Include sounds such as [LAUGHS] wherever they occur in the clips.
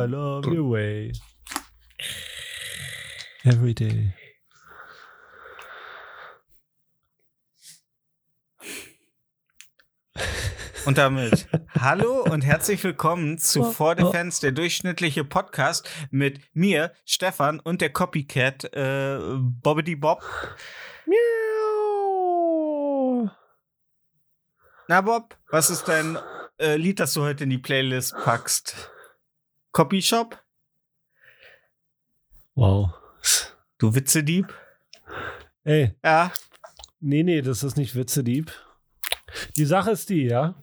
I love your way. Every day. Und damit hallo und herzlich willkommen zu For Defense, der durchschnittliche Podcast mit mir, Stefan und der Copycat äh, Bobbidi Bob. Miau. Na Bob, was ist dein äh, Lied, das du heute in die Playlist packst? Copy Shop? Wow. Du Witzedieb? Ey, Ja. nee, nee, das ist nicht Witzedieb. Die Sache ist die, ja.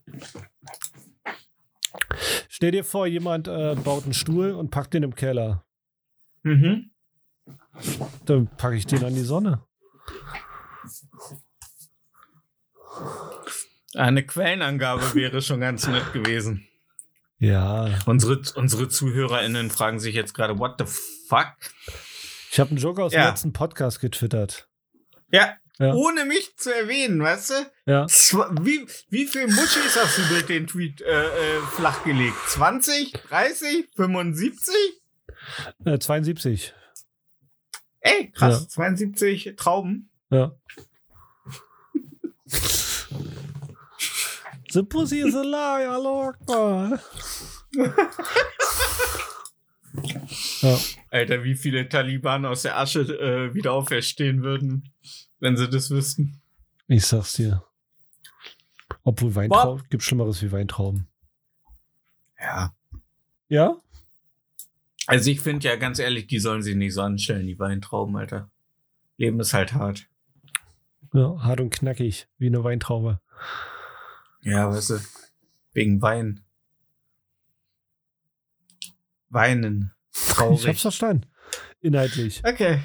Stell dir vor, jemand äh, baut einen Stuhl und packt den im Keller. Mhm. Dann packe ich den an die Sonne. Eine Quellenangabe wäre schon ganz nett gewesen. Ja. Unsere, unsere ZuhörerInnen fragen sich jetzt gerade, what the fuck? Ich habe einen Joke aus Ja. dem letzten Podcast getwittert. Ja, Ja. ohne mich zu erwähnen, weißt du? Ja. Wie, wie viel Muschis hast du durch den Tweet äh, äh, flachgelegt? 20? 30? 75? Äh, 72. Ey, krass. Ja. 72 Trauben. Ja. [LAUGHS] The pussy is a liar, Lord. [LAUGHS] ja. Alter, wie viele Taliban aus der Asche äh, wieder auferstehen würden, wenn sie das wüssten. Ich sag's dir. Obwohl Weintrauben, gibt Schlimmeres wie Weintrauben. Ja. Ja? Also ich finde ja ganz ehrlich, die sollen sich nicht so anstellen, die Weintrauben, Alter. Leben ist halt hart. Ja, hart und knackig, wie eine Weintraube. Ja, weißt du, wegen Wein. Weinen. Ich hab's Traurig. verstanden. Inhaltlich. Okay.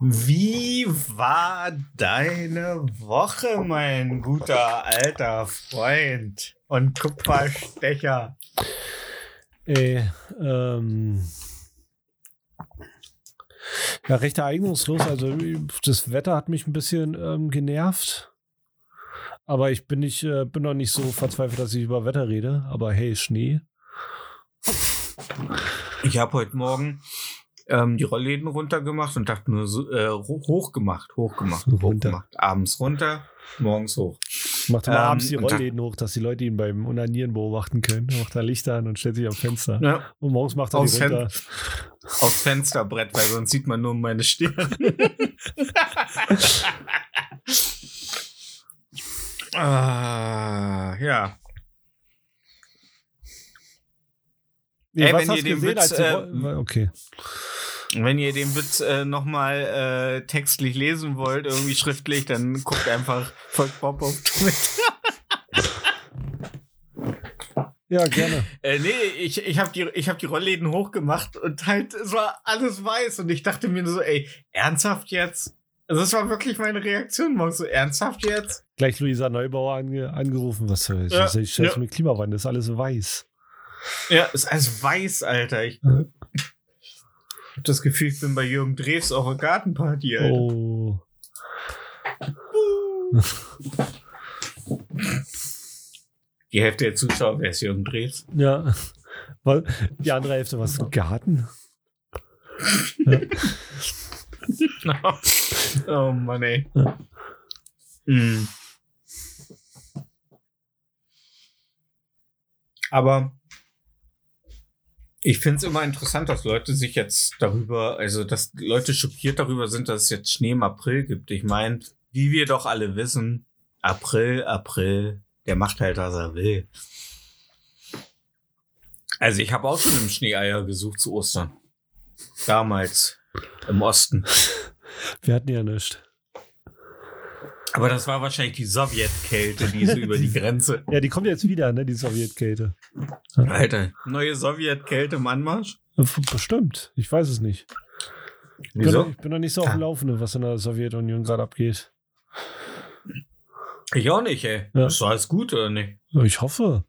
Wie war deine Woche, mein guter alter Freund und Kupferstecher? Ey, ähm. Ja, recht ereignungslos. Also, das Wetter hat mich ein bisschen ähm, genervt. Aber ich bin nicht, äh, bin noch nicht so verzweifelt, dass ich über Wetter rede. Aber hey, Schnee. Ich habe heute Morgen ähm, die Rollläden runtergemacht und dachte nur so, äh, ho- hochgemacht, hochgemacht, Runter. hochgemacht. Abends runter, morgens hoch. Macht mal Ähm, abends die Rollläden hoch, dass die Leute ihn beim Unanieren beobachten können. Er Macht da Lichter an und stellt sich am Fenster. Ja, Und morgens macht er Aus die Fen- runter. aufs Fensterbrett, weil sonst sieht man nur meine Stirn. [LAUGHS] ah, ja. Nee, Ey, was hast du gesehen, Witz, als äh, Okay. Wenn ihr den Witz äh, nochmal äh, textlich lesen wollt, irgendwie schriftlich, dann guckt einfach, folgt Bob auf Twitter. [LAUGHS] Ja, gerne. Äh, nee, ich, ich habe die, ich hab die Rollläden hochgemacht und halt, es war alles weiß und ich dachte mir nur so, ey, ernsthaft jetzt? Also das war wirklich meine Reaktion morgens so, ernsthaft jetzt? Gleich Luisa Neubauer ange angerufen. Was soll ich? Ja, Ja, ich ja. mit Klimawandel, ist alles weiß. Ja, ist alles weiß, Alter. Ich Ja. hab das Gefühl, ich bin bei Jürgen Drews auf einer Gartenparty, Alter. Oh. Die Hälfte der Zuschauer, wer ist Jürgen Drews? Ja. Die andere Hälfte, was? Ein Garten? [LAUGHS] oh Mann, ey. Ja. Mm. Aber ich finde es immer interessant, dass Leute sich jetzt darüber, also dass Leute schockiert darüber sind, dass es jetzt Schnee im April gibt. Ich meine, wie wir doch alle wissen, April, April, der macht halt, was er will. Also ich habe auch schon im Schneeeier gesucht zu Ostern. Damals im Osten. [LAUGHS] Wir hatten ja nichts. Aber das war wahrscheinlich die Sowjetkälte, die so über die Grenze. [LAUGHS] Ja, die kommt jetzt wieder, ne, die Sowjetkälte. Alter, neue Sowjetkälte im Anmarsch? Bestimmt. Ich weiß es nicht. Ich bin, Wieso? ich bin noch nicht so auf dem Laufenden, was in der Sowjetunion gerade abgeht. Ich auch nicht, ey. Ja. Ist alles gut, oder nicht? Ich hoffe.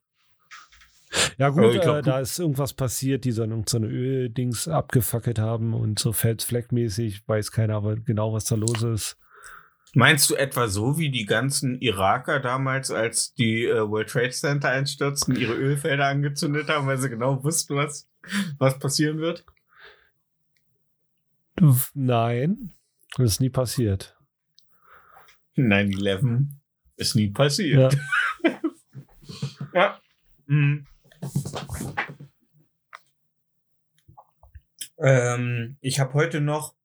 Ja, gut, glaub, äh, da ist irgendwas passiert, die so eine, so eine Öldings abgefackelt haben und so felsfleckmäßig weiß keiner aber genau, was da los ist. Meinst du etwa so wie die ganzen Iraker damals, als die äh, World Trade Center einstürzten, ihre Ölfelder angezündet haben, weil sie genau wussten, was, was passieren wird? Nein, das ist nie passiert. 9-11 ist nie passiert. Ja. [LAUGHS] Ja. Mhm. Ähm, ich habe heute noch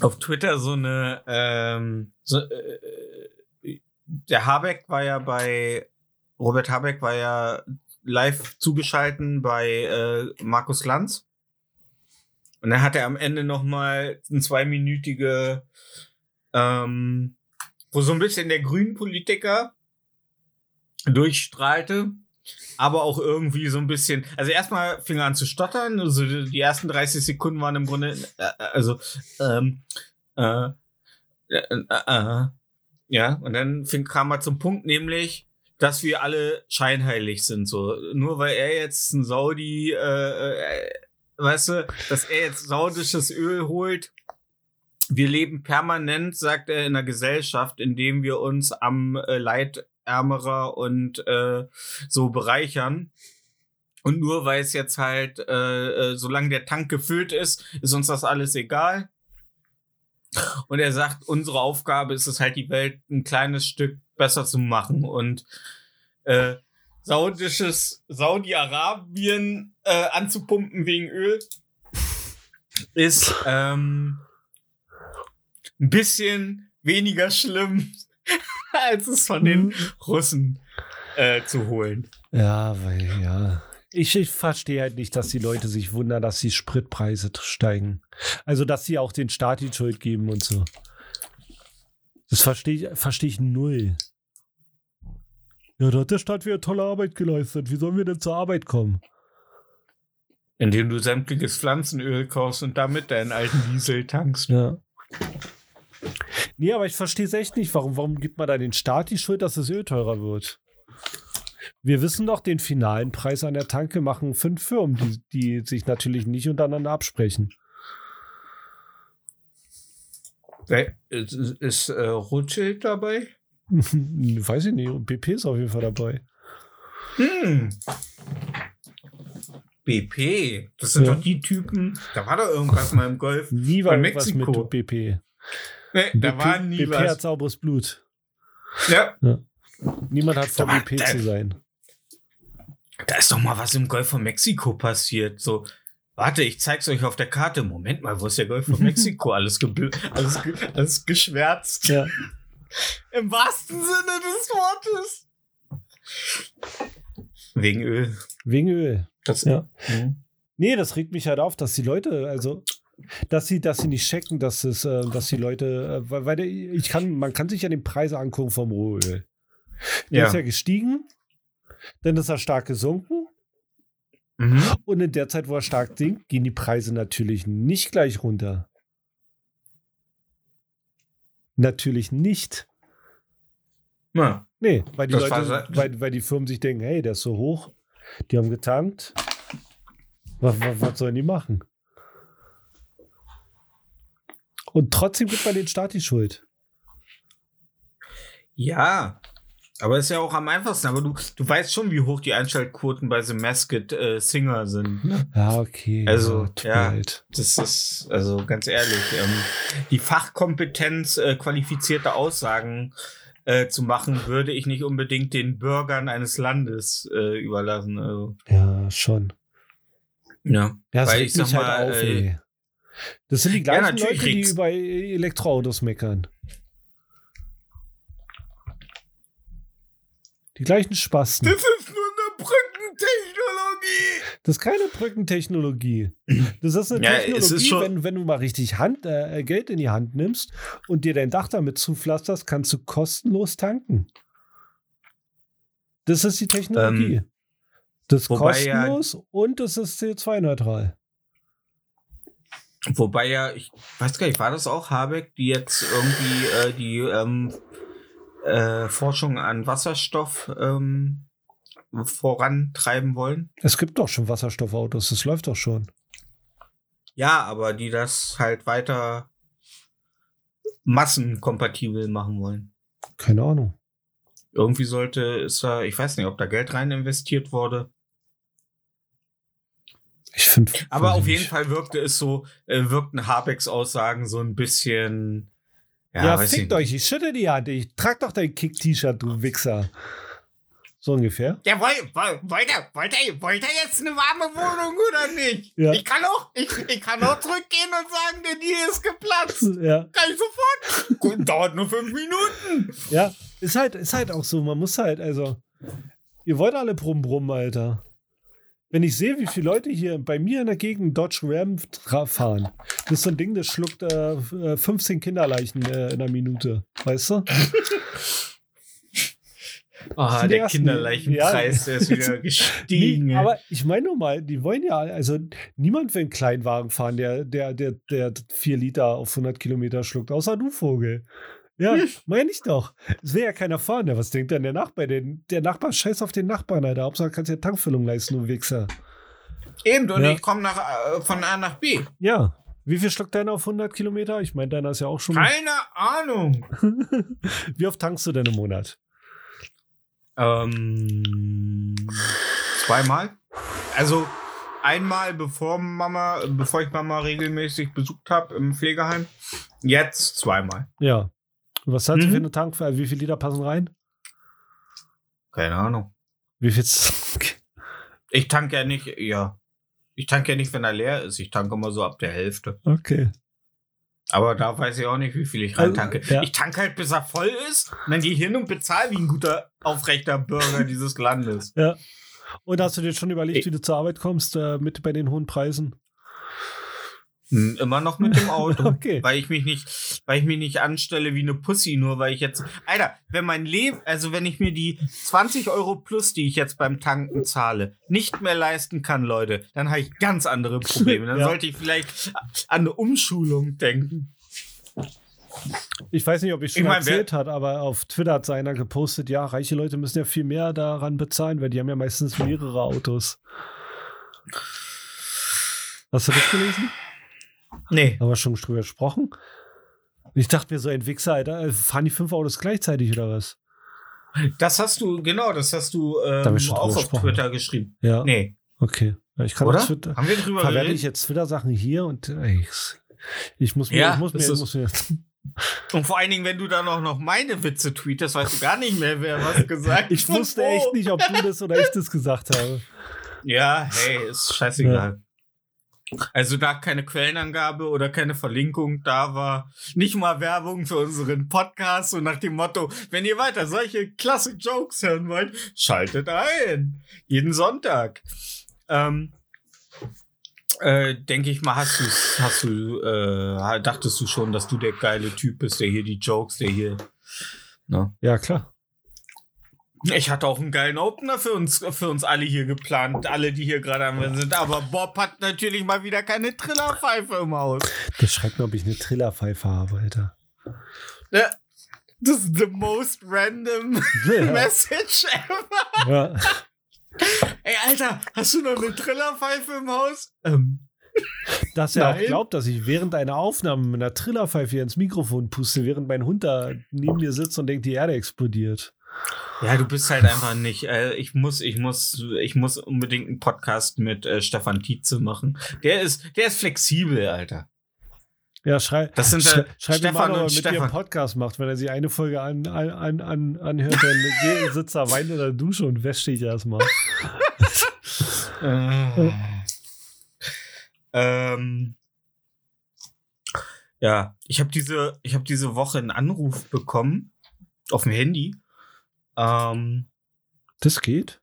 auf Twitter so eine, ähm, so, äh, der Habeck war ja bei, Robert Habeck war ja live zugeschalten bei äh, Markus Lanz. Und dann hat er am Ende noch mal ein zweiminütige, ähm, wo so ein bisschen der Grünen-Politiker durchstrahlte, aber auch irgendwie so ein bisschen, also erstmal fing er an zu stottern, also die ersten 30 Sekunden waren im Grunde, äh, äh, also, ähm, äh, äh, äh, äh, ja, und dann fing, kam er zum Punkt, nämlich, dass wir alle scheinheilig sind, so, nur weil er jetzt ein Saudi, äh, weißt du, dass er jetzt saudisches Öl holt, wir leben permanent, sagt er, in einer Gesellschaft, in dem wir uns am Leid ärmerer und äh, so bereichern. Und nur weil es jetzt halt, äh, äh, solange der Tank gefüllt ist, ist uns das alles egal. Und er sagt, unsere Aufgabe ist es halt, die Welt ein kleines Stück besser zu machen. Und äh, saudisches Saudi-Arabien äh, anzupumpen wegen Öl ist ähm, ein bisschen weniger schlimm, [LAUGHS] als es von den Russen äh, zu holen. Ja, weil, ja. Ich, ich verstehe halt nicht, dass die Leute sich wundern, dass die Spritpreise steigen. Also, dass sie auch den Staat die Schuld geben und so. Das verstehe ich, verstehe ich null. Ja, da hat der Staat wieder tolle Arbeit geleistet. Wie sollen wir denn zur Arbeit kommen? Indem du sämtliches Pflanzenöl kaufst und damit deinen alten Diesel tankst. Ja. Nee, aber ich verstehe es echt nicht. Warum, warum gibt man da den Staat die Schuld, dass das Öl teurer wird? Wir wissen doch, den finalen Preis an der Tanke machen fünf Firmen, die, die sich natürlich nicht untereinander absprechen. Äh, Ist, ist äh, Rothschild dabei? [LAUGHS] Weiß ich nicht. BP ist auf jeden Fall dabei. Hm. BP. Das sind Ja. doch die Typen. Da war doch irgendwas mal im Golf. Nie war irgendwas Mexiko. mit BP. Nee, da BP, war nie BP hat was. sauberes Blut. Ja. Niemand hat vor BP da- zu sein. Da ist doch mal was im Golf von Mexiko passiert. So, warte, ich zeig's euch auf der Karte. Moment mal, wo ist der Golf von Mexiko? [LAUGHS] Alles, gebl alles, ge alles geschwärzt. Ja. Im wahrsten Sinne des Wortes. Wegen Öl. Wegen Öl. Das, Ja. Mhm. Nee, das regt mich halt auf, dass die Leute, also, dass sie, dass sie nicht checken, dass es, äh, dass die Leute, äh, weil, ich kann, man kann sich ja den Preis angucken vom Rohöl. Der Ja. ist ja gestiegen, dann ist er stark gesunken Mhm. und in der Zeit, wo er stark sinkt, gehen die Preise natürlich nicht gleich runter. Natürlich nicht. Ja. Nee, weil die Das Leute, weil, weil die Firmen sich denken, hey, der ist so hoch, die haben getankt. Was, was, was sollen die machen? Und trotzdem gibt man den Staat die Schuld. Ja, aber ist ja auch am einfachsten. Aber du, du weißt schon, wie hoch die Einschaltquoten bei The Masked äh, Singer sind. Ne? Ja, okay. Also, ja. leid. Das ist, also ganz ehrlich, ähm, die Fachkompetenz, äh, qualifizierte Aussagen äh, zu machen, würde ich nicht unbedingt den Bürgern eines Landes äh, überlassen. Also, Ja, schon. ja. Ja, Weil ich sag halt mal, auf, äh. Das sind die ja, gleichen natürlich Leute, die über Elektroautos meckern. Die gleichen Spasten. Das ist nur eine Brückentechnologie. Das ist keine Brückentechnologie. Das ist eine Ja, Technologie, ist wenn, wenn du mal richtig Hand, äh, Geld in die Hand nimmst und dir dein Dach damit zupflasterst, kannst du kostenlos tanken. Das ist die Technologie. das ist Ähm, wobei ja- kostenlos und es ist CO2-neutral. Wobei ja, ich weiß gar nicht, war das auch Habeck, die jetzt irgendwie äh, die ähm, äh, Forschung an Wasserstoff ähm, vorantreiben wollen? Es gibt doch schon Wasserstoffautos, das läuft doch schon. Ja, aber die das halt weiter massenkompatibel machen wollen. Keine Ahnung. Irgendwie sollte, ist da, ich weiß nicht, ob da Geld rein investiert wurde. Ich finde. Aber auf jeden Fall wirkte es so, äh, wirkten Habecks Aussagen so ein bisschen. Ja, Ja, fickt euch, ich schütte die Hand. Ich trag doch dein Kick-T-Shirt, du Wichser. So ungefähr. Ja, woll, woll, wollt, er, wollt, er, wollt er jetzt eine warme Wohnung oder nicht? Ja. Ich kann auch, ich, ich kann auch zurückgehen und sagen, der Deal ist geplatzt. Ja. Kann ich sofort. Gut, dauert nur fünf Minuten. Ja, ist halt, ist halt auch so. Man muss halt, also, ihr wollt alle brumm brumm, Alter. Wenn ich sehe, wie viele Leute hier bei mir in der Gegend Dodge Ram fahren, das ist so ein Ding, das schluckt äh, f- äh, 15 Kinderleichen äh, in einer Minute. Weißt du? Ah, Die der Kinderleichenpreis, der ist wieder [LAUGHS] gestiegen. Nee, aber ich meine nur mal, die wollen ja, also niemand will einen Kleinwagen fahren, der, der, der, der 4 Liter auf 100 Kilometer schluckt, außer du, Vogel. Ja, meine ich doch. Es will ja keiner fahren. Ja, was denkt denn der Nachbar? Der, der Nachbar scheiß auf den Nachbarn, Alter. Hauptsache kannst ja Tankfüllung leisten, du Wichser. Eben, und Ja. ich komme äh, von A nach B. Ja. Wie viel schluckt deiner auf 100 Kilometer? Ich meine, deiner ist ja auch schon. Keine Ahnung. [LAUGHS] Wie oft tankst du denn im Monat? Ähm, zweimal. Also einmal bevor Mama, bevor ich Mama regelmäßig besucht habe im Pflegeheim. Jetzt zweimal. Ja. Was hat sie Mhm. für eine Tankfüllung? Wie viele Liter passen rein? Keine Ahnung. Wie viel? [LAUGHS] Ich tanke ja nicht, ja. Ich tanke ja nicht, wenn er leer ist. Ich tanke immer so ab der Hälfte. Okay. Aber da weiß ich auch nicht, wie viel ich Also, rein tanke. ja. Ich tanke halt, bis er voll ist. Und dann gehe ich hin und bezahle wie ein guter, aufrechter Bürger dieses Landes. Ja. Und hast du dir schon überlegt, Ich- wie du zur Arbeit kommst, äh, mit bei den hohen Preisen? Hm, Immer noch mit dem Auto. [LAUGHS] Okay. Weil ich mich nicht, weil ich mich nicht anstelle wie eine Pussy, nur weil ich jetzt. Alter, wenn mein Leben, also wenn ich mir die 20 Euro plus, die ich jetzt beim Tanken zahle, nicht mehr leisten kann, Leute, dann habe ich ganz andere Probleme. Dann [LAUGHS] Ja. sollte ich vielleicht an eine Umschulung denken. Ich weiß nicht, ob ich schon Ich mein, erzählt hat, aber auf Twitter hat einer gepostet, ja, reiche Leute müssen ja viel mehr daran bezahlen, weil die haben ja meistens mehrere Autos. Hast du das gelesen? Nee. Haben wir schon drüber gesprochen? Ich dachte mir so, ein Wichser, Alter, äh, fahren die fünf Autos gleichzeitig oder was? Das hast du, genau, das hast du ähm, ich schon auch auf. Twitter geschrieben. Ja, Nee. okay. Ja, Ich kann Oder? Twitter. Haben wir drüber geredet? ich jetzt Twitter-Sachen hier und äh, ich, ich muss mir, Ja, ich muss mir, ich muss mir [LAUGHS] Und vor allen Dingen, wenn du dann auch noch meine Witze tweetest, weißt du gar nicht mehr, wer was [LAUGHS] gesagt ich und wusste echt nicht, ob du das oder ich das gesagt habe. Ja, hey, ist scheißegal. Also da keine Quellenangabe oder keine Verlinkung da war, nicht mal Werbung für unseren Podcast und nach dem Motto, wenn ihr weiter solche klasse Jokes hören wollt, schaltet ein. Jeden Sonntag. Ähm, äh, denke ich mal, hast du, hast du, äh, dachtest du schon, dass du der geile Typ bist, der hier die Jokes, der hier, ne? Ja, klar. Ich hatte auch einen geilen Opener für uns, für uns alle hier geplant, alle, die hier gerade am sind. Aber Bob hat natürlich mal wieder keine Trillerpfeife im Haus. Das schreibt mir, ob ich eine Trillerpfeife habe, Alter. Ja, Das ist the most random [LAUGHS] Ja. [LAUGHS] message ever. ja. Ey, Alter, hast du noch eine Trillerpfeife im Haus? Ähm, Dass er auch Nein. glaubt, dass ich während einer Aufnahme mit einer Trillerpfeife hier ins Mikrofon puste, während mein Hund da neben mir sitzt und denkt, die Erde explodiert. Ja, du bist halt einfach nicht. Äh, ich muss, ich muss, ich muss unbedingt einen Podcast mit äh, Stefan Tietze machen. Der ist, der ist flexibel, Alter. Ja, schrei Das sind, schrei äh, schreib ihm mal, Stefan ob er mit dir einen Stefan. Podcast macht. Wenn er sich eine Folge an, an, an, an, anhört, dann [LAUGHS] sitzt er weint in der Dusche und wäscht sich erstmal. [LAUGHS] Äh, ähm, ja, ich habe diese, ich habe diese Woche einen Anruf bekommen auf dem Handy. Ähm, Das geht?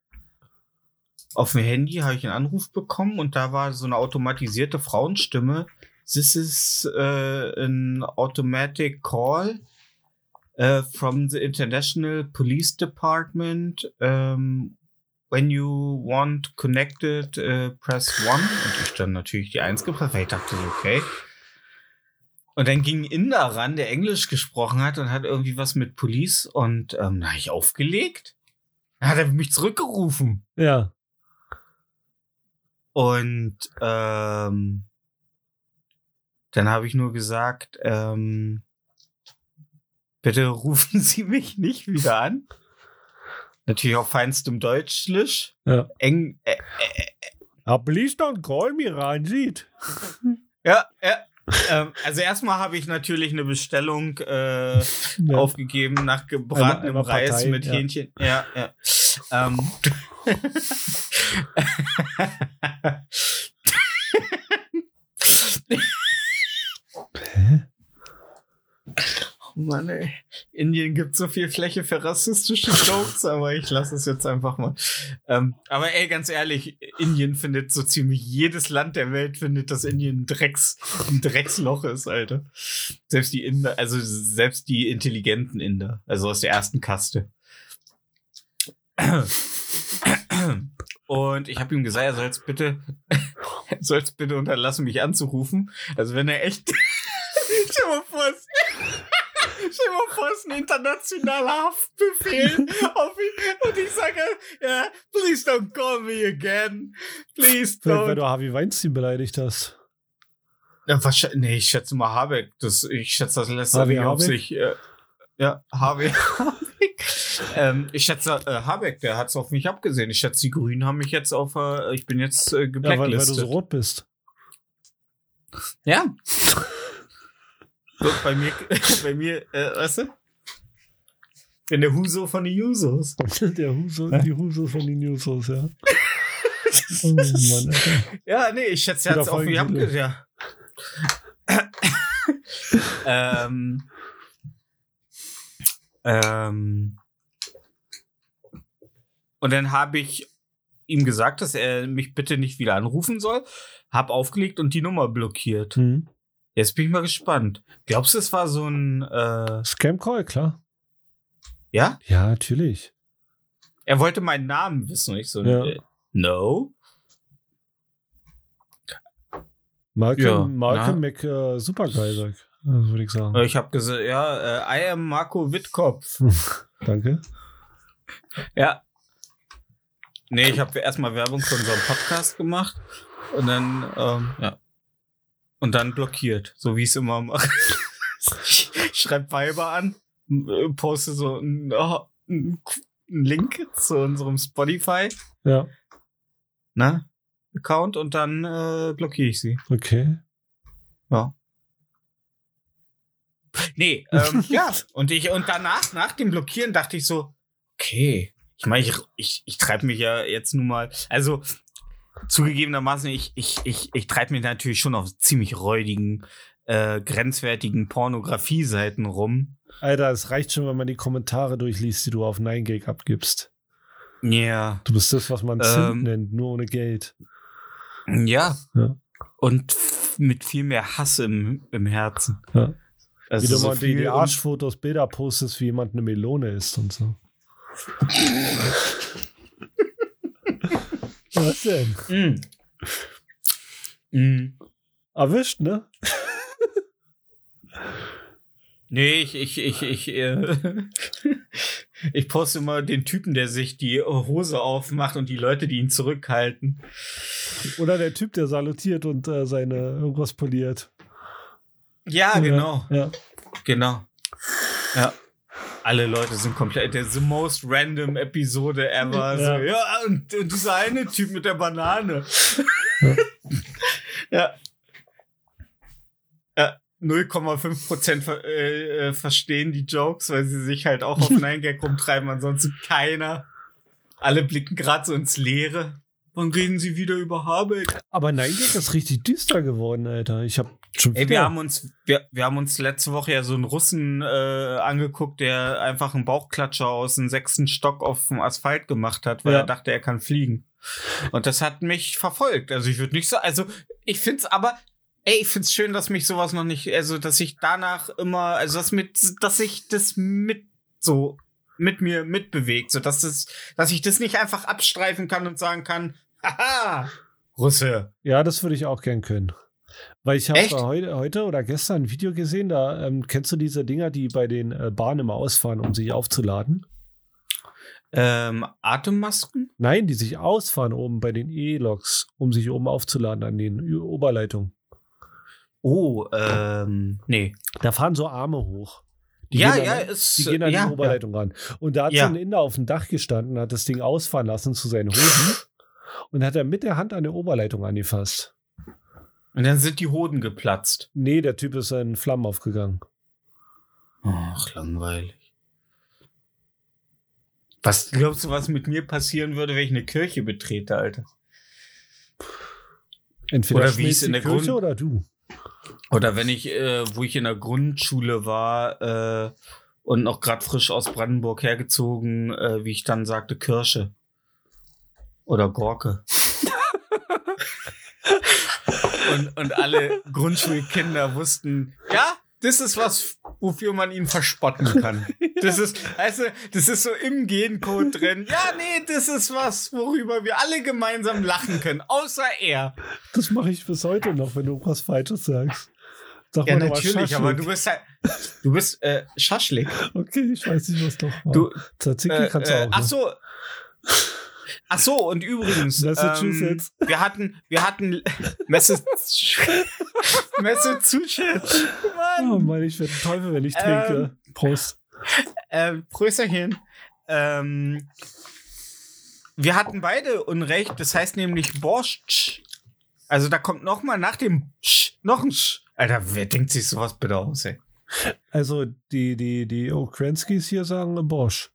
Auf dem Handy habe ich einen Anruf bekommen und da war so eine automatisierte Frauenstimme. This is uh, an automatic call uh, from the International Police Department. Um, when you want connected, uh, press one. Und ich dann natürlich die Eins gepresst, weil ich dachte, okay. Und dann ging ein Inder ran, der Englisch gesprochen hat und hat irgendwie was mit Police und ähm, da habe ich aufgelegt. Dann hat er mich zurückgerufen. Ja. Und ähm, dann habe ich nur gesagt, ähm, bitte [LAUGHS] rufen Sie mich nicht wieder an. Natürlich auf feinstem Deutschlisch. Ja. Eng, äh, Ah, please don't call me, Ranjit. ja, ja. Ähm, also erstmal habe ich natürlich eine Bestellung äh, Ja. aufgegeben nach gebratenem Einmal- einmal Reis Partei, mit ja. Hähnchen. Ja, ja. Ähm. Hä? Mann, ey. Indien gibt so viel Fläche für rassistische Jokes, aber ich lasse es jetzt einfach mal. Ähm, aber ey, ganz ehrlich, Indien findet so ziemlich jedes Land der Welt findet, dass Indien ein Drecks, ein Drecksloch ist, Alter. Selbst die Inder, also selbst die intelligenten Inder, also aus der ersten Kaste. Und ich habe ihm gesagt, er soll jetzt bitte, [LAUGHS] soll jetzt bitte unterlassen, mich anzurufen. Also wenn er echt, [LAUGHS] stell mal stell dir mal vor, es ist ein internationaler Haftbefehl und ich sage, ja, please don't call me again. Please Vielleicht, weil don't. du Harvey Weinstein beleidigt hast. Ja, wahrscheinlich, nee, ich schätze mal Habeck. Das, ich schätze, das lässt er Harvey nicht auf sich. Äh, ja, Habeck. Habeck. [LAUGHS] ähm, ich schätze, äh, Habeck, der hat es auf mich abgesehen. Ich schätze, die Grünen haben mich jetzt auf, äh, ich bin jetzt äh, Ja, weil, weil du geblacklistet. so rot bist. Ja. [LAUGHS] So, bei mir, [LAUGHS] bei mir, äh, weißt du? Bin der Huso von den Jusos. [LAUGHS] Der Huso, die Husos von den Jusos, ja. [LAUGHS] Oh Mann, Alter. Ja, nee, ich schätze, er hat es mich Folgentitel. abgesehen. Ja. ähm, ähm, und dann habe ich ihm gesagt, dass er mich bitte nicht wieder anrufen soll. Hab aufgelegt und die Nummer blockiert. Hm. Jetzt bin ich mal gespannt. Glaubst du, es war so ein, äh, Scam Call, klar. ja? Ja, natürlich. Er wollte meinen Namen wissen. Und ich so, Ja. äh, no. Malcolm, Ja, Malcolm Mc, äh, supergeil, würde ich sagen. Ich habe gesagt, ja, äh, I am Marco Wittkopf. [LAUGHS] Danke. Ja. Nee, ich habe erstmal Werbung für unseren Podcast gemacht und dann, ähm, ja. Und dann blockiert, so wie ich es immer mache. [LAUGHS] ich schreibe Weiber an, äh, poste so einen, oh, einen Link zu unserem Spotify, Ja, ne? Account und dann äh, blockiere ich sie. okay. Ja. Nee, ähm, [LAUGHS] ja. Und ich, und danach, nach dem Blockieren, dachte ich so, okay. Ich meine, ich, ich, ich treibe mich ja jetzt nun mal, also zugegebenermaßen, ich, ich, ich, ich treibe mich natürlich schon auf ziemlich räudigen, äh, grenzwertigen Pornografie-Seiten rum. Alter, es reicht schon, wenn man die Kommentare durchliest, die du auf 9gag abgibst. Ja. Du bist das, was man Ähm. Nennt, nur ohne Geld. Ja. Ja. Und mit viel mehr Hass im, im Herzen. Ja. Also Wie du so mal die, die Arschfotos, Bilder postest, wie jemand eine Melone isst und so. Was denn? Mm. Mm. Erwischt, ne? [LAUGHS] Nee, ich, ich, ich, ich, äh, [LAUGHS] ich poste immer den Typen, der sich die Hose aufmacht und die Leute, die ihn zurückhalten. Oder der Typ, der salutiert und äh, seine irgendwas poliert. Ja, genau, Ja. genau. Ja. Alle Leute sind komplett, der the most random Episode ever. Ja. So, ja, und, und dieser eine Typ mit der Banane. [LAUGHS] ja. Ja. 0,5% ver äh, äh, verstehen die Jokes, weil sie sich halt auch auf [LAUGHS] 9gag rumtreiben, ansonsten keiner. Alle blicken gerade so ins Leere. Wann reden sie wieder über Habeck? Aber 9gag ist richtig düster geworden, Alter. Ich habe Ey, wir haben uns, wir, wir haben uns letzte Woche ja so einen Russen äh, angeguckt, der einfach einen Bauchklatscher aus dem sechsten Stock auf dem Asphalt gemacht hat, weil Ja. er dachte, er kann fliegen. Und das hat mich verfolgt. Also ich würde nicht so, also ich find's aber, ey, ich find's schön, dass mich sowas noch nicht, also dass ich danach immer, also das mit, dass ich das mit so mit mir mitbewegt, so dass das, dass ich das nicht einfach abstreifen kann und sagen kann, [LAUGHS] haha, Russe. Ja, das würde ich auch gern können. Weil ich habe heute, heute oder gestern ein Video gesehen, da ähm, kennst du diese Dinger, die bei den äh, Bahnen immer ausfahren, um sich aufzuladen? Ähm, Atemmasken? Nein, die sich ausfahren oben bei den E-Loks, um sich oben aufzuladen an den Oberleitungen. Oh, ähm, nee. Da fahren so Arme hoch. Die ja, gehen ja, an, ist, Die gehen an ja, die Oberleitung ran. Und da hat Ja. so ein Inder auf dem Dach gestanden, hat das Ding ausfahren lassen zu seinen Hoden [LAUGHS] und hat er mit der Hand an der Oberleitung angefasst. Und dann sind die Hoden geplatzt. Nee, der Typ ist in Flammen aufgegangen. Ach, langweilig. Was glaubst du, was mit mir passieren würde, wenn ich eine Kirche betrete, Alter? Entweder Oder wie es in der Kirche Grund- oder du. Oder wenn ich, äh, wo ich in der Grundschule war äh, und noch gerade frisch aus Brandenburg hergezogen, äh, wie ich dann sagte, Kirsche. Oder Gorke. [LAUGHS] und, und alle Grundschulkinder wussten, ja, das ist was, wofür man ihn verspotten kann. Das ist, also, das ist so im Gencode drin. Ja, nee, das ist was, worüber wir alle gemeinsam lachen können, außer er. Das mache ich bis heute noch, wenn du was Falsches sagst. Sag Ja, noch natürlich, aber du bist halt, du bist äh, Schaschlik. Okay, ich weiß nicht, was doch war. Du, Tzatziki äh, kannst du äh, auch. ach ne? so. Ach so, und übrigens, Massachusetts. Ähm, wir hatten, wir hatten [LAUGHS] Massachusetts. Massachusetts. Mann. Oh Mann, ich werde Teufel, wenn ich Ähm, trinke. Prost. Ähm, Prösterchen. Ähm, wir hatten beide Unrecht, das heißt nämlich Borscht. Also da kommt noch mal nach dem Sch noch ein Sch. Alter, wer denkt sich sowas bitte aus, ey? Also, die, die, die Okrenskis hier sagen Bosch.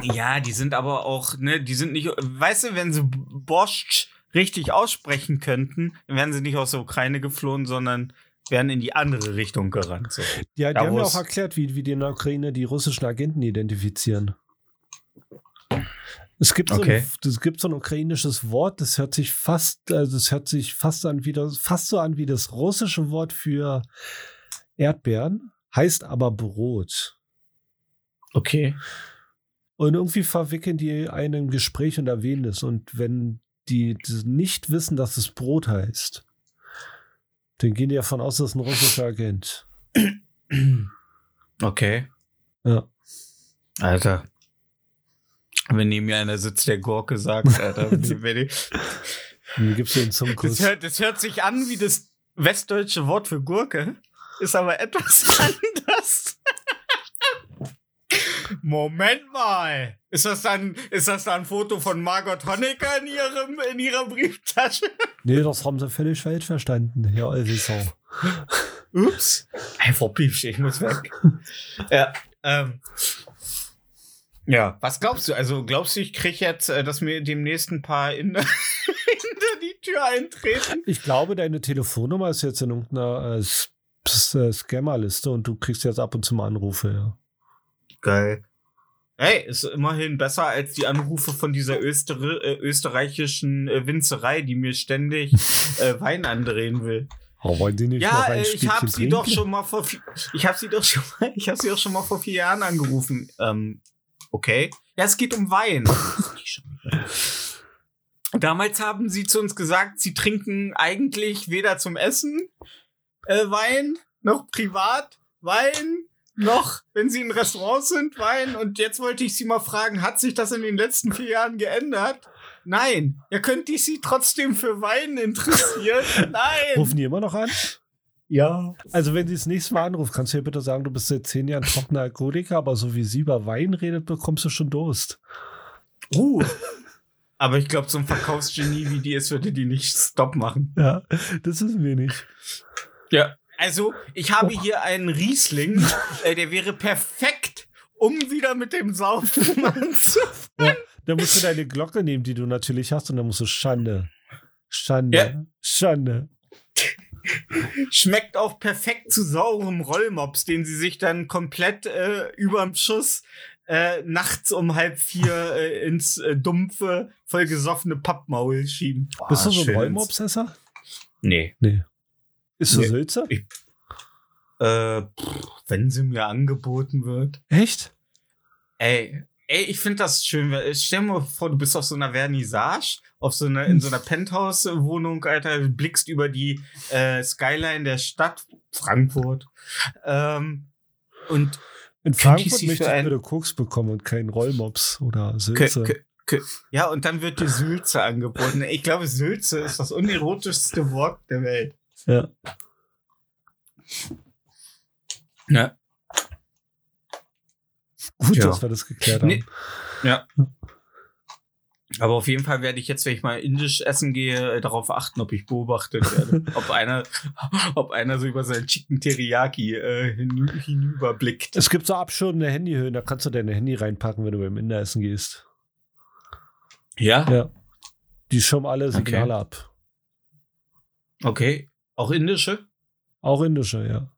Ja, die sind aber auch, ne, die sind nicht, weißt du, wenn sie Borscht richtig aussprechen könnten, dann wären sie nicht aus der Ukraine geflohen, sondern wären in die andere Richtung gerannt. So. Ja, die Da haben ja auch erklärt, wie, wie die in der Ukraine die russischen Agenten identifizieren. Es gibt, Okay. so ein, es gibt so ein ukrainisches Wort, das hört sich fast, also es hört sich fast an wie das, fast so an wie das russische Wort für Erdbeeren, heißt aber Brot. Okay. Und irgendwie verwickeln die einen im Gespräch und erwähnen es. Und wenn die nicht wissen, dass es Brot heißt, dann gehen die davon aus, dass es ein russischer Agent. Okay. Ja. Alter. Wenn neben [LAUGHS] mir einer sitzt, der Gorke sagt, Alter, wenn dann gibst du den Zungenkuss. das, hört, das hört sich an wie das westdeutsche Wort für Gurke, ist aber etwas [LAUGHS] anders. Moment mal. Ist das dann, ist das dann ein Foto von Margot Honecker in ihrem, in ihrer Brieftasche? [LAUGHS] Nee, das haben sie völlig falsch verstanden, Herr Olvisau. Ups. Einfach piepsch, ich muss weg. ja, ähm. Ja, was glaubst du? Also glaubst du, ich krieg jetzt, äh, dass mir demnächst ein paar in, [LAUGHS] hinter die Tür eintreten? Ich glaube, deine Telefonnummer ist jetzt in irgendeiner äh, äh, Scammerliste und du kriegst jetzt ab und zu mal Anrufe, ja. Geil. Hey, ist immerhin besser als die Anrufe von dieser Öster äh, österreichischen äh, Winzerei, die mir ständig äh, [LAUGHS] Wein andrehen will. Oh, wollen die nicht Ja, äh, ich habe sie trinken? doch schon mal vor ich habe sie doch schon mal, ich habe sie doch schon mal vor vier Jahren angerufen. Ähm, okay. Ja, es geht um Wein. Damals haben sie zu uns gesagt, sie trinken eigentlich weder zum Essen äh, Wein noch privat Wein noch, wenn sie in Restaurants sind, Wein. Und jetzt wollte ich sie mal fragen, hat sich das in den letzten vier Jahren geändert? Nein. Ja, könnte ich sie trotzdem für Wein interessieren? [LAUGHS] Nein. Rufen die immer noch an? Ja. Also, wenn sie das nächste Mal anruft, kannst du ihr bitte sagen, du bist seit zehn Jahren trockener Alkoholiker, aber so wie sie über Wein redet, bekommst du schon Durst. Uh. [LAUGHS] Aber ich glaube, so ein Verkaufsgenie wie die ist, würde die nicht Stopp machen. Ja, das wissen wir nicht. Ja. Also, ich habe hier einen Riesling, äh, der wäre perfekt, um wieder mit dem Saufen anzufangen. [LAUGHS] Dann musst du deine Glocke nehmen, die du natürlich hast, und dann musst du Schande. Schande. Ja. Schande. Schmeckt auch perfekt zu saurem Rollmops, den sie sich dann komplett äh, überm Schuss äh, nachts um halb vier äh, ins äh, dumpfe, vollgesoffene Pappmaul schieben. Boah, Bist du so ein. Rollmopsesser? Nee. Nee. Ist du Nee. Sülze? Ich- Äh, pff, wenn sie mir angeboten wird. Echt? Ey, ey, ich finde das schön. Stell dir mal vor, du bist auf so einer Vernissage, auf so einer, in so einer Penthouse-Wohnung, Alter, du blickst über die äh, Skyline der Stadt Frankfurt. Ähm, und In Frankfurt möchte ich ein- bitte Koks bekommen und keinen Rollmops oder Sülze. ja, und dann wird dir Sülze angeboten. Ich glaube, Sülze ist das unerotischste Wort der Welt. Ja. Ja. Gut, Ja. dass wir das geklärt haben. Nee. Aber auf jeden Fall werde ich jetzt, wenn ich mal indisch essen gehe, äh, darauf achten, ob ich beobachtet werde. [LAUGHS] ob einer, ob einer so über seinen Chicken Teriyaki äh, hinü hinüberblickt. Es gibt so abschirmende Handyhöhen, da kannst du deine Handy reinpacken, wenn du beim Inder essen gehst. Ja? Ja. Die schirmen alle Signale ab. Okay. Auch indische? Auch indische, ja.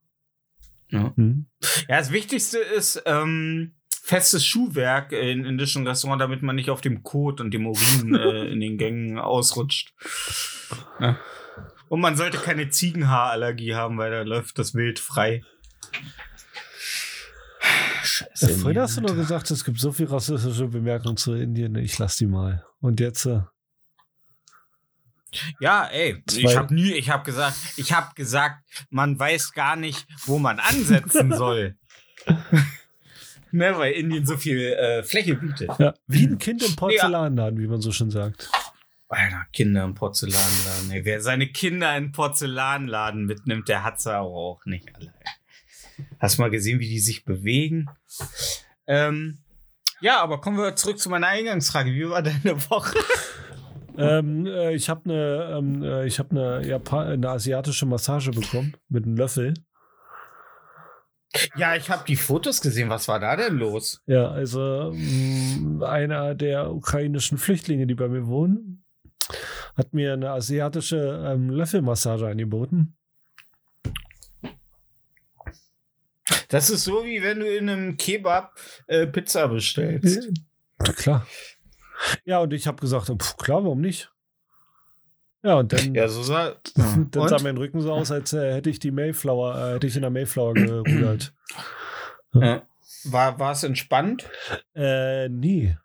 Ja. Hm. Ja, das Wichtigste ist ähm, festes Schuhwerk in indischen Restaurants, damit man nicht auf dem Kot und dem Urin [LAUGHS] äh, in den Gängen ausrutscht. Ja. Und man sollte keine Ziegenhaarallergie haben, weil da läuft das Wild frei. Scheiße. Ja, vorhin hast du noch Alter. gesagt, es gibt so viel rassistische Bemerkungen zu Indien. Ich lass die mal. Und jetzt, äh, Ja, ey, Zwei- ich habe nie, ich habe gesagt, ich habe gesagt, man weiß gar nicht, wo man ansetzen [LAUGHS] soll. [LAUGHS] ne, weil Indien so viel äh, Fläche bietet. ja, wie ein Kind im Porzellanladen, wie man so schön sagt. Alter, Kinder im Porzellanladen. Ey. Wer seine Kinder in den Porzellanladen mitnimmt, der hat's aber auch nicht alle. ey. Hast du mal gesehen, wie die sich bewegen? Ähm, ja, aber kommen wir zurück zu meiner Eingangsfrage. Wie war deine Woche? [LAUGHS] Ähm, äh, ich habe eine, ähm, äh, ich habe eine, Japan eine asiatische Massage bekommen mit einem Löffel. Ja, ich habe die Fotos gesehen. Was war da denn los? Ja, also mh, einer der ukrainischen Flüchtlinge, die bei mir wohnen, hat mir eine asiatische ähm, Löffelmassage angeboten. Das ist so, wie wenn du in einem Kebab äh, Pizza bestellst. Ja, klar. Ja, und ich habe gesagt, pf, klar, warum nicht? Ja, und dann, Ja, so [LAUGHS] sah. dann sah Und? mein Rücken so aus, als äh, hätte ich die Mayflower, äh, hätte ich in der Mayflower gerudert. Ja. War, war es entspannt? äh, nie.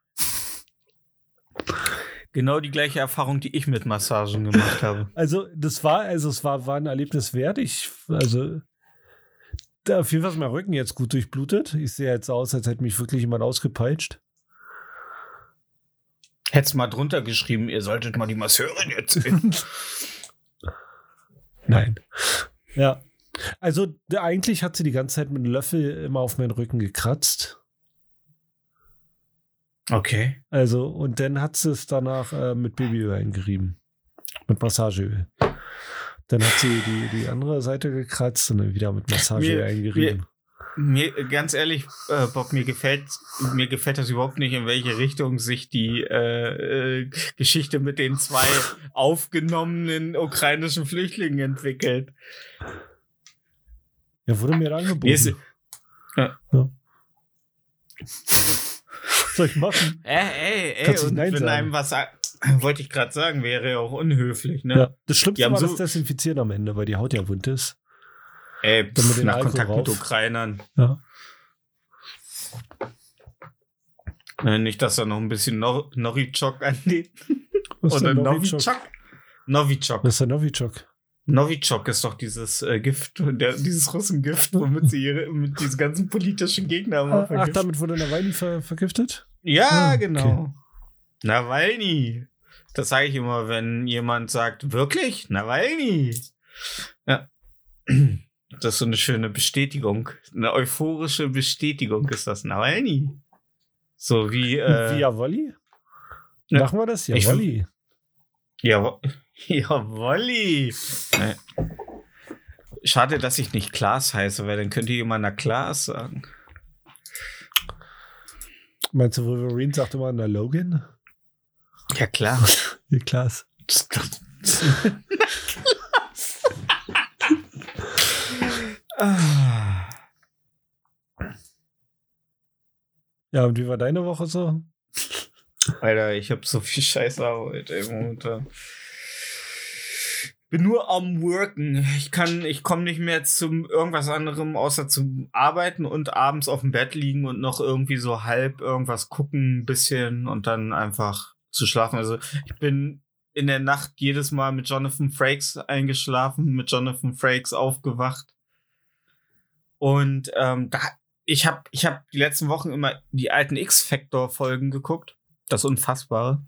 Genau die gleiche Erfahrung, die ich mit Massagen gemacht habe. [LAUGHS] Also, das war, also es war, war ein Erlebnis wert. Ich, also, da auf jeden Fall ist mein Rücken jetzt gut durchblutet. Ich sehe jetzt aus, als hätte mich wirklich jemand ausgepeitscht. Hättest mal drunter geschrieben, ihr solltet mal die Masseurin jetzt sehen. [LAUGHS] Nein. Ja. Also, eigentlich hat sie die ganze Zeit mit einem Löffel immer auf meinen Rücken gekratzt. Okay. Also, und dann hat sie es danach äh, mit Babyöl eingerieben. Mit Massageöl. Dann hat sie die, die andere Seite gekratzt und dann wieder mit Massageöl Mir- eingerieben. Mir, ganz ehrlich, äh, Bob, mir gefällt, mir gefällt das überhaupt nicht, in welche Richtung sich die äh, äh, Geschichte mit den zwei aufgenommenen ukrainischen Flüchtlingen entwickelt. Ja, wurde mir angeboten. Ist, Was soll ich machen? äh, ey, ey, Kannst du und wenn sagen? einem was wollte ich gerade sagen, wäre ja auch unhöflich, ne? Ja. Das Schlimmste war so- das Desinfizieren am Ende, weil die Haut ja wund ist. Ey, mit den nach Kontakt mit rauf. Ukrainern. Ja. Äh, Nicht, dass da noch ein bisschen Nor Novichok an den. [LAUGHS] Was ist Oder der Novichok? Novichok? Was ist der Novichok? Novichok ist doch dieses äh, Gift, der, dieses Russengift, womit sie ihre, mit diesen ganzen politischen Gegnern mal Ach, vergiften. damit wurde Nawalny ver vergiftet? Ja, Ah, okay. genau. Nawalny. Das sage ich immer, wenn jemand sagt, wirklich? Nawalny. Ja. [CLEARS THROAT] Das ist so eine schöne Bestätigung. Eine euphorische Bestätigung ist das. Nawalny. So wie, äh, Wie Jawolli? ja. Machen wir das? Jawolli. Ja, [LAUGHS] jawolli. Nee. Schade, dass ich nicht Klaas heiße, weil dann könnte jemand na Klaas sagen. Meinst du, Wolverine sagt immer na Logan? Ja, klar. [LAUGHS] Ja, Klaas. [LAUGHS] Ah. Ja, und wie war deine Woche so? Alter, ich hab so viel Scheiße Arbeit ey, momentan. Bin nur am Worken. Ich kann, ich komme nicht mehr zum irgendwas anderem außer zum Arbeiten und abends auf dem Bett liegen und noch irgendwie so halb irgendwas gucken, ein bisschen und dann einfach zu schlafen. Also ich bin in der Nacht jedes Mal mit Jonathan Frakes eingeschlafen, mit Jonathan Frakes aufgewacht. Und ähm, da, ich habe ich hab die letzten Wochen immer die alten X-Factor-Folgen geguckt. Das Unfassbare.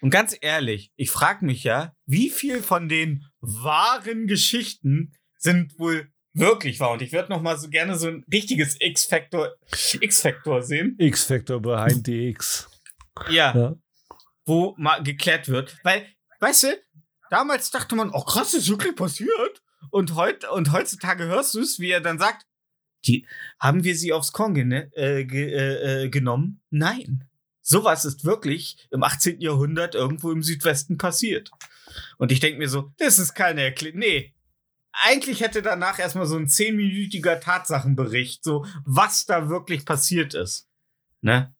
Und ganz ehrlich, ich frage mich ja, wie viel von den wahren Geschichten sind wohl wirklich wahr? Und ich würde noch mal so gerne so ein richtiges X-Factor X-Factor sehen. X-Factor behind the X. Ja, Ja. wo mal geklärt wird. Weil, weißt du, damals dachte man, oh krass, ist wirklich passiert. Und, heut, und heutzutage hörst du es, wie er dann sagt, die, haben wir sie aufs Korn gene, äh, ge, äh, äh, genommen? Nein. Sowas ist wirklich im 18. Jahrhundert irgendwo im Südwesten passiert. Und ich denke mir so, das ist keine Erklärung. Nee. Eigentlich hätte danach erstmal so ein zehnminütiger Tatsachenbericht, so was da wirklich passiert ist. Ne?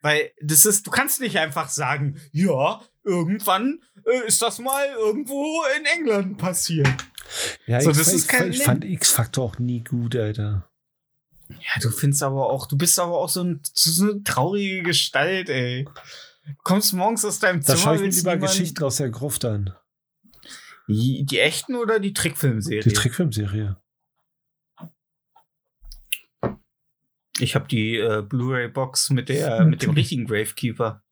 Weil das ist, du kannst nicht einfach sagen, ja, irgendwann äh, ist das mal irgendwo in England passiert. Ja, So, ich, das ist kein ich fand X-Factor auch nie gut, Alter. Ja, du findest aber auch, du bist aber auch so, ein, so eine traurige Gestalt, ey. Du kommst morgens aus deinem Da Zimmer, schaue ich mir lieber Geschichten aus der Gruft an. Die, die echten oder die Trickfilmserie? Die Trickfilmserie. ich habe die äh, Blu-ray-Box mit der mit dem [LAUGHS] richtigen Gravekeeper.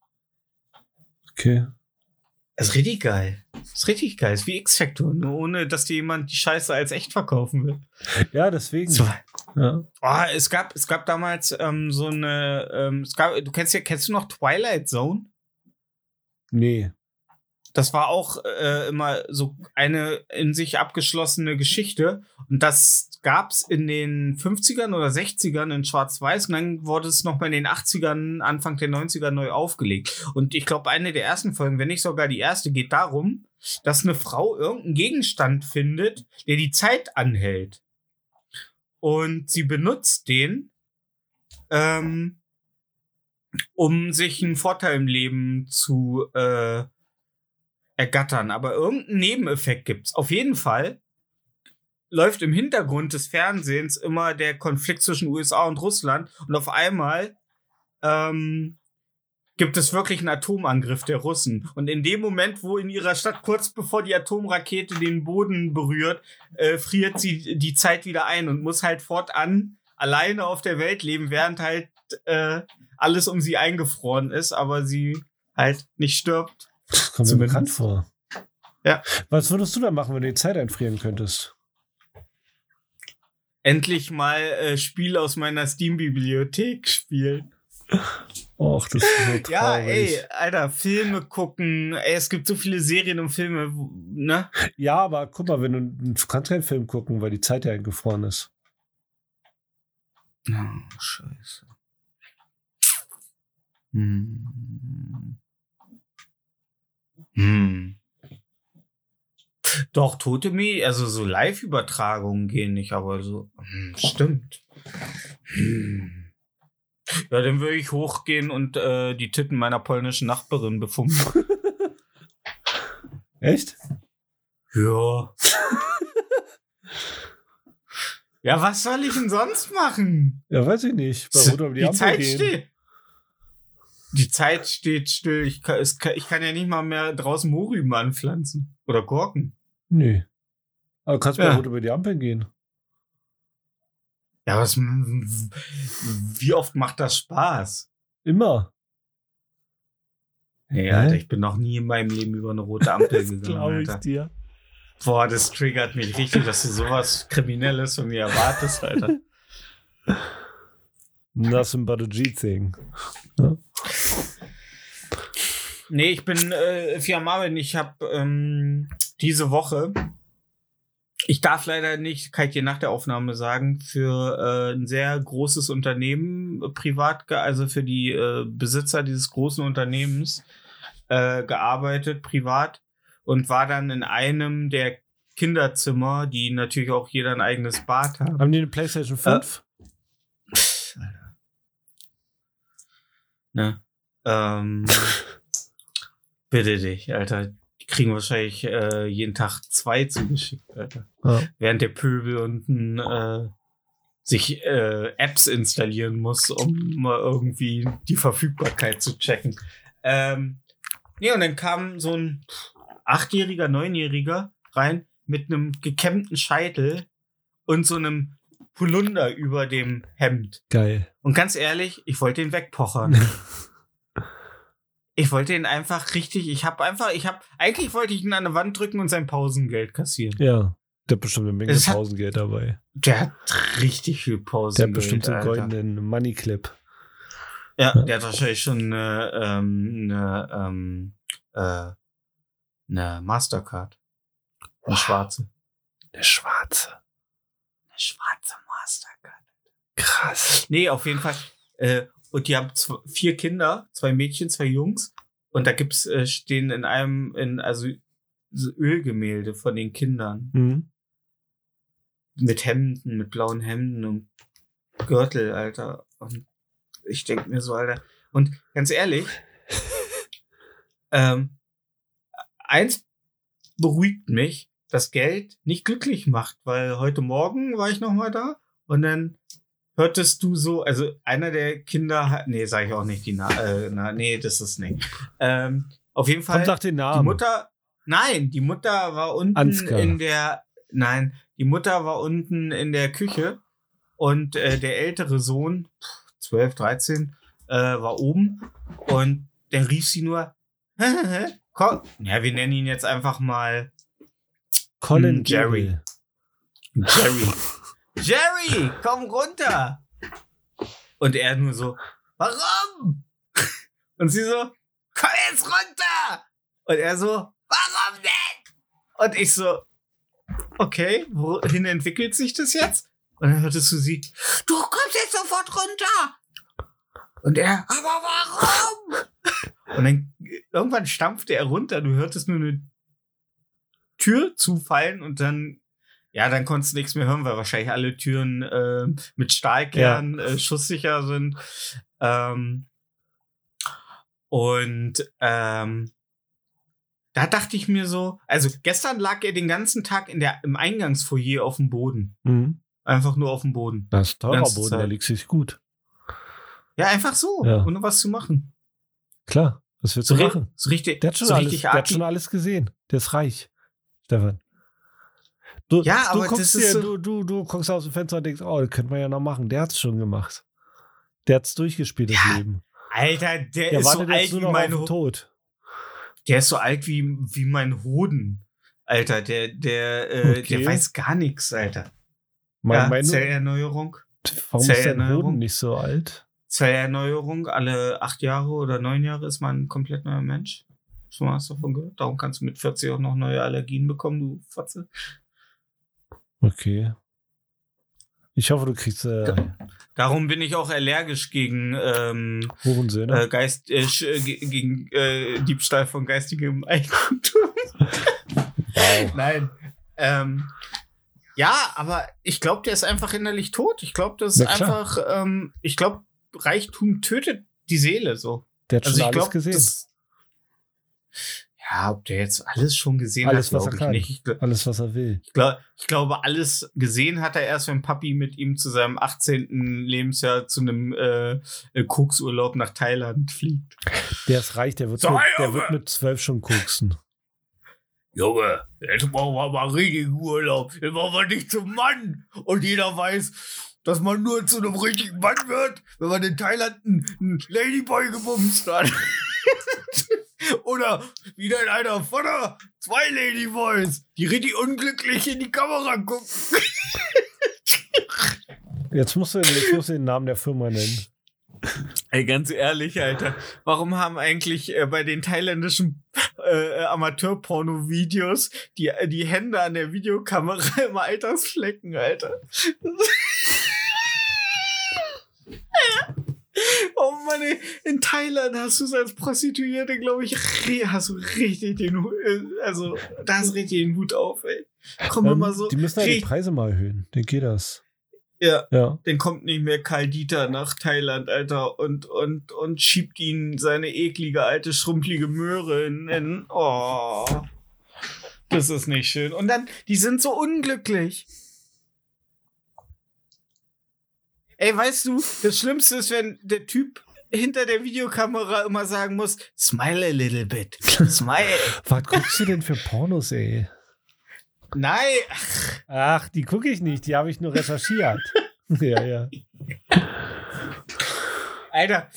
Okay. Das ist richtig geil. Das ist richtig geil. Das ist wie X-Factor, nur ohne, dass dir jemand die Scheiße als echt verkaufen will. Ja, deswegen. So. Ja. Oh, es gab, es gab damals ähm, so eine, ähm, es gab, du kennst ja, kennst du noch Twilight Zone? Nee. Das war auch äh, immer so eine in sich abgeschlossene Geschichte. Und das gab's in den 50ern oder 60ern in Schwarz-Weiß. Und dann wurde es nochmal in den 80ern, Anfang der 90er neu aufgelegt. Und ich glaube, eine der ersten Folgen, wenn nicht sogar die erste, geht darum, dass eine Frau irgendeinen Gegenstand findet, der die Zeit anhält. Und sie benutzt den, ähm, um sich einen Vorteil im Leben zu äh, ergattern. Aber irgendeinen Nebeneffekt gibt's. Auf jeden Fall läuft im Hintergrund des Fernsehens immer der Konflikt zwischen USA und Russland und auf einmal ähm, gibt es wirklich einen Atomangriff der Russen. Und in dem Moment, wo in ihrer Stadt kurz bevor die Atomrakete den Boden berührt, äh, friert sie die Zeit wieder ein und muss halt fortan alleine auf der Welt leben, während halt äh, alles um sie eingefroren ist, aber sie halt nicht stirbt. Das kommt mir bekannt vor. Ja. Was würdest du da machen, wenn du die Zeit einfrieren könntest? Endlich mal äh, Spiele aus meiner Steam-Bibliothek spielen. Och, das ist so traurig. [LAUGHS] Ja, ey, Alter, Filme gucken. Ey, es gibt so viele Serien und Filme, ne? Ja, aber guck mal, wenn du, du kannst keinen Film gucken, weil die Zeit ja eingefroren ist. Oh, scheiße. Hm. Hm. Doch, Tote Me, also so Live-Übertragungen gehen nicht, aber so. Hm, stimmt. Hm. Ja, dann würde ich hochgehen und äh, die Titten meiner polnischen Nachbarin befummen. [LAUGHS] Echt? Ja. ja, was soll ich denn sonst machen? Ja, weiß ich nicht. Bei Rot um die, die Ampel Zeit gehen. steht. Die Zeit steht still. Ich kann, es ich kann ja nicht mal mehr draußen Mohrrüben anpflanzen. Oder Gurken. Nee. Aber du kannst bei Ja. Rot über die Ampel gehen. Ja, was, wie oft macht das Spaß? Immer. Hey? Alter, ich bin noch nie in meinem Leben über eine rote Ampel [LAUGHS] Das gegangen. glaube ich Alter. dir. Boah, das triggert mich richtig, dass du sowas Kriminelles von mir erwartest, Alter. Nothing but a G-Thing. Nee, ich bin äh, viel am Arbeiten. Ich habe ähm, diese Woche, ich darf leider nicht, kann ich dir nach der Aufnahme sagen, für äh, ein sehr großes Unternehmen äh, privat, also für die äh, Besitzer dieses großen Unternehmens äh, gearbeitet, privat und war dann in einem der Kinderzimmer, die natürlich auch jeder ein eigenes Bad haben. Haben die eine PlayStation 5? Ne? Ähm, [LAUGHS] bitte dich, Alter. Kriegen wahrscheinlich äh, jeden Tag zwei zugeschickt, Alter. Ja. Während der Pöbel unten äh, sich äh, Apps installieren muss, um mal irgendwie die Verfügbarkeit zu checken. Ähm, nee, und dann kam so ein achtjähriger, neunjähriger rein mit einem gekämmten Scheitel und so einem Polunder über dem Hemd. Geil. Und ganz ehrlich, ich wollte ihn wegpochern. [LAUGHS] ich wollte ihn einfach richtig, ich habe einfach, ich habe, eigentlich wollte ich ihn an eine Wand drücken und sein Pausengeld kassieren. Ja. Der hat bestimmt eine Menge hat- Pausengeld dabei. Der hat richtig viel Der Pausengeld. hat bestimmt einen goldenen Money Clip. Ja, Ja. der hat wahrscheinlich schon eine, ähm, eine, ähm, äh, eine Mastercard. Eine Wow. schwarze. Der Schwarze. Eine schwarze Mastercard. Krass. Nee, auf jeden Fall. Äh, und die haben zw- vier Kinder, zwei Mädchen, zwei Jungs. Und da gibt's, äh, stehen in einem, in, also so Ölgemälde von den Kindern. Mhm. Mit Hemden, mit blauen Hemden und Gürtel, Alter. Und ich denk mir so, Alter. Und ganz ehrlich, [LAUGHS] ähm, eins beruhigt mich, dass Geld nicht glücklich macht, weil heute Morgen war ich noch mal da und dann hörtest du so, also einer der Kinder hat, nee, sag ich auch nicht die Na, äh, na nee, das ist nicht. Ähm, auf jeden Fall. Komm, sag den Die Namen. Mutter, nein, die Mutter war unten Ansgar. in der, nein, die Mutter war unten in der Küche und äh, der ältere Sohn, 12, 13, äh, war oben und der rief sie nur, [LAUGHS] komm, ja, wir nennen ihn jetzt einfach mal Colin Hm, Jerry. Jerry. Jerry, komm runter. Und er nur so, warum? Und sie so, komm jetzt runter. Und er so, warum denn? Und ich so, okay, wohin entwickelt sich das jetzt? Und dann hörtest du sie, du kommst jetzt sofort runter. Und er, aber warum? Und dann irgendwann stampfte er runter, du hörtest nur eine Tür zufallen und dann, ja, dann konntest du nichts mehr hören, weil wahrscheinlich alle Türen äh, mit Stahlkern äh, schusssicher sind. Ähm, und ähm, da dachte ich mir so, also gestern lag er den ganzen Tag in der, im Eingangsfoyer auf dem Boden. Mhm. Einfach nur auf dem Boden. Das ist teurer Boden, Zeit. der liegt sich gut. Ja, einfach so, Ja. ohne was zu machen. Klar, was willst du So, machen? so richtig, Der hat, schon so alles, der hat schon alles gesehen. Der ist reich, Stefan. Du, Ja, du aber guckst das ist so- du, du, du guckst aus dem Fenster und denkst, oh, das könnte man ja noch machen. Der hat's schon gemacht. Der hat's durchgespielt, das Ja, Leben. Alter, der, Der ist so alt wie mein Tod. Der ist so alt wie, wie mein Hoden. Alter, der, der, äh, Okay. der weiß gar nichts, Alter. Mein, ja, mein, Zellerneuerung. warum ist dein Zellerneuerung. Hoden nicht so alt? Zellerneuerung, alle acht Jahre oder neun Jahre ist man ein komplett neuer Mensch. Schon mal hast du davon gehört? Darum kannst du mit 40 auch noch neue Allergien bekommen, du Fotze. Okay. Ich hoffe, du kriegst äh, Darum bin ich auch allergisch gegen ähm, Hurensöhne. äh, Geist, äh, äh, ge- gegen äh, Diebstahl von geistigem [LAUGHS] Eigentum. wow. Nein. Ähm, ja, aber ich glaube, der ist einfach innerlich tot. Ich glaube, das ist einfach, ähm, ich glaube, Reichtum tötet die Seele so. Der hat Also schon ich alles glaube, gesehen. das. Ja, ob der jetzt alles schon gesehen Alles, hat, was glaube er ich nicht. Ich, alles, was er will. ich, glaub, ich glaube, alles gesehen hat er erst, wenn Papi mit ihm zu seinem 18. Lebensjahr zu einem äh, äh, Koksurlaub nach Thailand fliegt. Der ist reich, der wird, So, mit, der wird mit zwölf schon koksen. Junge, jetzt machen wir mal richtigen Urlaub. Jetzt machen wir nicht zum Mann. Und jeder weiß, dass man nur zu einem richtigen Mann wird, wenn man in Thailand einen, einen Ladyboy gebumst hat. Oder wieder in einer Vater zwei Ladyboys, die richtig unglücklich in die Kamera gucken. Jetzt musst du, jetzt musst du den Namen der Firma nennen. Ey, ganz ehrlich, Alter. Warum haben eigentlich äh, bei den thailändischen äh, Amateur-Porno-Videos die, die Hände an der Videokamera [LAUGHS] immer Altersflecken, Alter? [LAUGHS] Oh Mann, ey, in Thailand hast du es als Prostituierte, glaube ich, hast du richtig den Hut, äh, also da hast richtig den Hut auf, ey. Komm Ähm, mal so. die müssen ja die richtig- Preise mal erhöhen. Dann geht das. ja, Ja. dann kommt nicht mehr Karl Dieter nach Thailand, Alter, und, und, und schiebt ihn seine eklige, alte, schrumpelige Möhre in, in oh. Das ist nicht schön. Und dann, die sind so unglücklich. Ey, weißt du, das Schlimmste ist, wenn der Typ hinter der Videokamera immer sagen muss, smile a little bit. Smile. [LAUGHS] Was guckst du denn für Pornos, ey? Nein. Ach, die gucke ich nicht. Die habe ich nur recherchiert. [LAUGHS] ja, ja. Alter,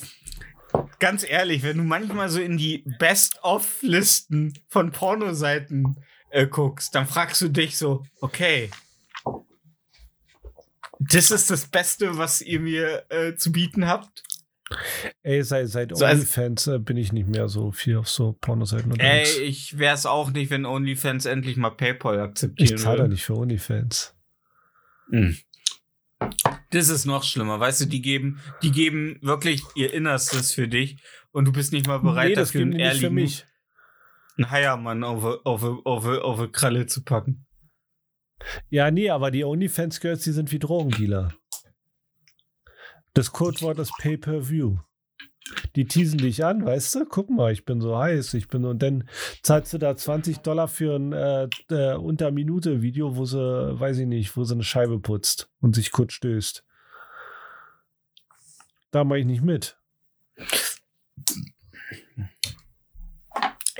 ganz ehrlich, wenn du manchmal so in die Best-of-Listen von Pornoseiten äh, guckst, dann fragst du dich so, okay, das ist das Beste, was ihr mir äh, zu bieten habt? Ey, seit, seit So, also- OnlyFans äh, bin ich nicht mehr so viel auf so Pornoseiten Ey, unterwegs. ich wär's auch nicht, wenn OnlyFans endlich mal PayPal akzeptieren ich zahle da nicht für OnlyFans. Hm. Das ist noch schlimmer, weißt du, die geben, die geben wirklich ihr Innerstes für dich und du bist nicht mal bereit, nee, das dafür einen ehrlichen mich. einen Heiermann auf, auf, auf, auf, a Kralle zu packen. Ja, nee, aber die OnlyFans-Girls, die sind wie Drogendealer. Das Codewort ist Pay-Per-View. Die teasen dich an, weißt du? Guck mal, ich bin so heiß, ich bin und dann zahlst du da 20 Dollar für ein äh, äh, unter Minute Video, wo sie, weiß ich nicht, wo sie eine Scheibe putzt und sich kurz stößt. Da mache ich nicht mit.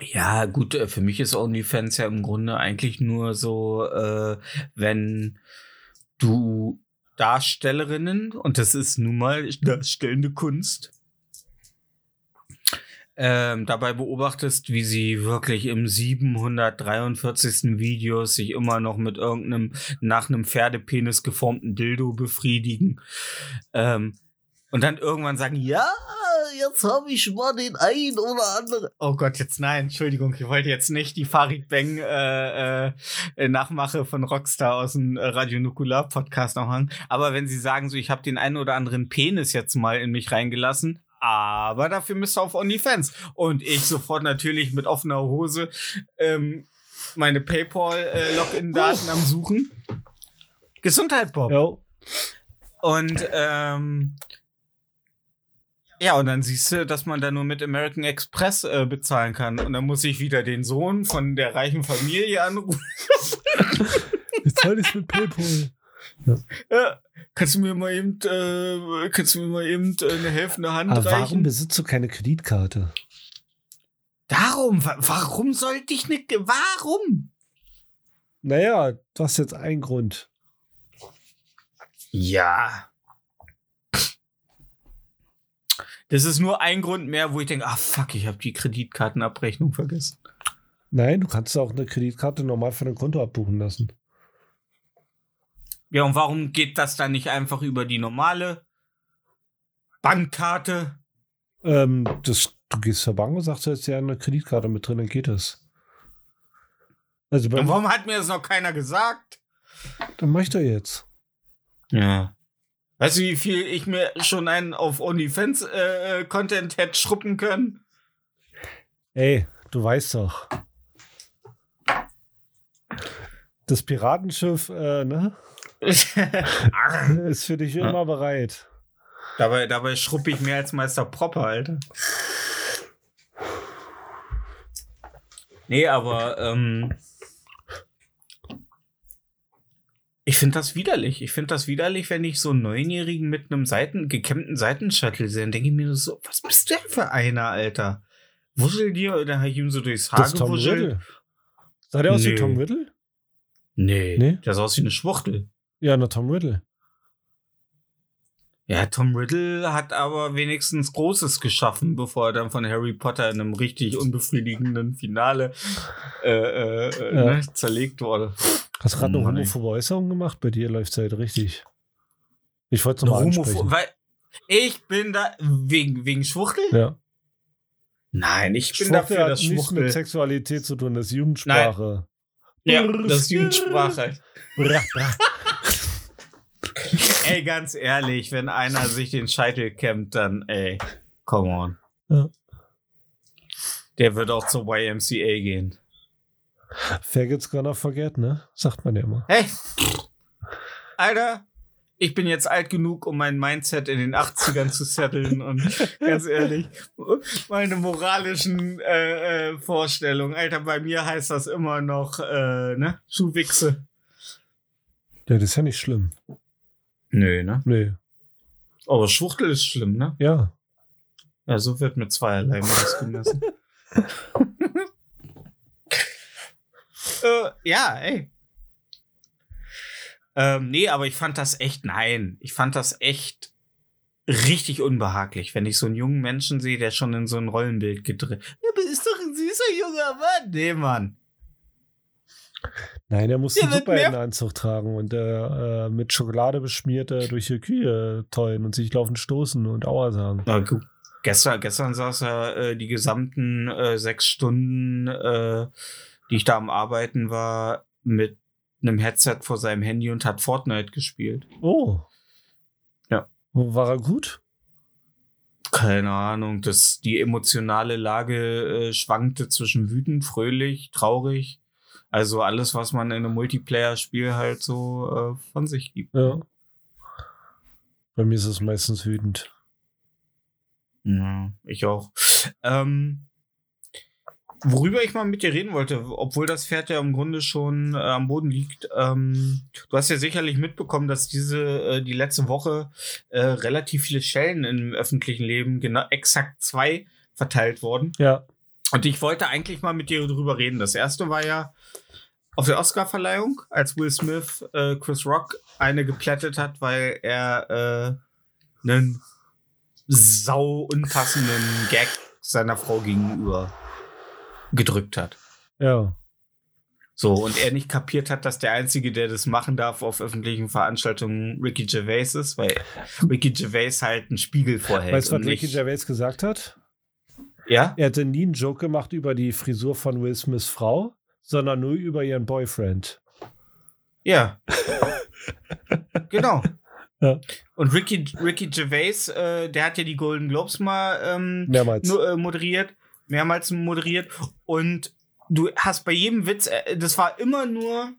Ja, gut, äh, für mich ist OnlyFans ja im Grunde eigentlich nur so, äh, wenn du Darstellerinnen, und das ist nun mal darstellende Kunst, ähm, dabei beobachtest, wie sie wirklich im 743. Video sich immer noch mit irgendeinem nach einem Pferdepenis geformten Dildo befriedigen. Ähm, und dann irgendwann sagen, ja, jetzt habe ich mal den ein oder anderen. Oh Gott, jetzt nein, Entschuldigung, ich wollte jetzt nicht die Farid Bang äh, äh, Nachmache von Rockstar aus dem äh, Radio Nukular Podcast noch machen. Aber wenn sie sagen, so, ich habe den einen oder anderen Penis jetzt mal in mich reingelassen, aber dafür müsst ihr auf OnlyFans. Und ich sofort natürlich mit offener Hose ähm, meine PayPal-Login-Daten am Suchen. Gesundheit, Bob. Ja. Und ähm, ja, und dann siehst du, dass man da nur mit American Express äh, bezahlen kann. Und dann muss ich wieder den Sohn von der reichen Familie anrufen. Ich zahle das mit PayPal. Ja, kannst du mir mal eben, äh, kannst du mir mal eben äh, eine helfende Hand Aber warum reichen? besitzt du keine Kreditkarte? Darum, wa warum sollte ich nicht, warum? Naja, du hast jetzt einen Grund. Ja. Das ist nur ein Grund mehr, wo ich denke, ah fuck, ich habe die Kreditkartenabrechnung vergessen. Nein, du kannst auch eine Kreditkarte normal von deinem Konto abbuchen lassen. Ja, und warum geht das dann nicht einfach über die normale Bankkarte? Ähm, das, du gehst zur Bank und sagst, da ist ja eine Kreditkarte mit drin, dann geht das. Also Und warum hat mir das noch keiner gesagt? dann mach ich doch jetzt. Ja. Weißt du, wie viel ich mir schon einen auf OnlyFans äh, äh, hätte schruppen können? Ey, du weißt doch. Das Piratenschiff, äh, ne? [LAUGHS] Ist für dich Ja. immer bereit. dabei, dabei schruppe ich mehr als Meister Propper, Alter. Nee, aber ähm, ich finde das widerlich. Ich finde das widerlich, wenn ich so einen Neunjährigen mit einem Seiten, gekämmten Seitenshuttle sehe. Dann denke ich mir so, was bist du denn für einer, Alter? Wuschel dir oder habe ich ihm so durchs Haar Das gewuschelt? Riddle. Sah der aus wie Nee. Tom Riddle? Nee, Nee? der sah aus wie eine Schwuchtel. Ja, na Tom Riddle. Ja, Tom Riddle hat aber wenigstens Großes geschaffen, bevor er dann von Harry Potter in einem richtig unbefriedigenden Finale äh, äh, äh, Ja. ne, zerlegt wurde. Hast du gerade eine Mann, ey. homophobe Äußerung gemacht? Bei dir läuft es halt richtig. Ich wollte es Eine nochmal ansprechen. weil ich bin da wegen wegen Schwuchtel? Ja. Nein, ich bin Schwuchtel dafür, dass nichts Schwuchtel. mit Sexualität zu tun, das ist Jugendsprache. ja, das ist Jugendsprache. [LAUGHS] Ey, ganz ehrlich, wenn einer sich den Scheitel kämmt, dann, ey, come on. Ja. Der wird auch zur YMCA gehen. Faggots gonna forget, ne? Sagt man ja immer. Hey, Alter, ich bin jetzt alt genug, um mein Mindset in den 80ern zu setteln und [LAUGHS] ganz ehrlich, meine moralischen äh, äh, Vorstellungen, Alter, bei mir heißt das immer noch, äh, ne, Schuhwichse. Ja, das ist ja nicht schlimm. Nö, ne? Nee. Aber Schwuchtel ist schlimm, ne? Ja. Ja, so wird mit zweierlei Maß gemessen. [LAUGHS] äh, ja, ey. Ähm, nee, aber ich fand das echt, nein, ich fand das echt richtig unbehaglich, wenn ich so einen jungen Menschen sehe, der schon in so ein Rollenbild gedreht. Ja, aber ist doch ein süßer junger Mann. Nee, Mann. Nein, er muss einen Superheldenanzug tragen und äh, äh, mit Schokolade beschmiert äh, durch die Kühe tollen und sich laufend stoßen und Aua sagen. Na gut. Gestern, gestern saß er äh, die gesamten äh, sechs Stunden, äh, die ich da am Arbeiten war, mit einem Headset vor seinem Handy und hat Fortnite gespielt. Oh. Ja. War er gut? Keine Ahnung, dass die emotionale Lage äh, schwankte zwischen wütend, fröhlich, traurig. Also alles, was man in einem Multiplayer-Spiel halt so äh, von sich gibt. Ja. Bei mir ist es meistens wütend. Ja, ich auch. Ähm, worüber ich mal mit dir reden wollte, obwohl das Pferd ja im Grunde schon äh, am Boden liegt. Ähm, du hast ja sicherlich mitbekommen, dass diese äh, die letzte Woche äh, relativ viele Schellen im öffentlichen Leben, genau exakt zwei, verteilt wurden. Ja. Und ich wollte eigentlich mal mit dir drüber reden. Das erste war ja auf der Oscar-Verleihung, als Will Smith äh, Chris Rock eine geplättet hat, weil er äh, einen sau unpassenden Gag seiner Frau gegenüber gedrückt hat. Ja. So, und er nicht kapiert hat, dass der Einzige, der das machen darf auf öffentlichen Veranstaltungen, Ricky Gervais ist, weil Ricky Gervais halt einen Spiegel vorhält. Weißt du, was Ricky Gervais gesagt hat? Ja? Er hatte nie einen Joke gemacht über die Frisur von Will Smiths Frau, sondern nur über ihren Boyfriend. Ja. [LAUGHS] genau. Ja. Und Ricky, Ricky Gervais, äh, der hat ja die Golden Globes mal ähm, Mehrmals. nur, äh, moderiert, mehrmals moderiert. Und du hast bei jedem Witz, äh, das war immer nur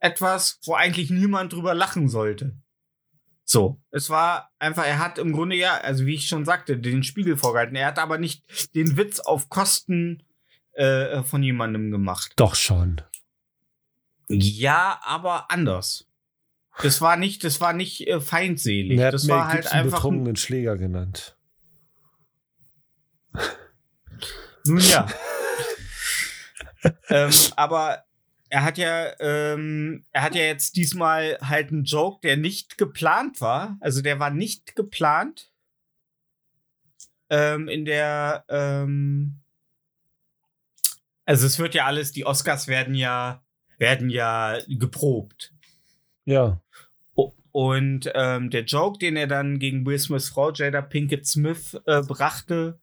etwas, wo eigentlich niemand drüber lachen sollte. So, es war einfach, er hat im Grunde ja, also wie ich schon sagte, den Spiegel vorgehalten. Er hat aber nicht den Witz auf Kosten äh, von jemandem gemacht. Doch schon. Ja, aber anders. Das war nicht, das war nicht äh, feinselig. Er hat das mir war halt einfach. betrunkenen Schläger genannt. Nun ja. [LAUGHS] ähm, aber er hat ja, ähm, er hat ja jetzt diesmal halt einen Joke, der nicht geplant war. Also der war nicht geplant. Ähm, in der, ähm, also es wird ja alles, die Oscars werden ja, werden ja geprobt. Ja. Und ähm, der Joke, den er dann gegen Will Smiths Frau Jada Pinkett Smith äh, brachte,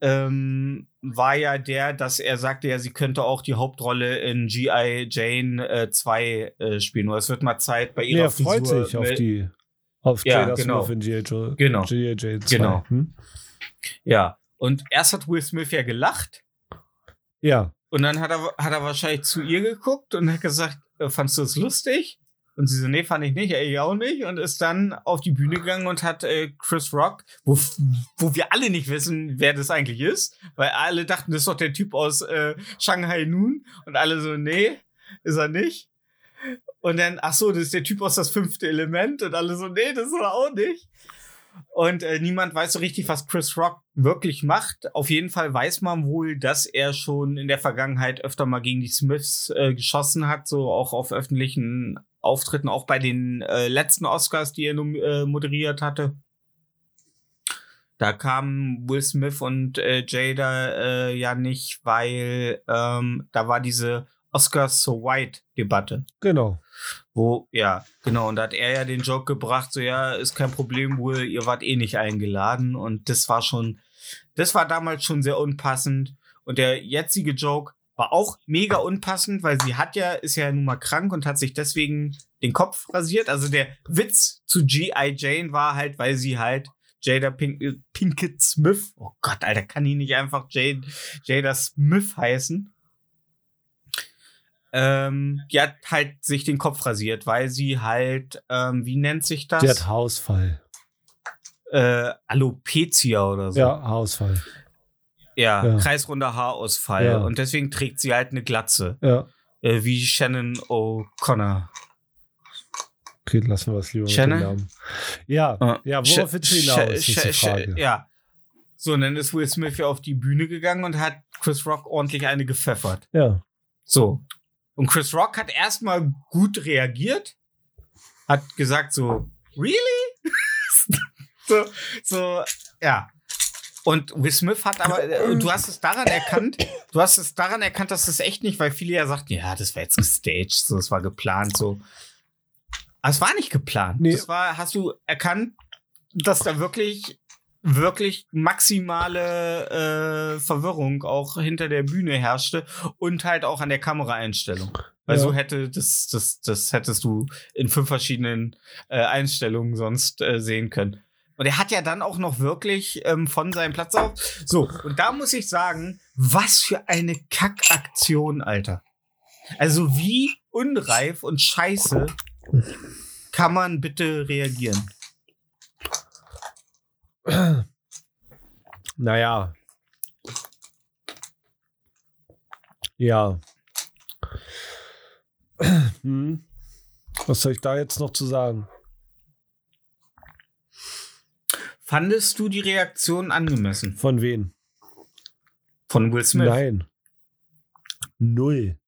ähm, war ja der, dass er sagte, ja, sie könnte auch die Hauptrolle in G.I. Jane äh, 2 äh, spielen. Nur es wird mal Zeit bei Nee, ihrer er freut Frisur sich auf die auf Ja, Jada genau. Smith in G.I. Genau. Jane 2. Genau. Hm? Ja. Und erst hat Will Smith ja gelacht Ja. und dann hat er, hat er wahrscheinlich zu ihr geguckt und hat gesagt, äh, fandst du es lustig? Und sie so, nee, fand ich nicht, ich auch nicht. Und ist dann auf die Bühne gegangen und hat äh, Chris Rock, wo, wo wir alle nicht wissen, wer das eigentlich ist, weil alle dachten, das ist doch der Typ aus äh, Shanghai Noon. Und alle so, nee, ist er nicht. Und dann, ach so, das ist der Typ aus das fünfte Element. Und alle so, nee, das ist er auch nicht. Und äh, niemand weiß so richtig, was Chris Rock wirklich macht. Auf jeden Fall weiß man wohl, dass er schon in der Vergangenheit öfter mal gegen die Smiths äh, geschossen hat, so auch auf öffentlichen Auftritten, auch bei den äh, letzten Oscars, die er äh, moderiert hatte. Da kamen Will Smith und äh, Jada äh, ja nicht, weil ähm, da war diese Oscars so white Debatte. Genau. Wo, ja, genau, und da hat er ja den Joke gebracht, so, ja, ist kein Problem, Will, ihr wart eh nicht eingeladen. Und das war schon, das war damals schon sehr unpassend. Und der jetzige Joke War auch mega unpassend, weil sie hat ja, ist ja nun mal krank und hat sich deswegen den Kopf rasiert. Also der Witz zu G.I. Jane war halt, weil sie halt Jada Pink äh, Pinkett Smith, oh Gott, Alter, kann die nicht einfach Jade, Jada Smith heißen? Ähm, die hat halt sich den Kopf rasiert, weil sie halt, ähm, wie nennt sich das? Der hat Haarausfall. äh, Alopecia oder so. Ja, Haarausfall. Ja, Ja. kreisrunder Haarausfall. Ja. Und deswegen trägt sie halt eine Glatze. Ja. Äh, wie Shannon O'Connor. Okay, lassen wir es lieber Shannon? mit dem Namen. Ja, Ah, ja, worauf willst du hinaus? ist die Sh- Sh- Frage. Ja. So, und dann ist Will Smith ja auf die Bühne gegangen und hat Chris Rock ordentlich eine gepfeffert. Ja. So. Und Chris Rock hat erstmal gut reagiert. Hat gesagt so, really? [LAUGHS] so, so, ja. Und Will Smith hat aber, äh, du hast es daran erkannt, du hast es daran erkannt, dass es echt nicht, weil viele ja sagten, ja, das war jetzt gestaged, so, das war geplant, so. Aber es war nicht geplant. Nee. Das war, hast du erkannt, dass da wirklich, wirklich maximale äh, Verwirrung auch hinter der Bühne herrschte und halt auch an der Kameraeinstellung. Weil Ja. so hätte das, das, das hättest du in fünf verschiedenen äh, Einstellungen sonst äh, sehen können. Und er hat ja dann auch noch wirklich ähm, von seinem Platz auf. So, und da muss ich sagen, was für eine Kackaktion, Alter. Also wie unreif und scheiße kann man bitte reagieren? Naja. Ja. Hm. Was soll ich da jetzt noch zu sagen? Fandest du die Reaktion angemessen Von wem? von Will Smith? Nein. Null.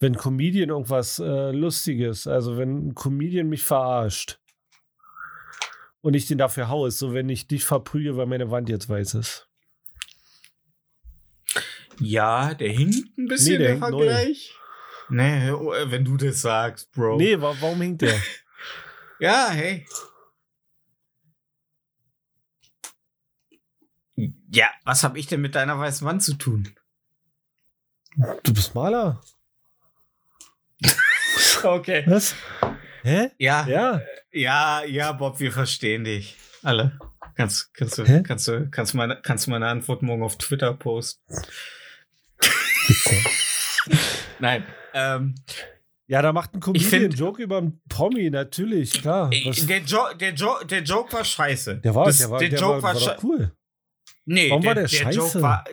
Wenn Comedian irgendwas äh, Lustiges, also wenn ein Comedian mich verarscht und ich den dafür haue, ist so, wenn ich dich verprüge, weil meine Wand jetzt weiß ist. Ja, der hinkt ein bisschen Nee, der der. Vergleich. Nee, oh, äh, wenn du das sagst, Bro. Nee, wa warum hinkt der? [LAUGHS] Ja, hey. Ja, was habe ich denn mit deiner weißen Wand zu tun? Du bist Maler? [LAUGHS] Okay. Was? Hä? Ja, ja, Ja. ja, Bob, wir verstehen dich. Alle. Kannst, kannst du, Hä? kannst du, kannst du meine, kannst meine Antwort morgen auf Twitter posten? [LAUGHS] Nein. Ähm, Ja, da macht ein Comedian einen Joke über einen Promi, natürlich, klar. Was, der, jo der, jo der Joke war scheiße. der war, Das- der war, der der Joke war, war, cool. Nee, Warum der, war der der scheiße? Joke war.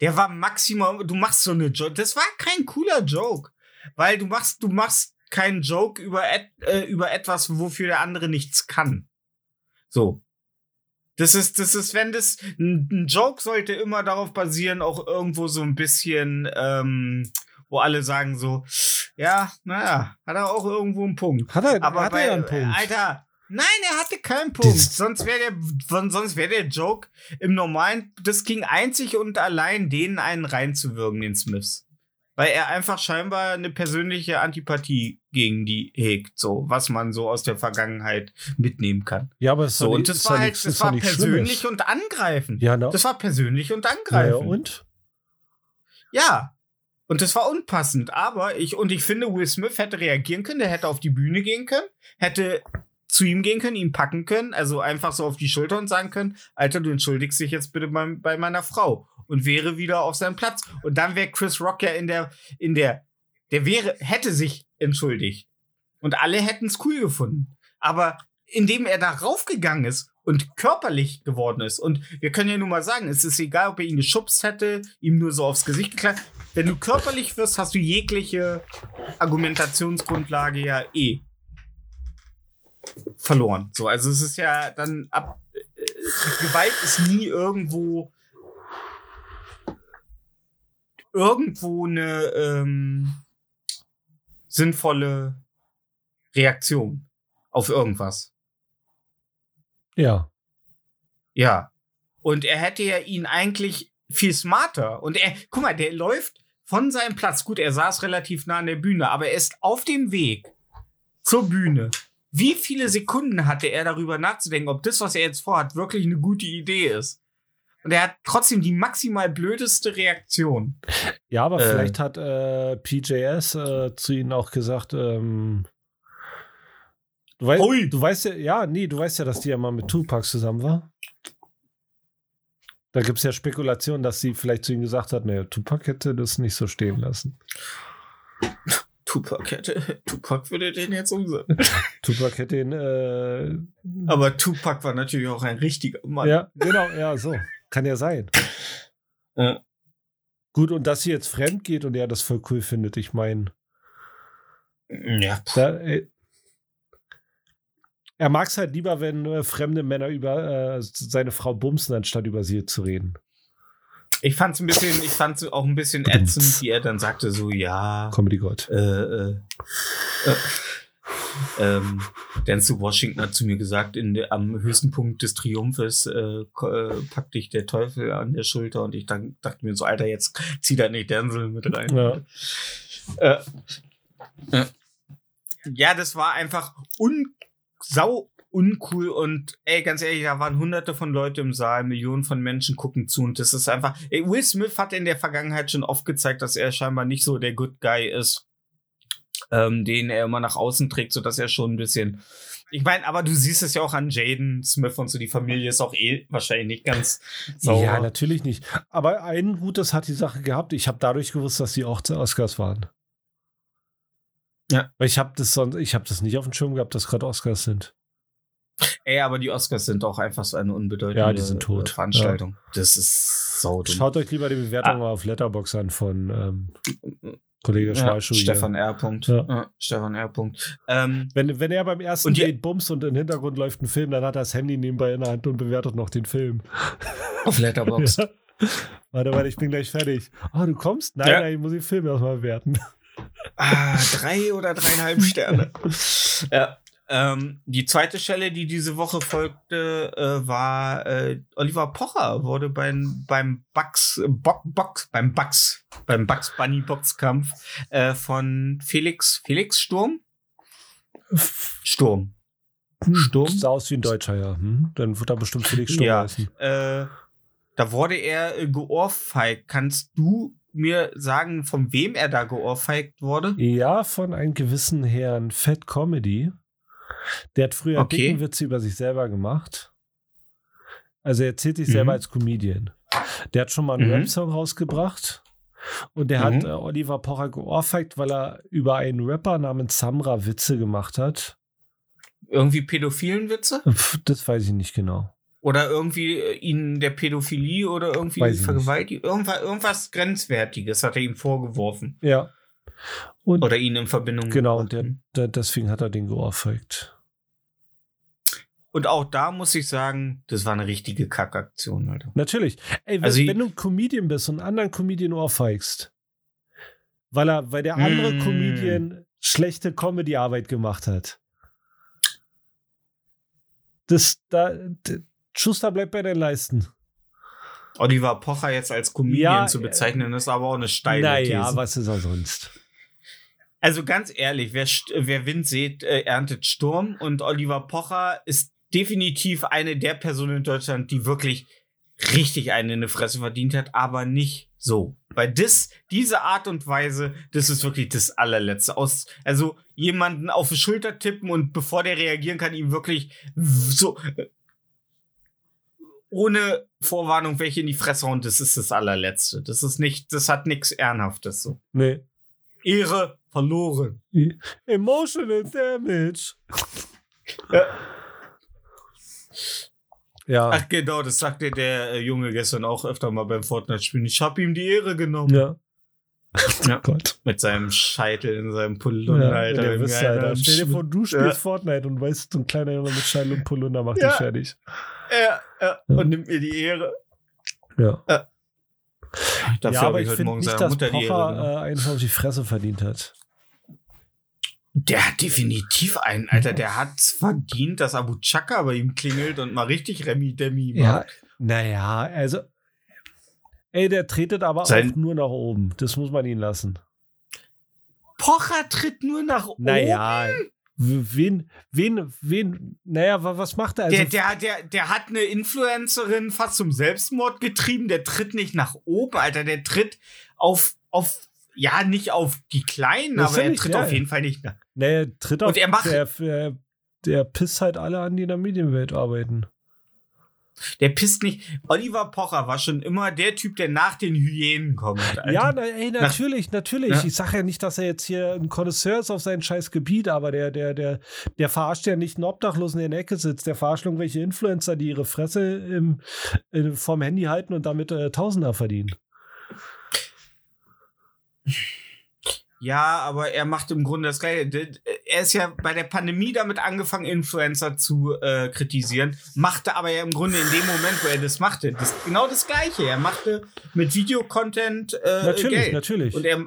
Der war maximal. Du machst so eine Joke. Das war kein cooler Joke. Weil du machst, du machst keinen Joke über, et, äh, über etwas, wofür der andere nichts kann. So. Das ist, das ist, wenn das, ein, Joke sollte immer darauf basieren, auch irgendwo so ein bisschen, ähm, wo alle sagen so, ja, naja, hat er auch irgendwo einen Punkt. Hat er, Aber hat bei, er ja einen Punkt. Alter, nein, er hatte keinen Punkt. Dieses- sonst wäre der, sonst wäre der Joke im normalen, das ging einzig und allein denen einen reinzuwirken, den Smiths. Weil er einfach scheinbar eine persönliche Antipathie gegen die hegt, so, was man so aus der Vergangenheit mitnehmen kann. ja, aber es So, und das war halt, nichts- das war persönlich und angreifend. Ja, na, Das war persönlich und angreifend. und? Ja. Und das war unpassend. Aber ich, und ich finde, Will Smith hätte reagieren können, der hätte auf die Bühne gehen können, hätte zu ihm gehen können, ihn packen können, also einfach so auf die Schulter und sagen können, Alter, du entschuldigst dich jetzt bitte bei, bei meiner Frau und wäre wieder auf seinem Platz. Und dann wäre Chris Rock ja in der, in der, der wäre, hätte sich entschuldigt. Und alle hätten es cool gefunden. Aber indem er da raufgegangen ist und körperlich geworden ist, und wir können ja nun mal sagen, es ist egal, ob er ihn geschubst hätte, ihm nur so aufs Gesicht geklappt. Wenn du körperlich wirst, hast du jegliche Argumentationsgrundlage ja eh verloren. So, also es ist ja dann ab. äh, Gewalt ist nie irgendwo irgendwo eine ähm, sinnvolle Reaktion auf irgendwas. Ja. Ja. Und er hätte ja ihn eigentlich viel smarter. Und er, guck mal, der läuft von seinem Platz. Gut, er saß relativ nah an der Bühne, aber er ist auf dem Weg zur Bühne. Wie viele Sekunden hatte er darüber nachzudenken, ob das, was er jetzt vorhat, wirklich eine gute Idee ist? Und er hat trotzdem die maximal blödeste Reaktion. Ja, aber Äh. vielleicht hat äh, PJS äh, zu ihnen auch gesagt, ähm, du, wei Ui. du weißt ja, ja, nee, du weißt ja, dass die ja mal mit Tupac zusammen war. Da gibt es ja Spekulationen, dass sie vielleicht zu ihm gesagt hat, nee, Tupac hätte das nicht so stehen lassen. [LAUGHS] Tupac hätte, Tupac würde den jetzt umsetzen. [LAUGHS] Tupac hätte ihn, äh, Aber Tupac war natürlich auch ein richtiger Mann. ja, genau, ja, so. Kann ja sein. [LAUGHS] Ja. Gut, und dass sie jetzt fremd geht und er das voll cool findet, ich meine, Ja. Da, äh, er mag es halt lieber, wenn äh, fremde Männer über äh, seine Frau bumsen, anstatt über sie zu reden. Ich fand's ein bisschen, ich fand's auch ein bisschen ätzend, wie er dann sagte, so, ja, Comedy Gott. äh, äh, äh, ähm, Denzel Washington hat zu mir gesagt, in der, am höchsten Punkt des Triumphes äh, äh, packt dich der Teufel an der Schulter und ich dann, dachte mir so, Alter, jetzt zieh da nicht Denzel mit rein. Ja. Äh, äh, ja, das war einfach un sau uncool und ey, ganz ehrlich, da waren hunderte von Leute im Saal, Millionen von Menschen gucken zu und das ist einfach, ey, Will Smith hat in der Vergangenheit schon oft gezeigt, dass er scheinbar nicht so der Good Guy ist, ähm, den er immer nach außen trägt, so dass er schon ein bisschen, ich meine, aber du siehst es ja auch an Jaden Smith und so, die Familie ist auch eh wahrscheinlich nicht ganz sauber. Ja, natürlich nicht. Aber ein Gutes hat die Sache gehabt. Ich habe dadurch gewusst, dass sie auch zu Oscars waren. Ja. Weil ich habe das sonst, ich habe das nicht auf dem Schirm gehabt, dass gerade Oscars sind. Ey, aber die Oscars sind auch einfach so eine unbedeutende Ja, die sind tot. äh, Veranstaltung. Das ist sau dumm. Schaut euch lieber die Bewertung Ah. mal auf Letterbox an von ähm, Kollege Ja, Schwalschuh. hier. Stefan R. Punkt. Ja. Ja, Stefan R. Punkt. Ähm, Wenn, wenn er beim ersten Date bumst und im Hintergrund läuft ein Film, dann hat er das Handy nebenbei in der Hand und bewertet noch den Film. [LAUGHS] auf Letterboxd. Ja. Warte, warte, ich bin gleich fertig. Ah, du kommst? Nein, Ja. nein, ich muss den Film erstmal bewerten. Ah, drei oder dreieinhalb Sterne. [LAUGHS] ja. Ähm, die zweite Stelle, die diese Woche folgte, äh, war äh, Oliver Pocher wurde beim beim Bugs Box, Box beim Bugs beim Bugs Bunny Boxkampf äh, von Felix Felix Sturm Sturm Sturm? Sah aus wie ein Deutscher, ja. Hm? Dann wird er bestimmt Felix Sturm Ja. heißen. äh, da wurde er äh, geohrfeigt. Kannst du mir sagen, von wem er da geohrfeigt wurde? Ja, von einem gewissen Herrn Fat Comedy. Der hat früher Okay. dicken Witze über sich selber gemacht. Also er erzählt sich Mhm. selber als Comedian. Der hat schon mal einen Mhm. Rap-Song rausgebracht. Und der hat Mhm. äh, Oliver Pocher geohrfeigt, weil er über einen Rapper namens Samra Witze gemacht hat. Irgendwie pädophilen Witze? Pff, das weiß ich nicht genau. Oder irgendwie äh, ihn der Pädophilie oder irgendwie Vergewaltigung? Irgendwas, irgendwas Grenzwertiges hat er ihm vorgeworfen. Ja. Und Oder ihn in Verbindung genau, und der, der, deswegen hat er den geohrfeigt. Und auch da muss ich sagen, das war eine richtige Kackaktion, Alter. Natürlich. Ey, wenn, Also wenn du ein Comedian bist und einen anderen Comedian ohrfeigst, weil er, weil der andere Mm. Comedian schlechte Comedy-Arbeit gemacht hat. Das, da, Schuster bleibt bei den Leisten. Oliver Pocher jetzt als Comedian Ja, zu äh, bezeichnen, ist aber auch eine steile Naja, These. was ist er sonst? Also ganz ehrlich, wer, wer Wind sieht, äh, erntet Sturm. Und Oliver Pocher ist definitiv eine der Personen in Deutschland, die wirklich richtig einen in die Fresse verdient hat, aber nicht so. Weil das, diese Art und Weise, das ist wirklich das allerletzte. Aus, also jemanden auf die Schulter tippen und bevor der reagieren kann, ihm wirklich so ohne Vorwarnung welche in die Fresse hauen, das ist das allerletzte. Das ist nicht, das hat nichts Ehrenhaftes so. Nee. Ehre verloren. Emotional Damage. Ja. Ja. Ach genau, das sagte der äh, Junge gestern auch öfter mal beim Fortnite-Spielen. Ich hab ihm die Ehre genommen. ja. [LAUGHS] Ja. Gott. Mit seinem Scheitel in seinem Pullunder, Ja, Alter. der wisst, geilen Alter. Stell dir vor, du spielst Ja. Fortnite und weißt, so ein kleiner Junge mit Scheitel und Polunder macht dich fertig. Ja, ja, und nimmt mir die Ehre. Ja. Dafür ja, aber ich heute finde nicht, dass Mutter Pocher genommen. äh, einen auf die Fresse verdient hat. Der hat definitiv einen, Alter. Der hat's verdient, dass Abu Chaka bei ihm klingelt und mal richtig Remi Demi macht. naja, also. Ey, der tretet aber Sein- auch nur nach oben. Das muss man ihn lassen. Pocher tritt nur nach oben. Naja, Wen, wen, wen, naja, wa- was macht er? Also, Der, der, der, der hat eine Influencerin fast zum Selbstmord getrieben. Der tritt nicht nach oben, Alter. Der tritt auf, auf, ja, nicht auf die Kleinen, Das aber er find ich, tritt ja. auf jeden Fall nicht nach. naja, tritt auf, Und er macht- der, der, der pisst halt alle an, die in der Medienwelt arbeiten. Der pisst nicht. Oliver Pocher war schon immer der Typ, der nach den Hyänen kommt. Alter. Ja, na, ey, natürlich, natürlich. Ja. Ich sage ja nicht, dass er jetzt hier ein Connoisseur ist auf sein scheiß Gebiet, aber der, der, der, der verarscht ja nicht einen Obdachlosen, in der Ecke sitzt. Der verarscht irgendwelche Influencer, die ihre Fresse im, äh, vorm Handy halten und damit äh, Tausender verdienen. Ja, aber er macht im Grunde das Gleiche. Er ist ja bei der Pandemie damit angefangen, Influencer zu äh, kritisieren, machte aber ja im Grunde in dem Moment, wo er das machte, das, genau das Gleiche. Er machte mit Videocontent äh, Natürlich, Geld. natürlich. Und er,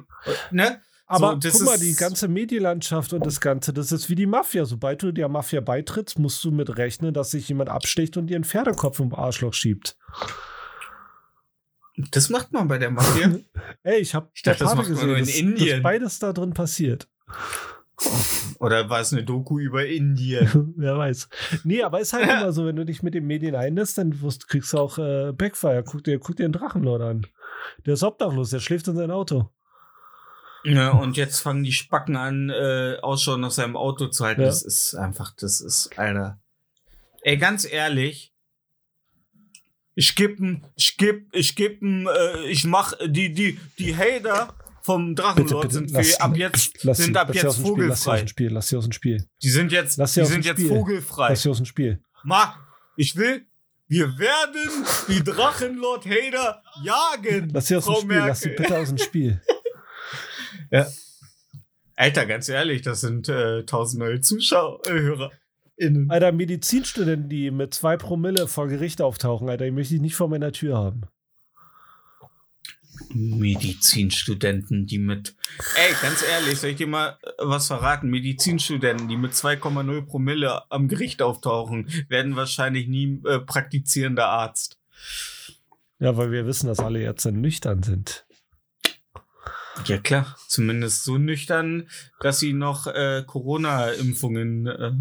ne? Aber So, das guck mal, die ganze Medienlandschaft und das Ganze, das ist wie die Mafia. Sobald du der Mafia beitrittst, musst du mit rechnen, dass sich jemand absticht und dir einen Pferdekopf im Arschloch schiebt. Das macht man bei der Mafia. [LAUGHS] Ey, ich habe Ich dachte, das macht man nur in dass, Indien. dass beides da drin passiert. [LAUGHS] Oder war es eine Doku über Indien? [LAUGHS] Wer weiß. Nee, aber ist halt immer so, wenn du dich mit den Medien einlässt, dann wirst, kriegst du auch äh, Backfire. Guck dir, guck dir den Drachenlord an. Der ist obdachlos, der schläft in seinem Auto. Ja, und jetzt fangen die Spacken an, äh, Ausschau nach seinem Auto zu halten. Ja. Das ist einfach, das ist, Alter. Ey, ganz ehrlich. Ich geb ich geb, ich geb äh, ich mach die, die, die Hater vom Drachenlord sind für, ab jetzt, [LAUGHS] lass sind ab lass jetzt aus dem Spiel, lass sie aus vogelfrei. dem Spiel, lass sie aus dem Spiel. Die sind jetzt, Lass die sind dem jetzt vogelfrei. Lass sie aus dem Spiel. Ma, ich will, wir werden die Drachenlord-Hater jagen. Lass sie aus dem Frau Spiel, lass sie Merkel. bitte aus dem Spiel. [LAUGHS] Alter, ganz ehrlich, das sind äh, tausend neue Zuschauer, HörerInnen. Alter, Medizinstudenten, die mit zwei Promille vor Gericht auftauchen, Alter, die möchte ich nicht vor meiner Tür haben. Medizinstudenten, die mit. Ey, ganz ehrlich, soll ich dir mal äh, was verraten? Medizinstudenten, die mit 2,0 Promille am Gericht auftauchen, werden wahrscheinlich nie äh, praktizierender Arzt. Ja, weil wir wissen, dass alle Ärzte nüchtern sind. Ja, klar. Zumindest so nüchtern, dass sie noch äh, Corona-Impfungen äh,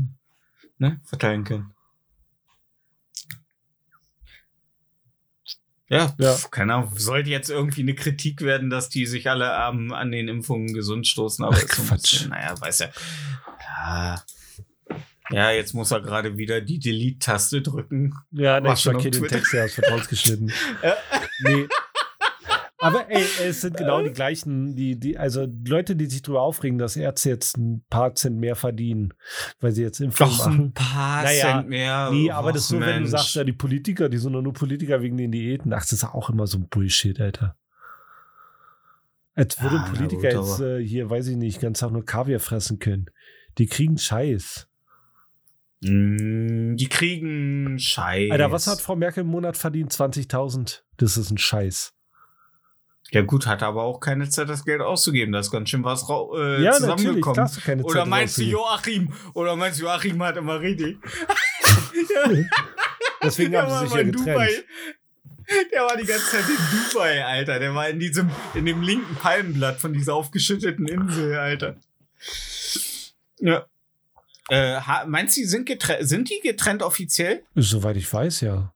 ne, verteilen können. Ja, Ja. pf, keine Ahnung. Sollte jetzt irgendwie eine Kritik werden, dass die sich alle ähm, an den Impfungen gesund stoßen. Aber Ach, Quatsch. bisschen, naja, weiß ja. Ja, ja jetzt muss er gerade wieder die Delete-Taste drücken. Ja, ne, War ich markiere den Twitter. Text [LAUGHS] ja aus vertrauensgeschnitten. nee. Aber ey, es sind genau die gleichen, die, die, also Leute, die sich darüber aufregen, dass Ärzte jetzt ein paar Cent mehr verdienen, weil sie jetzt Impfungen Doch machen. ein paar Naja, Cent mehr. Nee, aber das ist so, Och, wenn du Mensch. sagst, ja, die Politiker, die sind doch nur Politiker wegen den Diäten. Ach, das ist auch immer so ein Bullshit, Alter. Als würde Ja, ein Politiker gut, jetzt äh, hier, weiß ich nicht, ganz Tag nur Kaviar fressen können. Die kriegen Scheiß. Mm, Die kriegen Scheiß. Alter, was hat Frau Merkel im Monat verdient? 20.000. Das ist ein Scheiß. Ja gut, hat aber auch keine Zeit, das Geld auszugeben. Da ist ganz schön was äh, ja, natürlich, zusammengekommen. klar hast du keine Zeit. Oder meinst du. Joachim? Oder meinst du Joachim hat immer richtig? [LAUGHS] Deswegen Der haben war sie sich ja in getrennt. Dubai. Der war die ganze Zeit in Dubai, Alter. Der war in diesem, in dem linken Palmenblatt von dieser aufgeschütteten Insel, Alter. Ja. Äh, meinst du, die sind, sind die getrennt offiziell? Soweit ich weiß, ja.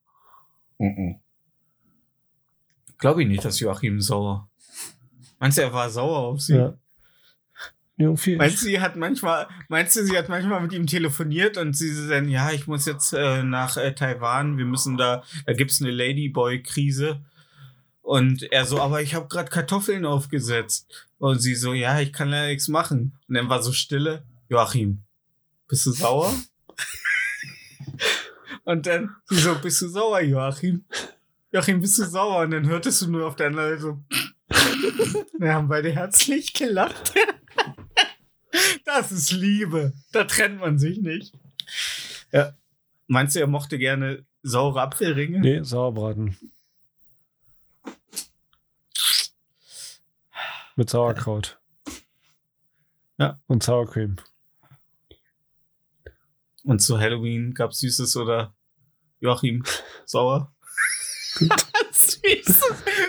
Glaube ich nicht, dass Joachim sauer. Meinst du, er war sauer auf sie? ja. Irgendwie. Meinst du, sie hat manchmal, meinst du, sie hat manchmal mit ihm telefoniert und sie so dann, ja, ich muss jetzt äh, nach äh, Taiwan, wir müssen da, da gibt's eine Ladyboy-Krise. Und er so, aber ich habe gerade Kartoffeln aufgesetzt. Und sie so, ja, ich kann ja nichts machen. Und dann war so Stille, Joachim, bist du sauer? [LAUGHS] und dann, sie so, bist du sauer, Joachim? Joachim, bist du sauer? Und dann hörtest du nur auf der anderen Seite so, [LAUGHS] wir haben beide herzlich gelacht. [LAUGHS] Das ist Liebe. Da trennt man sich nicht. Ja. Meinst du, er mochte gerne saure Apfelringe? Nee, Sauerbraten. Mit Sauerkraut. Ja. Und Sauercreme. Und zu Halloween gab's Süßes oder Joachim sauer? [LAUGHS] süßes,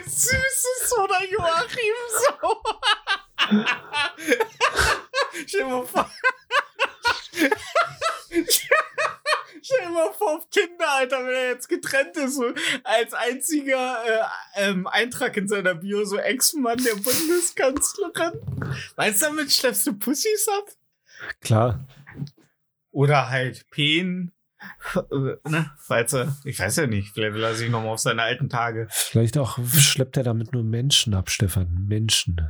süßes oder Joachim so. Stell dir mal vor. Auf Kinder, Alter, wenn er jetzt getrennt ist, so als einziger äh, ähm, Eintrag in seiner Bio, so Ex-Mann der Bundeskanzlerin. Weißt du, damit schleppst du Pussys ab? Klar. Oder halt Peen Ne? Falls er, ich weiß ja nicht, vielleicht will er sich nochmal auf seine alten Tage. Vielleicht auch schleppt er damit nur Menschen ab, Stefan. Menschen.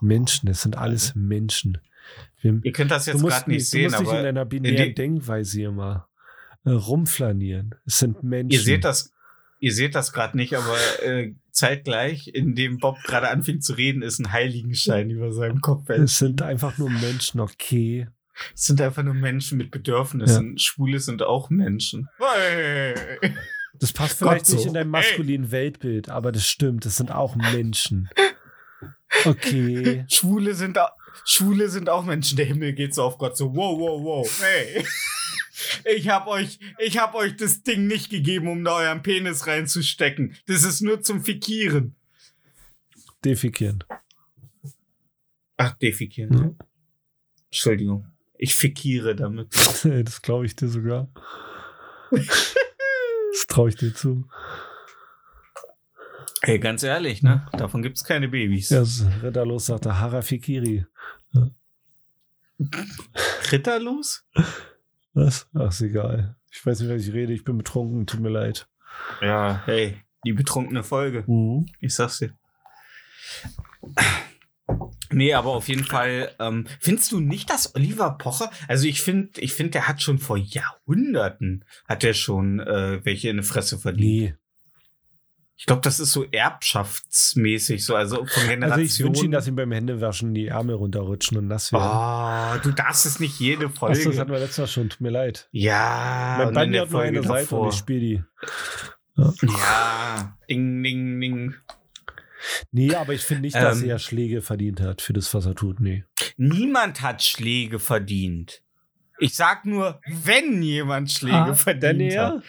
Menschen, das sind alles Menschen. Wir, Ihr könnt das du jetzt gerade nicht nicht, du sehen, musst nicht in aber einer binären die- Denkweise hier mal äh, rumflanieren. Es sind Menschen. ihr seht das, ihr seht das gerade nicht, aber äh, zeitgleich, in dem Bob gerade anfing zu reden, ist ein Heiligenschein über seinem Kopf. Es sind einfach nur Menschen, okay. Es sind einfach nur Menschen mit Bedürfnissen. Schwule sind auch Menschen. Das passt Gott vielleicht nicht so. in dein maskulinen Weltbild, aber das stimmt. Das sind auch Menschen. Okay. [LAUGHS] Schwule sind, Schwule sind auch Menschen. Der Himmel geht so auf Gott so, wow, wow, wow. Hey. [LAUGHS] Ich hab euch, ich hab euch das Ding nicht gegeben, um da euren Penis reinzustecken. Das ist nur zum Fikieren. Defekieren. Ach, defikieren. Ja. Entschuldigung. Ich fikiere damit. [LAUGHS] Das glaube ich dir sogar. Das traue ich dir zu. Hey, ganz ehrlich, ne? Davon gibt's keine Babys. Ja, Ritterlos sagte Harafikiri. Ritterlos? Was? Ach, ist egal. Ich weiß nicht, was ich rede. Ich bin betrunken. Tut mir leid. Ja, hey, die betrunkene Folge. Mhm. Ich sag's dir. Nee, aber auf jeden Fall, ähm, findest du nicht, dass Oliver Pocher, also ich finde, ich finde, der hat schon vor Jahrhunderten, hat er schon äh, welche in die Fresse verdient. Nee. Ich glaube, das ist so erbschaftsmäßig, so, also von Generationen. Also ich wünsche ihm, dass ihm beim Händewaschen die Ärmel runterrutschen und nass werden. Oh, du darfst es nicht jede Folge. Achso, das hatten wir letztes Mal schon. Tut mir leid. ja, mein der hat nur eine Seite davor. und ich spiele die. Ja, ding, ding, ding. Nee, aber ich finde nicht, dass Ähm. er Schläge verdient hat für das, was er tut. Nee. Niemand hat Schläge verdient. Ich sag nur, wenn jemand Schläge Ah, verdient hat.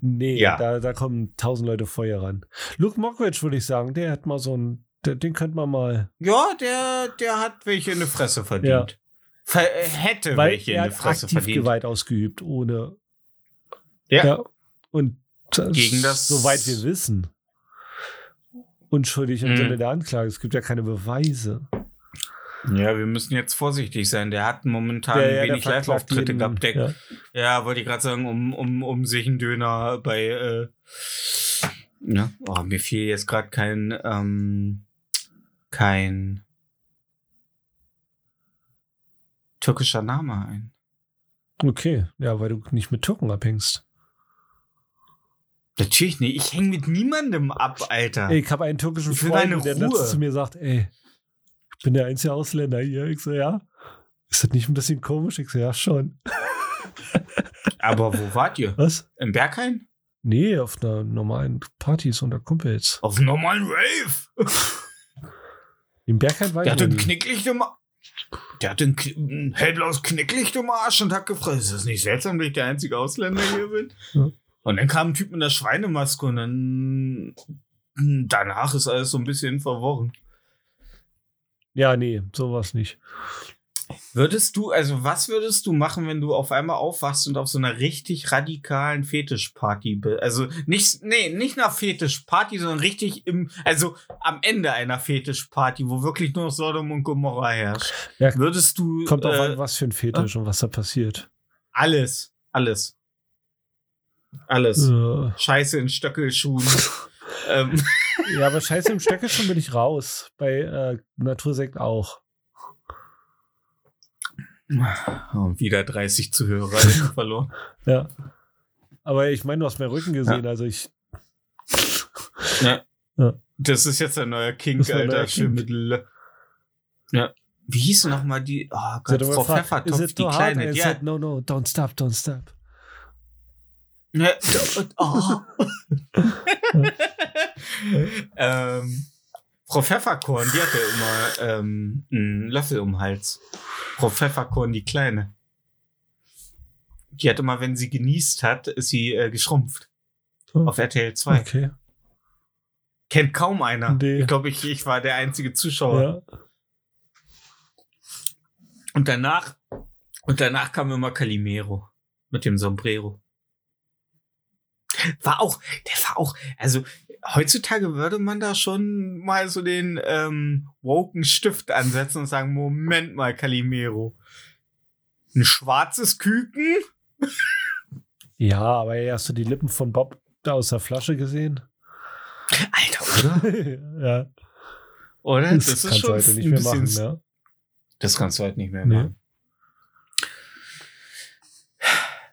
Nee, Ja. da, da kommen tausend Leute Feuer ran. Luke Mockridge würde ich sagen, der hat mal so ein, der, den könnte man mal, Ja, der, der hat welche in die Fresse verdient. Ver äh, hätte weil welche in die Fresse aktiv verdient. Gewalt ausgeübt, ohne, Ja. und das, Gegen das- soweit wir wissen, unschuldig im Mhm. Sinne der Anklage. Es gibt ja keine Beweise. Ja, wir müssen jetzt vorsichtig sein. Der hat momentan ja, der wenig Live-Auftritte jeden, gehabt. Ja. ja. wollte ich gerade sagen, um, um, um sich einen Döner bei. Äh, ja, oh, mir fiel jetzt gerade kein. Ähm, kein. türkischer Name ein. Okay, ja, weil du nicht mit Türken abhängst. Natürlich nicht. Ich hänge mit niemandem ab, Alter. Ey, ich habe einen türkischen Freund, der letztens zu mir sagt, ey, ich bin der einzige Ausländer hier. Ich so, ja. Ist das nicht ein bisschen komisch? Ich so, ja, schon. [LAUGHS] Aber wo wart ihr? Was? Im Berghain? Nee, auf einer normalen Partys unter Kumpels. Auf einem normalen Rave. [LAUGHS] Im Bergheim war Der ich hatte noch ein. Knicklicht im. Der hatte ein, ein hellblaues Knicklicht im Arsch und hat gefragt, ist das nicht seltsam, dass ich der einzige Ausländer hier bin? Ja. Und dann kam ein Typ mit einer Schweinemaske und dann [CLEARS THROAT] danach ist alles so ein bisschen verworren. Ja, nee, sowas nicht. Würdest du, also was würdest du machen, wenn du auf einmal aufwachst und auf so einer richtig radikalen Fetischparty bist? Also nicht, nee, nicht nach Fetischparty, sondern richtig im, also am Ende einer Fetischparty, wo wirklich nur Sodom und Gomorra herrscht. Ja, Würdest du Kommt äh, an, was für ein Fetisch und was da passiert. alles, alles, alles. Äh, Scheiße in Stöckelschuhen. [LAUGHS] ähm, ja, aber scheiße, im Stöcke schon bin ich raus. Bei äh, Natursekt auch. und wieder 30 Zuhörer verloren. [LAUGHS] Ja. Aber ich meine, du hast meinen Rücken gesehen, also ich. [LAUGHS] Das ist jetzt ein neuer ein Alter. Schön mit L. Ja. Wie hieß noch mal die? Oh Gott, Frau Pfeffertopf, "Is it die hard?" kleine. And I Ja. said, no, no, don't stop, don't stop. Ja. Oh. [LAUGHS] ähm, Frau Pfefferkorn, die hatte immer ähm, einen Löffel um den Hals. Frau Pfefferkorn, die kleine. Die hat immer, wenn sie genießt hat, ist sie äh, geschrumpft. Oh. Auf RTL 2. Okay. Kennt kaum einer. Nee. Ich glaube, ich, ich war der einzige Zuschauer. Ja. Und danach, und danach kam immer Calimero mit dem Sombrero. War auch, der war auch, also heutzutage würde man da schon mal so den ähm, woken Stift ansetzen und sagen, Moment mal, Calimero. Ein schwarzes Küken? Ja, aber hast du die Lippen von Bob da aus der Flasche gesehen? Alter, oder? [LAUGHS] ja. Oder? Das, kannst du heute nicht mehr machen, ja. Das kannst du halt nicht mehr Nee. machen.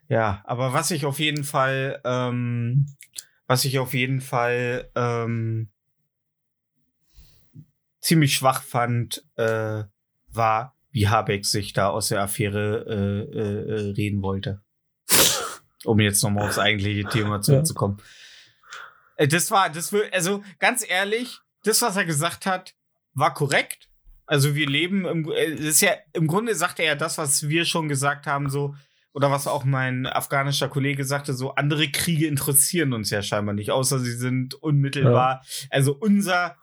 Ja, aber was ich auf jeden Fall, ähm, was ich auf jeden Fall ähm, ziemlich schwach fand, äh, war, wie Habeck sich da aus der Affäre äh, äh, äh, reden wollte. Um jetzt nochmal aufs eigentliche Thema zurückzukommen. Äh, Das war, das will, also ganz ehrlich, das, was er gesagt hat, war korrekt. Also wir leben im, äh, das ist ja, im Grunde sagt er ja das, was wir schon gesagt haben, so, oder was auch mein afghanischer Kollege sagte, so, andere Kriege interessieren uns ja scheinbar nicht, außer sie sind unmittelbar, also unser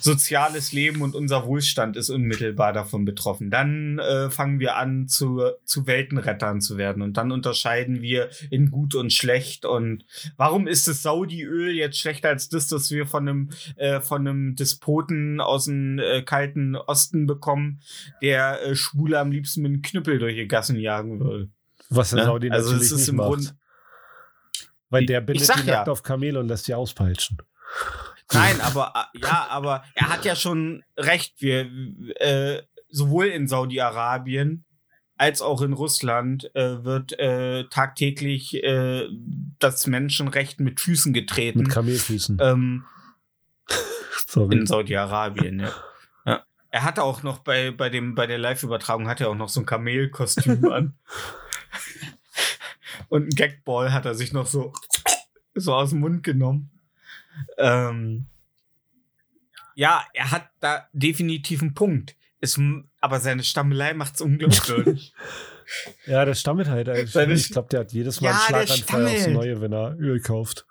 soziales Leben und unser Wohlstand ist unmittelbar davon betroffen. Dann äh, fangen wir an, zu, zu Weltenrettern zu werden und dann unterscheiden wir in gut und schlecht und warum ist das Saudi-Öl jetzt schlechter als das, das wir von einem, äh, von einem Despoten aus dem äh, kalten Osten bekommen, der äh, Schwule am liebsten mit einem Knüppel durch die Gassen jagen will? Was der Ne? Saudi Also natürlich ist nicht im macht. Grund- Weil der bindet die ja. nackt auf Kamele und lässt sie auspeitschen. Nein, [LAUGHS] aber äh, ja, aber er hat ja schon recht. Wir äh, sowohl in Saudi-Arabien als auch in Russland äh, wird äh, tagtäglich äh, das Menschenrecht mit Füßen getreten. Mit Kamelfüßen. ähm, [LAUGHS] in Saudi-Arabien, ja. ja. Er hatte auch noch bei, bei, dem, bei der Live-Übertragung hat er auch noch so ein Kamelkostüm [LAUGHS] an. Und ein Gagball hat er sich noch so, so aus dem Mund genommen. Ähm, ja, er hat da definitiv einen Punkt. Es, aber seine Stammelei macht's unglaubwürdig. [LAUGHS] Ja, der stammelt halt. eigentlich. Seine Ich Sch- glaube, der hat jedes Mal Ja, einen Schlaganfall aufs. Neue, wenn er Öl kauft.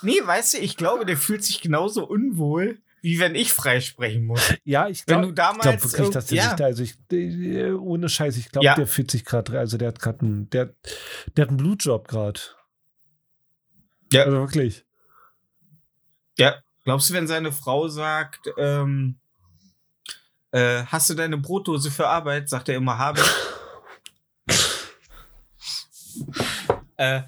nee, weißt du, ich glaube, der fühlt sich genauso unwohl, wie wenn ich freisprechen muss. Ja, ich glaube glaub wirklich, dass der ja. sich da, also ich, äh, ohne Scheiß, ich glaube, Ja. der fühlt sich gerade, also der hat gerade einen, der, der hat einen Blutjob gerade. Ja. Also wirklich. Ja, glaubst du, wenn seine Frau sagt, ähm, äh, hast du deine Brotdose für Arbeit, sagt er immer, habe ich. [LAUGHS] äh,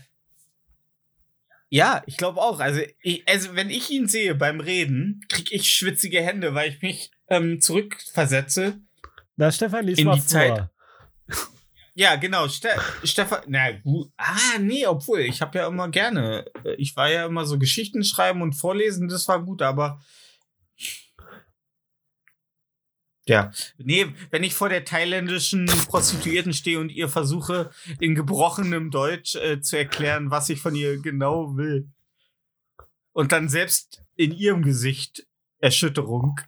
ja, ich glaube auch. Also, ich, also, wenn ich ihn sehe beim Reden, krieg ich schwitzige Hände, weil ich mich ähm, zurückversetze. Na, Stefan, lies In mal die vor. Zeit. [LAUGHS] Ja, genau. Ste Stefan, na gut. Ah, nee, obwohl, ich habe ja immer gerne. äh, Ich war ja immer so Geschichten schreiben und vorlesen, das war gut, aber. Ja. Nee, wenn ich vor der thailändischen Prostituierten stehe und ihr versuche, in gebrochenem Deutsch äh, zu erklären, was ich von ihr genau will. Und dann selbst in ihrem Gesicht Erschütterung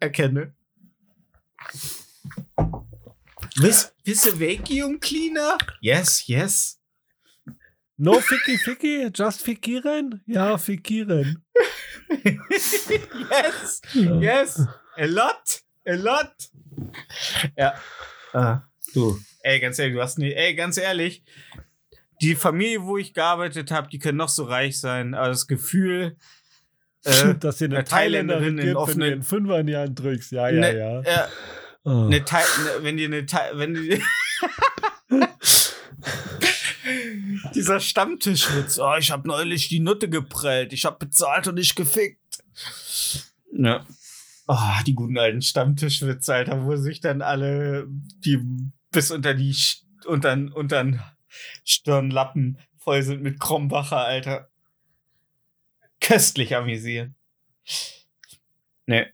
erkenne. Wiss, wisse Vacuum Cleaner? Yes, yes. No Ficky Ficky? Just Fikieren? Ja, Fikieren. [LAUGHS] yes, yes. A lot, a lot. Ja. Ah, du. Ey, ganz ehrlich, du hast nicht. Ey, ganz ehrlich. Die Familie, wo ich gearbeitet habe, die können noch so reich sein, aber das Gefühl, äh, [LAUGHS] Dass dir eine eine Thailänderin Thailänderin in gibt, wenn du offenen- den Fünfer in die Hand drückst. Ja, ja, Ne, ja. äh, Oh. eine Thai, ne, wenn dir eine Thai, wenn die, [LAUGHS] dieser Stammtischwitz, oh, ich habe neulich die Nutte geprellt, ich habe bezahlt und nicht gefickt. Ja. Oh, die guten alten Stammtischwitze, Alter, wo sich dann alle die bis unter die unter, unter den Stirnlappen voll sind mit Krombacher, Alter. Köstlich amüsieren. Nee.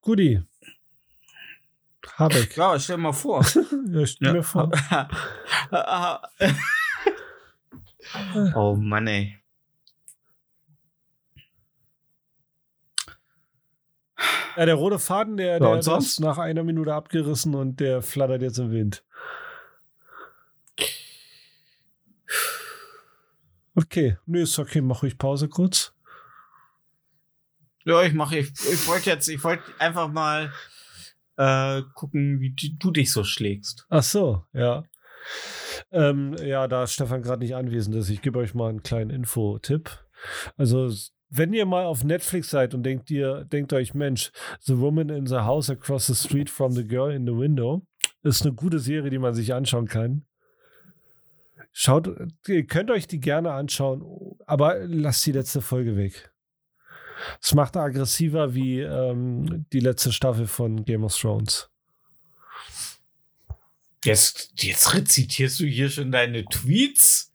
Guti. Habeck. Ja, stell mal vor. [LAUGHS] Ja, stell mir vor. [LAUGHS] [LAUGHS] oh Mann, ey. Ja, der rote Faden, der, Ja, der, und der sonst? ist nach einer Minute abgerissen und der flattert jetzt im Wind. Okay, nö, ist okay, mach ruhig Pause kurz. Ja, ich mache, ich, ich wollte jetzt, ich wollte einfach mal äh, gucken, wie du, du dich so schlägst. Ach so, ja. Ähm, ja, da Stefan gerade nicht anwesend ist, ich gebe euch mal einen kleinen Info-Tipp. Also, wenn ihr mal auf Netflix seid und denkt ihr, denkt euch, Mensch, The Woman in the House Across the Street from the Girl in the Window ist eine gute Serie, die man sich anschauen kann. Schaut, ihr könnt euch die gerne anschauen, aber lasst die letzte Folge weg. Es macht aggressiver wie ähm, die letzte Staffel von Game of Thrones. Jetzt, jetzt rezitierst du hier schon deine Tweets?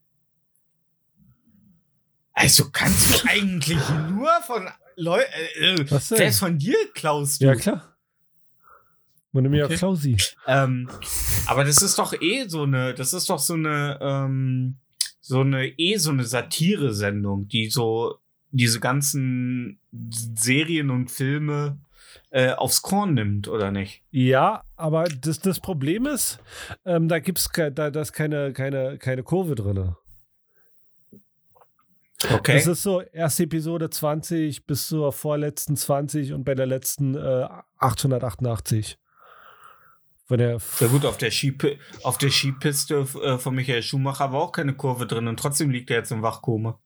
Also kannst du eigentlich nur von Leuten. Äh, Was denn? selbst von dir klaust du. Ja, klar. Man nimmt ja Okay. Klausi. Ähm, aber das ist doch eh so eine, das ist doch so eine, ähm, so eine, eh so eine Satire-Sendung, die so diese ganzen Serien und Filme äh, aufs Korn nimmt, oder nicht? Ja, aber das, das Problem ist, ähm, da gibt es da, da ist keine, keine, keine Kurve drin. Okay. Das ist so erste Episode 20 bis zur vorletzten 20 und bei der letzten äh, 888. Von der Ja gut, auf der, Skipi auf der Skipiste äh, von Michael Schumacher war auch keine Kurve drin und trotzdem liegt er jetzt im Wachkoma.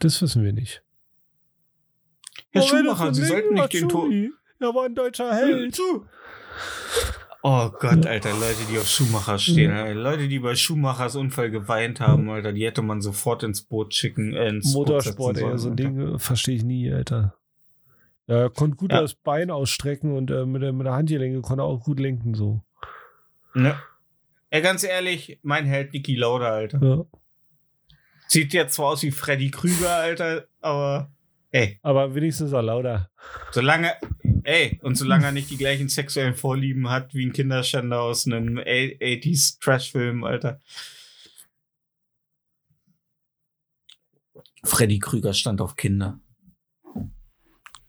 das wissen wir nicht. Herr Schumacher, Sie sollten nicht den Tod... Er war ein deutscher Held. Oh Gott, Alter, Leute, die auf Schumacher stehen, Alter. Leute, die bei Schumachers Unfall geweint haben, Alter, die hätte man sofort ins Boot schicken, äh, ins Motorsport, setzen ey, so ein sollen, Ding verstehe ich nie, Alter. Ja, er konnte gut Ja. das Bein ausstrecken und äh, mit, der, mit der Handgelenke konnte er auch gut lenken, so. Ne? Ey, ganz ehrlich, mein Held Niki Lauda, Alter. Ja. Sieht jetzt zwar aus wie Freddy Krüger, Alter, aber ey, Aber wenigstens er lauter. solange, ey, und solange er nicht die gleichen sexuellen Vorlieben hat wie ein Kinderschänder aus einem 80s Trash-Film, Alter. Freddy Krüger stand auf Kinder.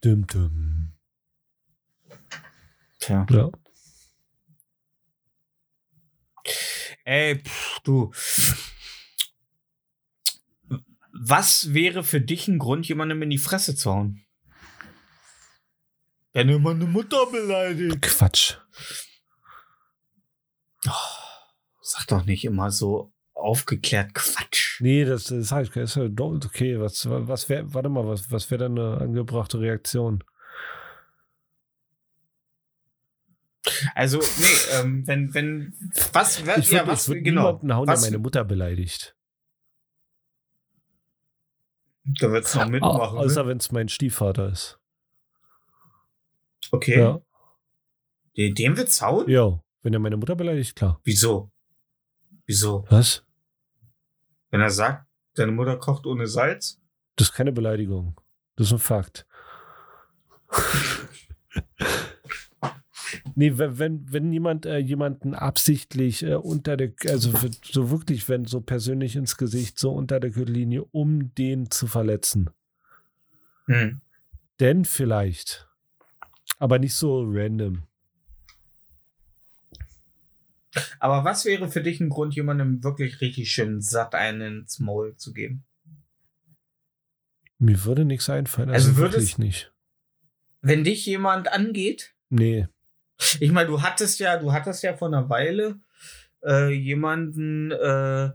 Dum, dum. Tja. Ja. Ey, pff, du. Was wäre für dich ein Grund, jemandem in die Fresse zu hauen? Wenn du meine Mutter beleidigt. Quatsch. Sag doch nicht immer so aufgeklärt Quatsch. Nee, das, das ist ja doch okay. Was, was wäre, warte mal, was, was wäre dann eine angebrachte Reaktion? Also, nee, ähm, wenn, wenn, was, wer, Ich würde ja, was, würd genau. niemanden hauen, der was, meine Mutter beleidigt. da wird's noch Au- mitmachen. außer ne? wenn es mein Stiefvater ist. Okay. Ja. Den, den wird's hauen? Jo, wenn er meine Mutter beleidigt, klar. Wieso? Wieso? Was? Wenn er sagt, deine Mutter kocht ohne Salz? Das ist keine Beleidigung. Das ist ein Fakt. [LAUGHS] nee, wenn, wenn, wenn jemand äh, jemanden absichtlich äh, unter der, also so wirklich, wenn so persönlich ins Gesicht, so unter der Gürtellinie, um den zu verletzen. Hm. Denn vielleicht. Aber nicht so random. Aber was wäre für dich ein Grund, jemandem wirklich richtig schön satt einen ins Maul zu geben? Mir würde nichts einfallen. Also Also, würdest- wirklich nicht. Wenn dich jemand angeht, Nee. ich meine, du hattest ja, du hattest ja vor einer Weile äh, jemanden, äh,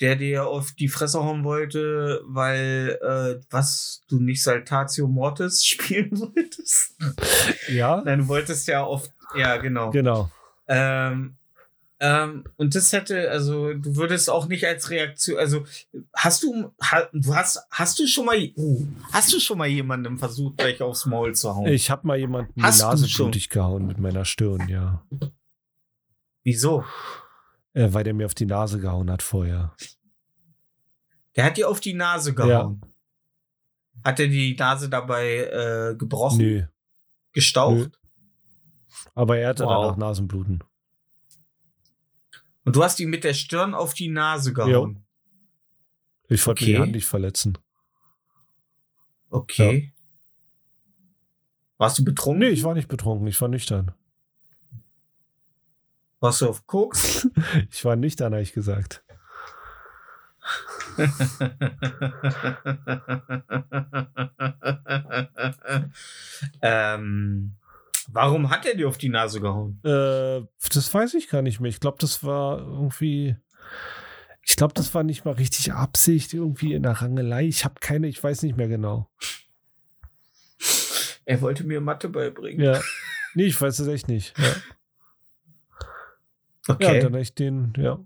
der dir auf die Fresse hauen wollte, weil äh, was du nicht Saltatio Mortis [LAUGHS] spielen wolltest. Ja, Nein, du wolltest ja auf, ja genau. genau. Ähm, ähm, und das hätte, also du würdest auch nicht als Reaktion, also hast du, ha, du hast, hast du schon mal, uh, hast du schon mal jemandem versucht, gleich aufs Maul zu hauen? Ich habe mal jemanden Hast die Nase schon? blutig gehauen mit meiner Stirn, ja. Wieso? Äh, weil der mir auf die Nase gehauen hat vorher. Der hat dir auf die Nase gehauen. Hat er die Nase dabei äh, gebrochen, Nö. gestaucht? Aber er hatte Wow. danach Nasenbluten. Und du hast ihn mit der Stirn auf die Nase gehauen. Ich wollte Okay. die Hand nicht verletzen. Okay. Warst du betrunken? Nee, ich war nicht betrunken, ich war nüchtern. Warst du auf Koks? [LAUGHS] Ich war nüchtern, habe ich gesagt. [LAUGHS] ähm, Warum hat er dir auf die Nase gehauen? Äh, das weiß ich gar nicht mehr. Ich glaube, das war irgendwie. Ich glaube, das war nicht mal richtig Absicht, irgendwie in der Rangelei. Ich habe keine, ich weiß nicht mehr genau. Er wollte mir Mathe beibringen. Ja. Nee, ich weiß es echt nicht. Ja, ja [LAUGHS] Okay. und dann echt den, ja.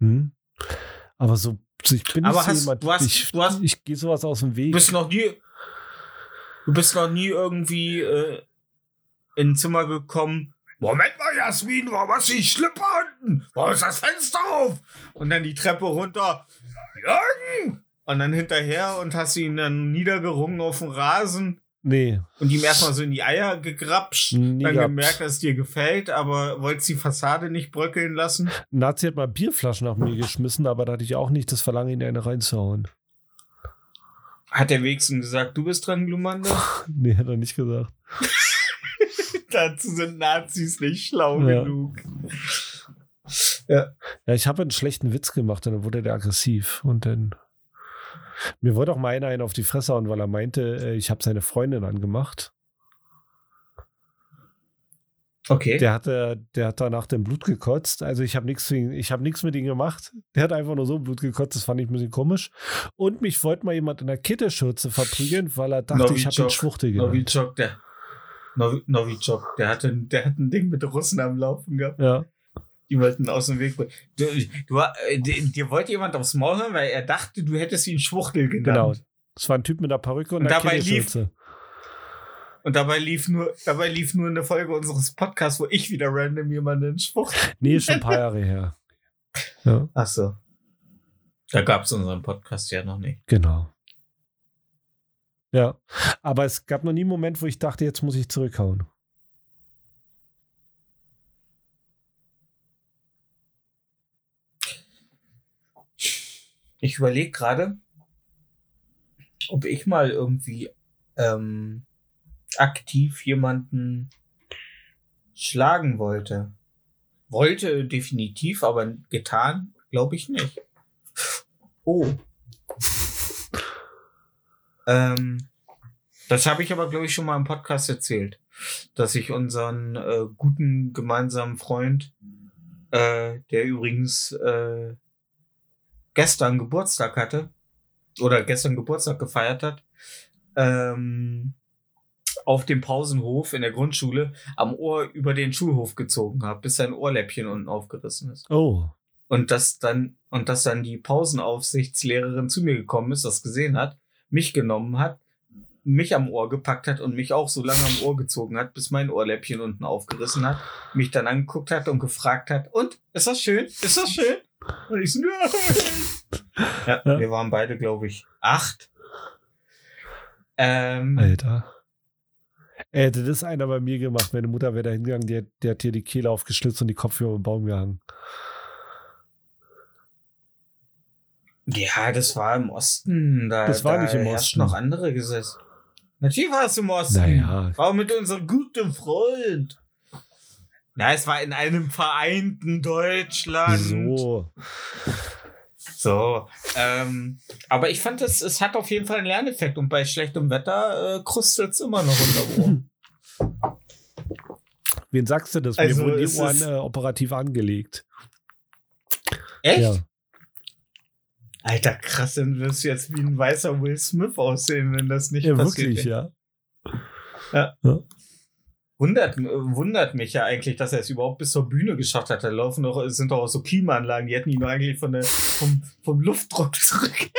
Hm. Aber so, so ich bin Aber nicht so hast- jemand, du hast- ich, du hast- ich gehe sowas aus dem Du Weg. bist noch nie. Du bist noch nie irgendwie äh, in ein Zimmer gekommen. Moment mal, Jasmin, warum hast du die Schlipper unten? Warum ist das Fenster auf? Und dann die Treppe runter. Jürgen! Und dann hinterher und hast ihn dann niedergerungen auf den Rasen Nee, und ihm erstmal so in die Eier gegrapscht. Nie dann gehabt. gemerkt, dass es dir gefällt, aber wolltest die Fassade nicht bröckeln lassen. Nazi hat mal Bierflaschen nach mir geschmissen, aber da hatte ich auch nicht das Verlangen, in eine reinzuhauen. Hat der Wechsel gesagt, du bist dran, Glumanda? [LAUGHS] Nee, hat er nicht gesagt. [LAUGHS] Dazu sind Nazis nicht schlau Ja. genug. Ja, ich habe einen schlechten Witz gemacht und dann wurde der aggressiv. Und dann. Mir wollte auch mal einer einen auf die Fresse hauen, weil er meinte, äh, ich habe seine Freundin angemacht. Okay. Der hatte, der hat danach den Blut gekotzt. Also ich habe nichts, ich habe nichts mit ihm gemacht. Der hat einfach nur so Blut gekotzt. Das fand ich ein bisschen komisch. Und mich wollte mal jemand in der Kitteschürze verprügeln, weil er dachte, ich habe ihn Novichok. Schwuchtel genannt. Novichok, der. Novi- Novichok, der hatte, der hat ein Ding mit Russen am Laufen gehabt. Ja, Die wollten aus dem Weg. Du, du, äh, dir wollte jemand aufs Maul hören, weil er dachte, du hättest ihn Schwuchtel genannt. genau. Es war ein Typ mit einer Perücke und, Und einer dabei lief-. Und dabei lief nur, dabei lief nur eine Folge unseres Podcasts, wo ich wieder random jemanden Schwuchtel. [LAUGHS] Nee, schon ein paar [LAUGHS] Jahre her. Ja, Ach so. Da gab es unseren Podcast ja noch nicht. genau. Ja, aber es gab noch nie einen Moment, wo ich dachte, jetzt muss ich zurückhauen. Ich überlege gerade, ob ich mal irgendwie ähm, aktiv jemanden schlagen wollte. Wollte definitiv, aber getan, glaube ich nicht. Oh. Ähm, das habe ich aber, glaube ich, schon mal im Podcast erzählt, dass ich unseren äh, guten gemeinsamen Freund, äh, der übrigens äh, gestern Geburtstag hatte oder gestern Geburtstag gefeiert hat, ähm, auf dem Pausenhof in der Grundschule am Ohr über den Schulhof gezogen habe, bis sein Ohrläppchen unten aufgerissen ist. Oh, Und dass dann, und dass dann die Pausenaufsichtslehrerin zu mir gekommen ist, das gesehen hat, mich genommen hat, mich am Ohr gepackt hat und mich auch so lange am Ohr gezogen hat, bis mein Ohrläppchen unten aufgerissen hat, mich dann angeguckt hat und gefragt hat, und, ist das schön? Ist das schön? Und ich so, ja. Ja. Wir waren beide, glaube ich, acht. Ähm, Alter. Ey, hätte das einer bei mir gemacht, meine Mutter wäre da hingegangen, die, hat- die hat hier die Kehle aufgeschlitzt und die Kopfhörer im Baum gehangen. ja, das war im Osten. Da, Das war da nicht im Osten. noch andere Gesetze. Natürlich war es im Osten. Naja. War mit unserem guten Freund. Na, es war in einem vereinten Deutschland. So. So. Ähm, aber ich fand, es, es hat auf jeden Fall einen Lerneffekt und bei schlechtem Wetter äh, krustet es immer noch unter Ohr. [LAUGHS] Wen sagst du das? Also, Mir wurden die Ohren äh, operativ angelegt. Echt? Ja. Alter, krass, dann wirst du jetzt wie ein weißer Will Smith aussehen, wenn das nicht ja, passiert. wirklich, ja. Wundert, wundert mich ja eigentlich, dass er es überhaupt bis zur Bühne geschafft hat. Da laufen doch, es sind doch auch so Klimaanlagen, die hätten ihn eigentlich von der, vom, vom Luftdruck zurück. [LAUGHS]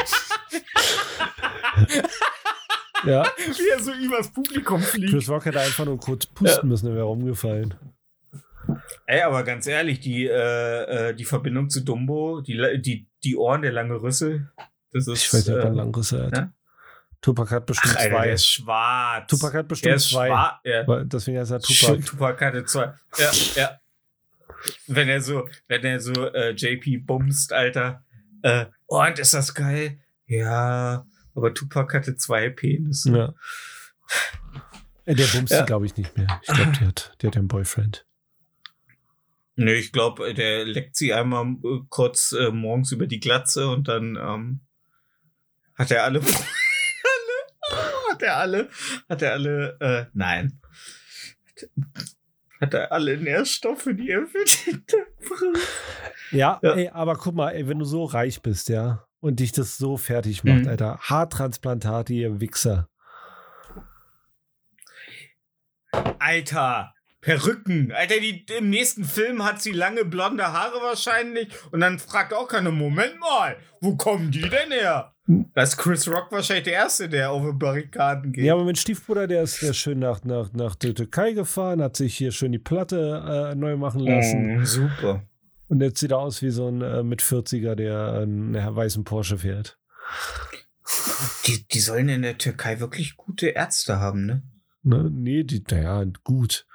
Ja, Wie er so übers Publikum fliegt. Chris Rock hätte einfach nur kurz pusten müssen, er wäre umgefallen. Ey, aber ganz ehrlich, die, äh, äh, die Verbindung zu Dumbo, die, die, die Ohren, der lange Rüssel, das ist. Ich weiß nicht, ob er äh, einen Langrisse hat. ja? Tupac hat bestimmt Ach, Alter, der zwei. ist schwarz. Tupac hat der bestimmt ist zwei. schwarz. Ja. Deswegen heißt er Tupac. Tupac. Tupac hatte zwei. Ja, ja. Wenn er so, wenn er so äh, JP bumst, Alter. Äh, oh, und ist das geil? Ja, aber Tupac hatte zwei Penisse. Ja. Äh, Der bumst Ja. sie, glaube ich, nicht mehr. Ich glaube, die hat, die hat einen Boyfriend. Nee, ich glaube, der leckt sie einmal äh, kurz äh, morgens über die Glatze und dann ähm, hat er alle, hat er alle, hat er alle, äh, nein. Hat er alle Nährstoffe, die er für den Tag braucht. Ja, Ja. Ey, aber guck mal, ey, wenn du so reich bist, ja, und dich das so fertig macht, Mhm. Alter. Haartransplantate, ihr Wichser. Alter, Perücken. Alter, die, im nächsten Film hat sie lange blonde Haare wahrscheinlich. Und dann fragt auch keiner, Moment mal, wo kommen die denn her? Da ist Chris Rock wahrscheinlich der Erste, der auf die Barrikaden geht. Ja, aber mein Stiefbruder, der ist, ist schön nach, nach, nach der Türkei gefahren, hat sich hier schön die Platte äh, neu machen lassen. Mm, super. Und jetzt sieht er aus wie so ein äh, mit 40er, der einen weißen Porsche fährt. Die, die sollen in der Türkei wirklich gute Ärzte haben, ne? Ne? Nee, die, naja, gut.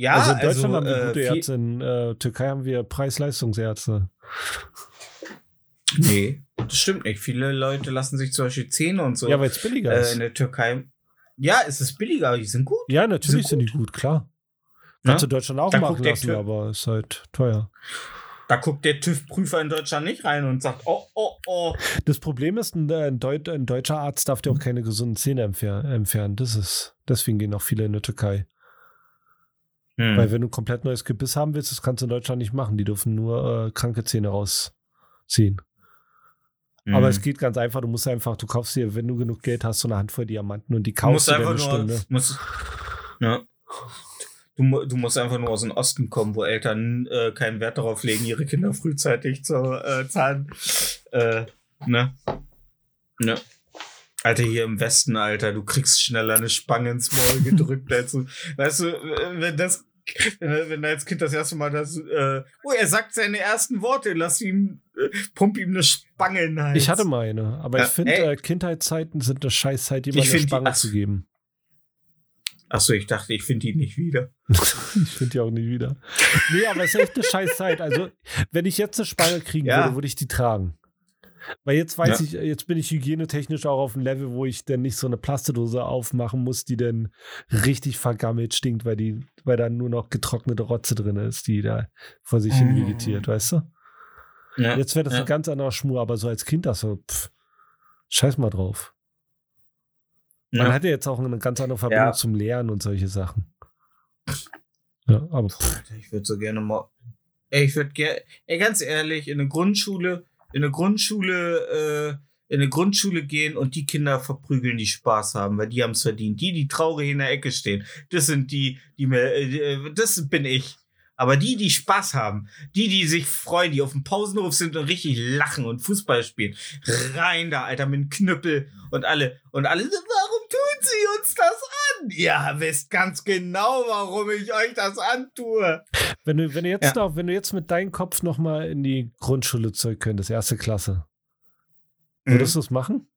Ja, also in Deutschland haben wir äh, gute viel- Ärzte, in äh, Türkei haben wir Preis-Leistungsärzte. Nee, das stimmt nicht. Viele Leute lassen sich zum Beispiel Zähne und so Ja, weil es billiger äh, ist. in der Türkei. Ja, es ist billiger, aber die sind gut. Ja, natürlich sind sind die gut, klar. Ja? Kannst du in Deutschland auch Da machen lassen, aber ist halt teuer. Da guckt der TÜV-Prüfer in Deutschland nicht rein und sagt, oh, oh, oh. Das Problem ist, ein, ein, Deut ein deutscher Arzt darf dir auch keine gesunden Zähne entfer entfernen. Das ist, deswegen gehen auch viele in die Türkei. Hm. Weil wenn du ein komplett neues Gebiss haben willst, das kannst du in Deutschland nicht machen. Die dürfen nur äh, kranke Zähne rausziehen. Hm. Aber es geht ganz einfach. Du musst einfach, du kaufst dir, wenn du genug Geld hast, so eine Handvoll Diamanten und die musst kaufst du einfach eine nur, Stunde. musst, ja. du, du musst einfach nur aus dem Osten kommen, wo Eltern äh, keinen Wert darauf legen, ihre Kinder frühzeitig zu äh, zahlen. Äh, ne? Ne? Alter, hier im Westen, Alter, du kriegst schneller eine Spange ins Maul gedrückt, als du, weißt du, wenn das, [LAUGHS] wenn, wenn als Kind das erste Mal das, äh, oh, er sagt seine ersten Worte, lass ihm, äh, pump ihm eine Spange in Hals. Ich hatte mal eine, aber Ja, ich finde, äh, Kindheitszeiten sind eine Scheißzeit, jemandem Ich eine die- Spange ach- zu geben. Achso, ich dachte, ich finde ihn nicht wieder. [LAUGHS] ich finde die auch nie wieder. Nee, aber es ist echt eine Scheißzeit. Also, wenn ich jetzt eine Spange kriegen Ja. würde, würde ich die tragen. Weil jetzt weiß Ja. ich, jetzt bin ich hygienetechnisch auch auf einem Level, wo ich dann nicht so eine Plastedose aufmachen muss, die dann richtig vergammelt stinkt, weil die, weil da nur noch getrocknete Rotze drin ist, die da vor sich hin Mm. vegetiert, weißt du? Ja. Jetzt wäre das ja. ein ganz anderer Schmur, aber so als Kind das so, pff, scheiß mal drauf. Man hat ja jetzt auch eine ganz andere Verbindung zum Lernen und solche Sachen. Ja, aber pff, Ich würde so gerne mal. Ey, ich würde gerne. Ey, ganz ehrlich, in eine Grundschule, in eine Grundschule, äh, in eine Grundschule gehen und die Kinder verprügeln, die Spaß haben, weil die haben es verdient. Die, die traurig in der Ecke stehen, das sind die, die mir, äh, äh, das bin ich. Aber die, die Spaß haben, die, die sich freuen, die auf dem Pausenhof sind und richtig lachen und Fußball spielen, rein da, Alter, mit dem Knüppel und alle, und alle, warum tun sie uns das an? Ja, wisst ganz genau, warum ich euch das antue. Wenn du, wenn du jetzt Ja. noch, wenn du jetzt mit deinem Kopf noch mal in die Grundschule zurück könntest, erste Klasse, würdest du es machen?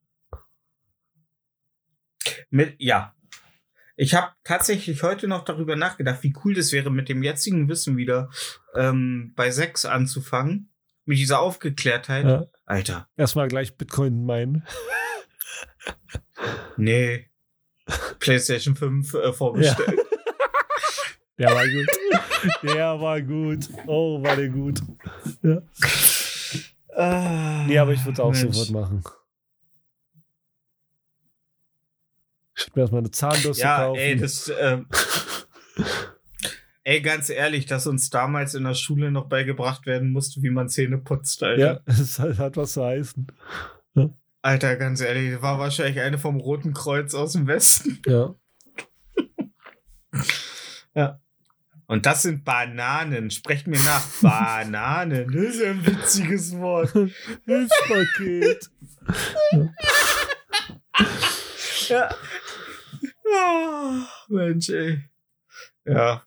Mit, ja. Ich habe tatsächlich heute noch darüber nachgedacht, wie cool das wäre, mit dem jetzigen Wissen wieder ähm, bei 6 anzufangen. Mit dieser Aufgeklärtheit. Ja. Alter, Erstmal gleich Bitcoin meinen. nee. PlayStation 5 äh, vorbestellt. Der war gut. der war gut. Oh, war der gut. Ja. Ah, Nee, aber ich würde es auch Mensch. sofort machen. Ich würde mir erstmal eine Zahnbürste Ja, kaufen. ey, das. Ähm, [LAUGHS] ey, ganz ehrlich, dass uns damals in der Schule noch beigebracht werden musste, wie man Zähne putzt, Alter. ja, [LAUGHS] es hat, was zu heißen. Alter, ganz ehrlich, war wahrscheinlich eine vom Roten Kreuz aus dem Westen. Ja. [LAUGHS] Und das sind Bananen. Sprecht mir nach. Bananen. Das ist ein witziges Wort. Hilfspaket. Ja. Ah, Mensch, ey. Ja.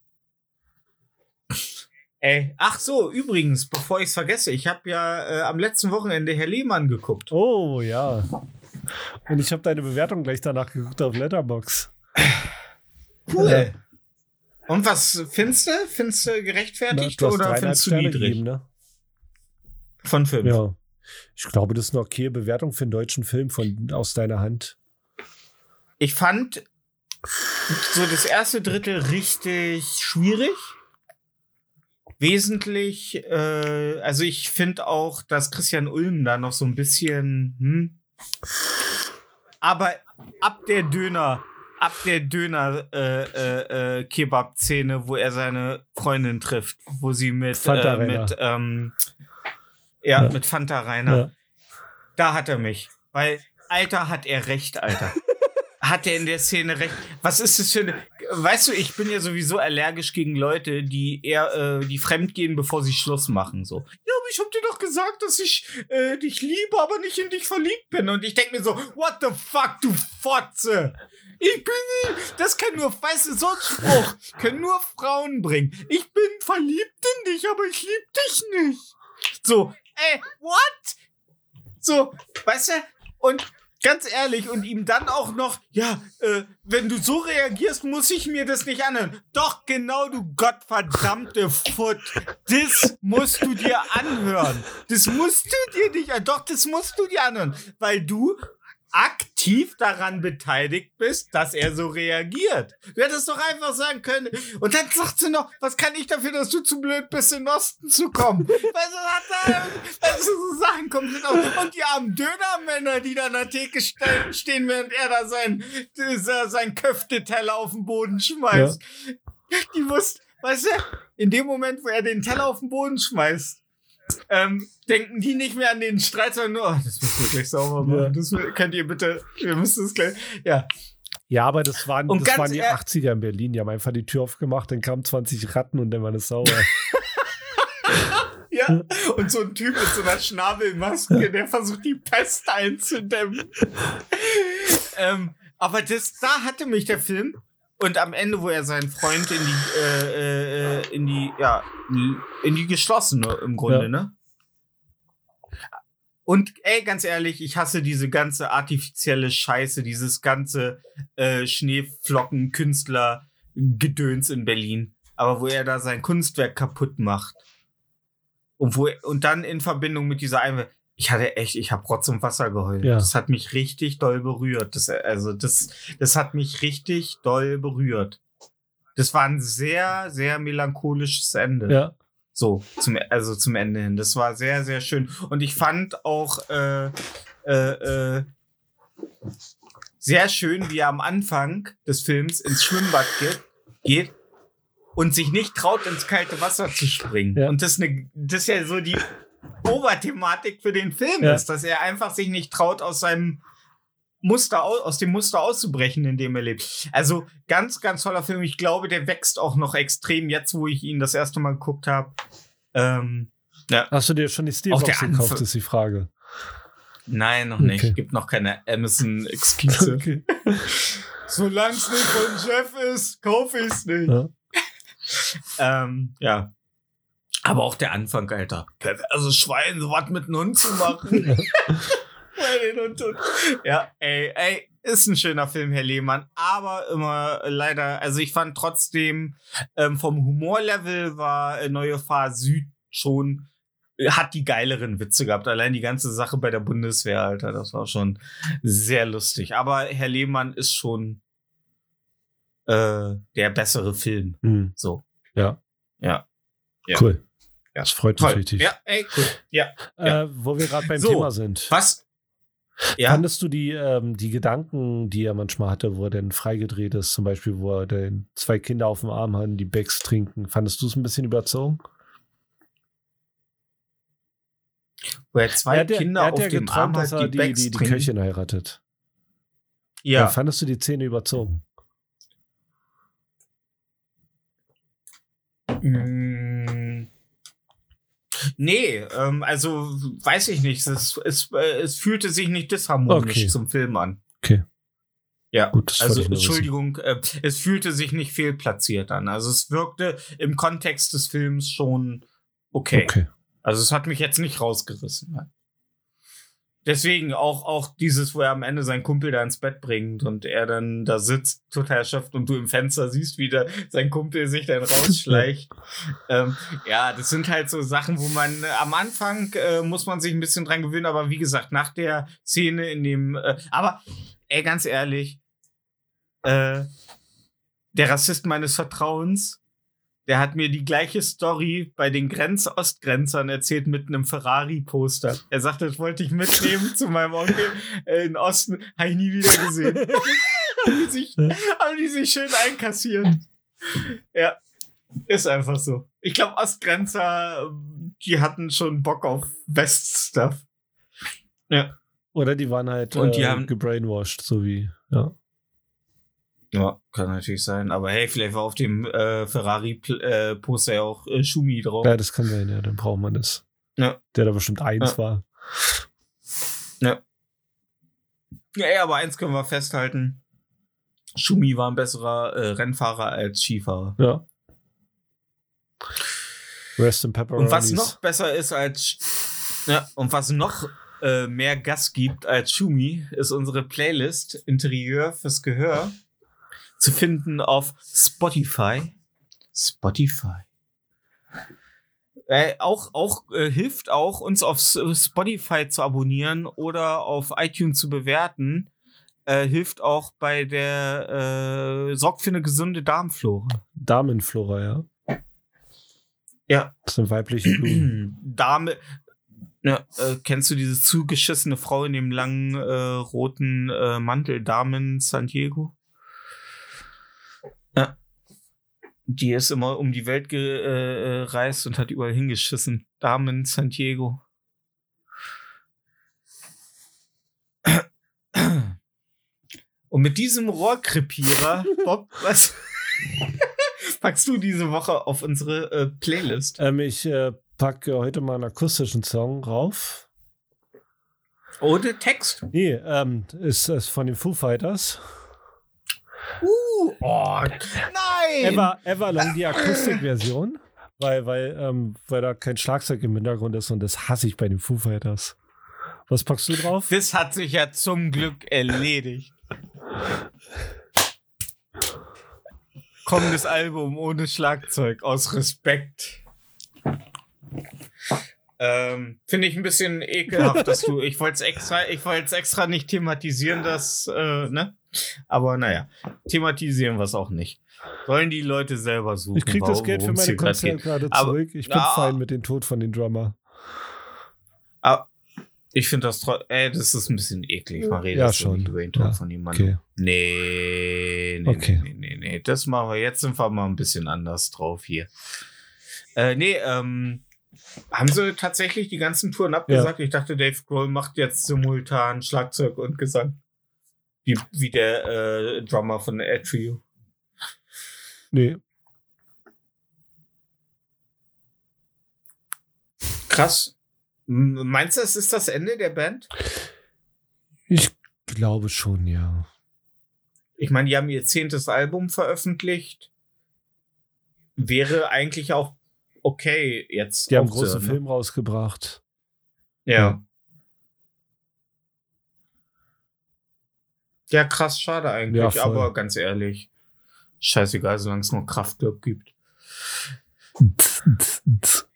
Ey, ach so, übrigens, bevor ich es vergesse, ich habe ja äh, am letzten Wochenende Herr Lehmann geguckt. Oh, ja. Und ich habe deine Bewertung gleich danach geguckt auf Letterbox. Cool. Ja. Und was findest du? Findest du gerechtfertigt oder dreieinhalb findest du niedrig? gegeben, ne? Von fünf. Ja. Ich glaube, das ist eine okay Bewertung für einen deutschen Film von, aus deiner Hand. Ich fand so das erste Drittel richtig schwierig. Wesentlich, äh, also ich finde auch, dass Christian Ulm da noch so ein bisschen, hm. Aber ab der Döner, ab der Döner äh, äh, äh, wo er seine Freundin trifft, wo sie mit, Fanta äh, Rainer. mit ähm, ja, Ja. mit Fanta Rainer. Ja. Da hat er mich. Weil, Alter, hat er recht, Alter. Hat er in der Szene recht. Was ist das für eine. Weißt du, ich bin ja sowieso allergisch gegen Leute, die eher, äh, die fremd gehen, bevor sie Schluss machen. So. Ja, aber ich hab dir doch gesagt, dass ich äh, dich liebe, aber nicht in dich verliebt bin. Und ich denk mir so, what the fuck, du Fotze? Ich bin. Das kann nur, weißt du, so ein Spruch können nur Frauen bringen. Ich bin verliebt in dich, aber ich lieb dich nicht. So, ey, what? So, weißt du? Und ganz ehrlich, und ihm dann auch noch, ja, äh, wenn du so reagierst, muss ich mir das nicht anhören. Doch, genau, du gottverdammte Foot. Das musst du dir anhören. Das musst du dir nicht anhören. Doch, das musst du dir anhören. Weil du aktiv daran beteiligt bist, dass er so reagiert. Du hättest doch einfach sagen können. Und dann sagt sie noch, was kann ich dafür, dass du zu blöd bist, in den Osten zu kommen? Weil so hat er, also so Sachen komplett aus. Und die armen Dönermänner, die da an der Theke ste stehen, während er da sein, dieser, sein Köfteteller auf den Boden schmeißt. Die wussten, weißt du, in dem Moment, wo er den Teller auf den Boden schmeißt, ähm, denken die nicht mehr an den Streit, sondern nur, oh, das müssen wir gleich sauber machen. Ja. Das könnt ihr bitte, wir müssen das gleich, ja. Ja, aber das waren, Und das waren die ehr- 80er in Berlin. Die haben einfach die Tür aufgemacht, dann kamen 20 Ratten und dann war es sauber. [LAUGHS] Ja, und so ein Typ mit so einer Schnabelmaske, der versucht, die Pest einzudämmen. [LAUGHS] ähm, aber das, da hatte mich der Film. Und am Ende, wo er seinen Freund in die, äh, äh, in die, ja, in die geschlossene im Grunde, Ja. ne? Und ey, ganz ehrlich, ich hasse diese ganze artifizielle Scheiße, dieses ganze äh, Schneeflocken-Künstler-Gedöns in Berlin. Aber wo er da sein Kunstwerk kaputt macht. Und, wo, und dann in Verbindung mit dieser Einwand, ich hatte echt, ich habe Rotz und Wasser geheult. Ja. Das hat mich richtig doll berührt. Das, also das, das hat mich richtig doll berührt. Das war ein sehr, sehr melancholisches Ende. ja. So, zum, also zum Ende hin. Das war sehr, sehr schön. Und ich fand auch äh, äh, äh, sehr schön, wie er am Anfang des Films ins Schwimmbad geht, geht und sich nicht traut, ins kalte Wasser zu springen. Ja. Und das ist, eine, das ist ja so die Oberthematik für den Film, Ja. ist, dass er einfach sich nicht traut, aus seinem Muster au- aus dem Muster auszubrechen, in dem er lebt. Also ganz, ganz toller Film. Ich glaube, der wächst auch noch extrem jetzt, wo ich ihn das erste Mal geguckt habe. Ähm, ja. Hast du dir schon die Steelbox gekauft, ist die Frage. Nein, noch nicht. Okay. Gibt noch keine Amazon-Exclusive. [LAUGHS] Okay. Solange es nicht von Jeff ist, kaufe ich es nicht. Ja. Ähm, ja. Aber auch der Anfang, Alter. Also Schwein, so was mit einem Hund zu machen. [LAUGHS] Ja, ey, ey, ist ein schöner Film, Herr Lehmann. Aber immer leider, also ich fand trotzdem, ähm, vom Humorlevel war äh, Neue Fahr Süd schon, äh, hat die geileren Witze gehabt. Allein die ganze Sache bei der Bundeswehr, Alter, das war schon sehr lustig. Aber Herr Lehmann ist schon äh, der bessere Film. Hm. So. Ja. Ja. Ja. Cool. Ja. Das freut mich Toll. richtig. Ja, ey, cool. Ja. ja. Äh, wo wir gerade beim So. Thema sind. Was? Ja. Fandest du die, ähm, die Gedanken, die er manchmal hatte, wo er dann freigedreht ist, zum Beispiel, wo er dann zwei Kinder auf dem Arm hat, die Becks trinken, fandest du es ein bisschen überzogen? Wo er zwei er ja, Kinder er hat auf ja dem Arm hat, er die die, Becks die, die trinken. Köchin heiratet. Ja. Ja. fandest du die Szene überzogen? Mm. Nee, ähm, also weiß ich nicht. Es, es, äh, es fühlte sich nicht disharmonisch Okay. zum Film an. Okay. Ja, Gut, also. Entschuldigung, äh, es fühlte sich nicht fehlplatziert an. Also es wirkte im Kontext des Films schon okay. Okay. Also es hat mich jetzt nicht rausgerissen. Deswegen auch, auch dieses, wo er am Ende seinen Kumpel da ins Bett bringt und er dann da sitzt, total erschöpft und du im Fenster siehst, wie der, sein Kumpel sich dann rausschleicht. [LAUGHS] ähm, ja, das sind halt so Sachen, wo man äh, am Anfang äh, muss man sich ein bisschen dran gewöhnen, aber wie gesagt, nach der Szene in dem, äh, aber ey, ganz ehrlich, äh, der Rassist meines Vertrauens, der hat mir die gleiche Story bei den Grenz-Ostgrenzern erzählt mit einem Ferrari-Poster. Er sagte, das wollte ich mitnehmen zu meinem Onkel äh, in Osten. Habe ich nie wieder gesehen. [LAUGHS] haben, die sich, haben die sich schön einkassiert. Ja, ist einfach so. Ich glaube, Ostgrenzer, die hatten schon Bock auf West-Stuff. Ja. Oder die waren halt Und die äh, haben- gebrainwashed, so wie. Ja. Ja, kann natürlich sein. Aber hey, vielleicht war auf dem äh, Ferrari-Poster ja auch äh, Schumi drauf. ja, das kann sein, ja, dann braucht man das. Ja. Der da bestimmt eins Ja. war. Ja, ey, aber eins können wir festhalten. Schumi war ein besserer äh, Rennfahrer als Skifahrer. Ja. Rest in Pepper. Und was noch besser ist als ja, und was noch äh, mehr Gas gibt als Schumi, ist unsere Playlist Interieur fürs Gehör zu finden auf Spotify. Spotify. Äh, auch auch äh, hilft auch uns auf Spotify zu abonnieren oder auf iTunes zu bewerten. Äh, hilft auch bei der äh, sorgt für eine gesunde Darmflora. Damenflora, ja. Ja, Das sind weibliche Blumen. [CLEARS THROAT] Dame. Ja, äh, kennst du diese zugeschissene Frau in dem langen äh, roten äh, Mantel, Damen San Diego? Ja. Die ist immer um die Welt gereist und hat überall hingeschissen. Damen San Diego. Und mit diesem Rohrkrepierer, [LAUGHS] Bob, was [LAUGHS] packst du diese Woche auf unsere äh, Playlist? ähm, ich äh, packe heute mal einen akustischen Song rauf. Ohne Text? Nee, ähm, ist, ist von den Foo Fighters. Uh, oh, nein! Ever, Everlong, die Akustikversion. Weil, weil, ähm, weil da kein Schlagzeug im Hintergrund ist und das hasse ich bei den Foo Fighters. Was packst du drauf? Das hat sich ja zum Glück erledigt. Kommendes Album ohne Schlagzeug, aus Respekt. Ähm, Finde ich ein bisschen ekelhaft, dass du. Ich wollte es extra, ich wollte es extra nicht thematisieren, das, äh, ne? Aber naja, thematisieren wir es auch nicht. Sollen die Leute selber suchen. Ich krieg das Geld für meine Konzerte gerade zurück. Ich bin Ah. fein mit dem Tod von den Drummer. Aber ich finde das trotzdem, das ist ein bisschen eklig. Man redet Ja, schon. über den Tod Ja, von jemandem. okay. Nee, nee, Okay. nee, nee, nee, nee. Das machen wir. Jetzt sind wir mal ein bisschen anders drauf hier. Äh, nee, ähm, haben sie tatsächlich die ganzen Touren abgesagt? Ich dachte, Dave Grohl macht jetzt simultan Schlagzeug und Gesang. Wie, wie der äh, Drummer von Atrio. Nee, Krass. Meinst du, es ist das Ende der Band? ich glaube schon, ja. Ich meine, die haben ihr zehntes Album veröffentlicht. Wäre eigentlich auch okay jetzt. Die haben einen großen ne? Film rausgebracht. Ja. Ja, krass, schade eigentlich. Ja, aber ganz ehrlich, scheißegal, solange es nur Kraftclub gibt.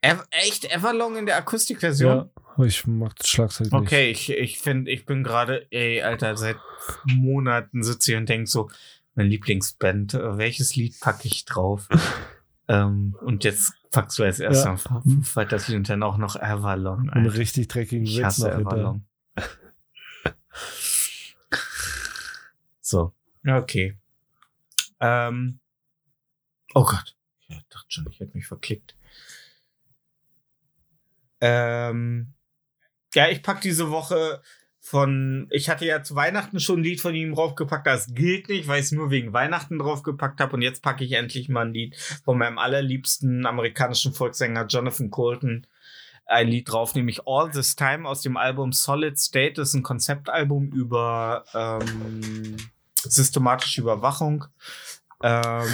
Ev echt Everlong in der Akustikversion? Ja, ich mag das Schlagzeug nicht. Okay, ich, ich finde, ich bin gerade, ey, Alter, seit Monaten sitze ich und denke so, meine Lieblingsband, äh, welches Lied packe ich drauf? [LAUGHS] ähm, und jetzt packst du als erstes Ja. einfach Foo Fighters Lied und dann auch noch Everlong. Alter. richtig dreckigen Witz noch. Everlong. [LAUGHS] so, okay. Ähm, oh Gott, ich dachte schon, ich hätte mich verklickt. Ähm, ja, ich pack diese Woche von, ich hatte ja zu Weihnachten schon ein Lied von ihm draufgepackt, das gilt nicht, weil ich es nur wegen Weihnachten draufgepackt habe und jetzt packe ich endlich mal ein Lied von meinem allerliebsten amerikanischen Volkssänger Jonathan Colton ein Lied drauf, nämlich All This Time aus dem Album Solid State. Das ist ein Konzeptalbum über ähm, systematische Überwachung. Ähm,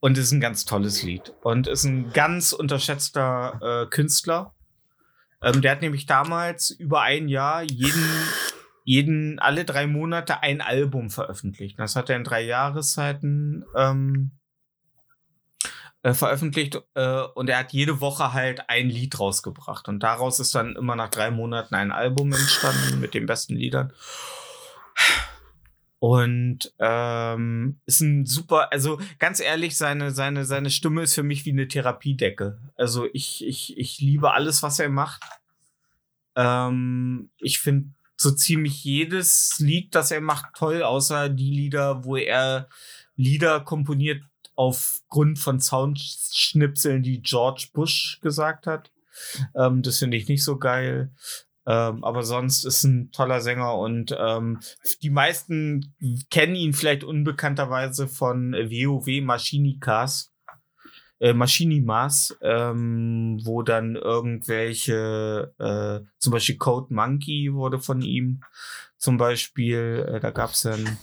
und ist ein ganz tolles Lied. Und ist ein ganz unterschätzter äh, Künstler. Ähm, der hat nämlich damals über ein Jahr jeden, jeden, alle drei Monate ein Album veröffentlicht. Das hat er in drei Jahreszeiten ähm, äh, veröffentlicht äh, und er hat jede Woche halt ein Lied rausgebracht. Und daraus ist dann immer nach drei Monaten ein Album entstanden mit den besten Liedern. Und ähm, ist ein super, also ganz ehrlich, seine, seine, seine Stimme ist für mich wie eine Therapiedecke. Also ich, ich, ich liebe alles, was er macht. Ähm, ich finde so ziemlich jedes Lied, das er macht, toll, außer die Lieder, wo er Lieder komponiert aufgrund von Soundschnipseln, die George Bush gesagt hat. Ähm, das finde ich nicht so geil. Ähm, aber sonst ist ein toller Sänger und ähm, die meisten kennen ihn vielleicht unbekannterweise von WoW Machinikas, äh, Machinimas, ähm, wo dann irgendwelche, äh, zum Beispiel Code Monkey wurde von ihm, zum Beispiel, äh, da gab's dann,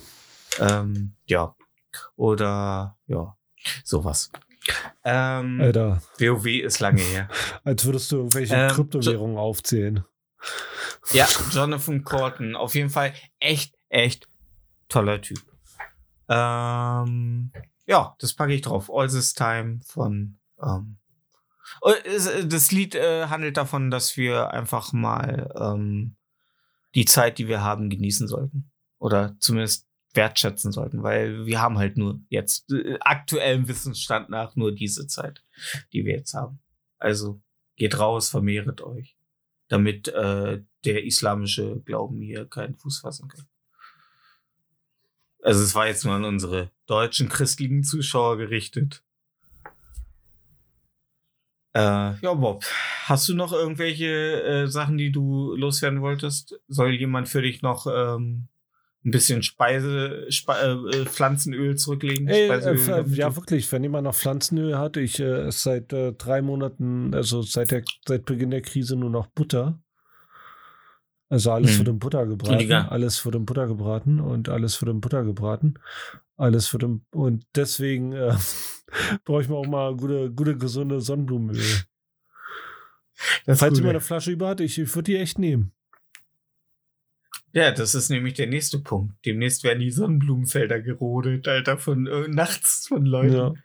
ähm, ja, oder ja, sowas. Ähm, Alter, WoW ist lange her. als würdest du irgendwelche Ähm, Kryptowährungen aufzählen. Ja, [LAUGHS] Jonathan Corton. Auf jeden Fall echt, echt toller Typ. Ähm, ja, das packe ich drauf. All This Time von. Ähm, oh, es- das Lied äh, handelt davon, dass wir einfach mal ähm, die Zeit, die wir haben, genießen sollten. Oder zumindest wertschätzen sollten, weil wir haben halt nur jetzt äh, aktuellem Wissensstand nach nur diese Zeit, die wir jetzt haben. Also geht raus, vermehret euch damit äh, der islamische Glauben hier keinen Fuß fassen kann. Also es war jetzt nur an unsere deutschen christlichen Zuschauer gerichtet. Äh, ja, Bob, hast du noch irgendwelche äh, Sachen, die du loswerden wolltest? Soll jemand für dich noch ähm, ein bisschen Speise, Spe äh, äh, Pflanzenöl zurücklegen? Ey, äh, ja, wirklich, wenn jemand noch Pflanzenöl hat, ich äh, seit äh, drei Monaten, also seit, der, seit Beginn der Krise nur noch Butter. Also alles Hm. wird in Butter gebraten, Weniger. alles wird in Butter gebraten und alles wird in Butter gebraten. Alles wird in, und deswegen äh, [LAUGHS] brauche ich mir auch mal gute, gute, gesunde Sonnenblumenöl. Das Falls Gute. jemand eine Flasche über hat, ich, ich würde die echt nehmen. Ja, das ist nämlich der nächste Punkt. Demnächst werden die Sonnenblumenfelder gerodet, Alter, von äh, nachts von Leuten.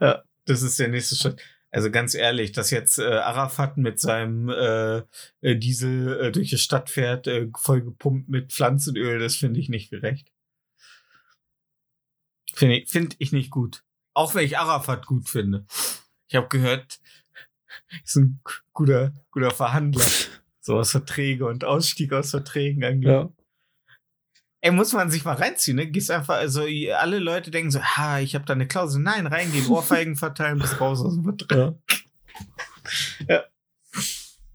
Ja. Das ist der nächste Schritt. Also ganz ehrlich, dass jetzt äh, Arafat mit seinem äh, äh, Diesel äh, durch die Stadt fährt, äh, voll gepumpt mit Pflanzenöl, das finde ich nicht gerecht. Finde ich, find ich nicht gut. Auch wenn ich Arafat gut finde. Ich habe gehört, [LAUGHS] ist ein guter, guter Verhandler. [LAUGHS] So was Verträge und Ausstieg aus Verträgen angeht. ja. Ey, muss man sich mal reinziehen, ne? Gehst einfach, also alle Leute denken so, ha, ich habe da eine Klausel. Nein, reingehen, Ohrfeigen [LAUGHS] verteilen, bis raus aus dem Vertrag. [LAUGHS] ja.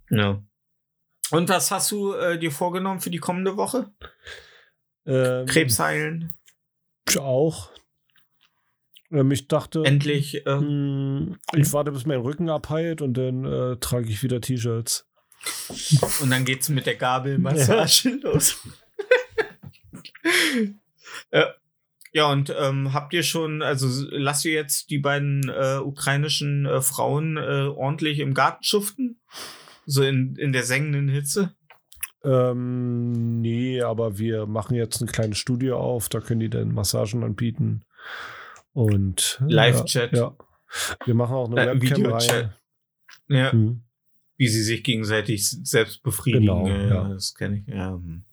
Ja. Und was hast du äh, dir vorgenommen für die kommende Woche? Ähm, Krebs heilen? ich Auch. Ähm, ich dachte, Endlich. Äh, Hm, Ich warte, bis mein Rücken abheilt und dann äh, trage ich wieder T-Shirts. Und dann geht's mit der Gabelmassage los. [LAUGHS] ja. Ja, und ähm, habt ihr schon, also lasst ihr jetzt die beiden äh, ukrainischen äh, Frauen äh, ordentlich im Garten schuften? So in, in der sengenden Hitze? Ähm, nee, aber wir machen jetzt eine kleine Studie auf, da können die dann Massagen anbieten. Und Live-Chat. Ja, ja. Wir machen auch eine Äh, Webcam rein. Ja. Hm. Wie sie sich gegenseitig selbst befriedigen. Genau, äh, ja. Das kenne ich. Ja. hm.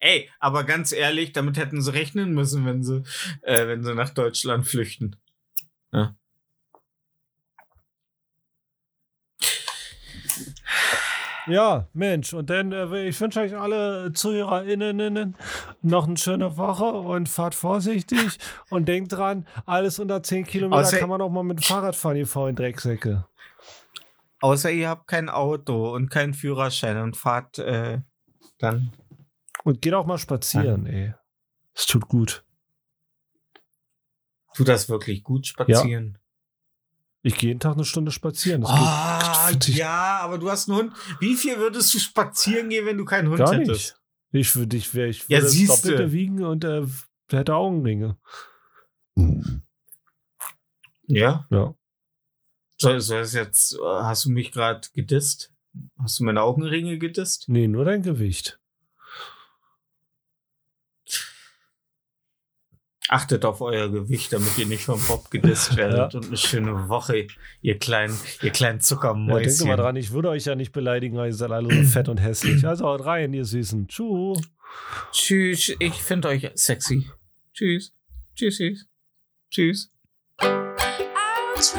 Ey, aber ganz ehrlich, damit hätten sie rechnen müssen, wenn sie, äh, wenn sie nach Deutschland flüchten. Ja. Ja, Mensch, und dann, äh, ich wünsche euch alle ZuhörerInnen noch eine schöne Woche und fahrt vorsichtig und denkt dran, alles unter 10 Kilometer Außer- kann man auch mal mit dem Fahrrad fahren, ihr faulen Drecksäcke. Außer ihr habt kein Auto und keinen Führerschein und fahrt äh, dann. Und geht auch mal spazieren, ey. Es tut gut. Tut das wirklich gut spazieren? Ich gehe jeden Tag eine Stunde spazieren. Das geht- ja, aber du hast einen Hund. Wie viel würdest du spazieren gehen, wenn du keinen Hund Gar hättest? nicht. Ich würde ich, wär, ich Ja, würde. Doppelte wiegen und äh, hätte Augenringe. Ja. Ja. Soll, soll es jetzt, äh, hast du mich gerade gedisst? Hast du meine Augenringe gedisst? Nee, nur dein Gewicht. Achtet auf euer Gewicht, damit ihr nicht vom Bob gedisst [LAUGHS] werdet. Und eine schöne Woche, ihr kleinen, ihr kleinen Ja, denkt Zuckermäuschen. mal dran, ich würde euch ja nicht beleidigen, weil ihr seid alle so fett und hässlich. Also haut rein, ihr Süßen. Tschu. Tschüss, ich finde euch sexy. Tschüss. Tschüss. Tschüss. Tschüss.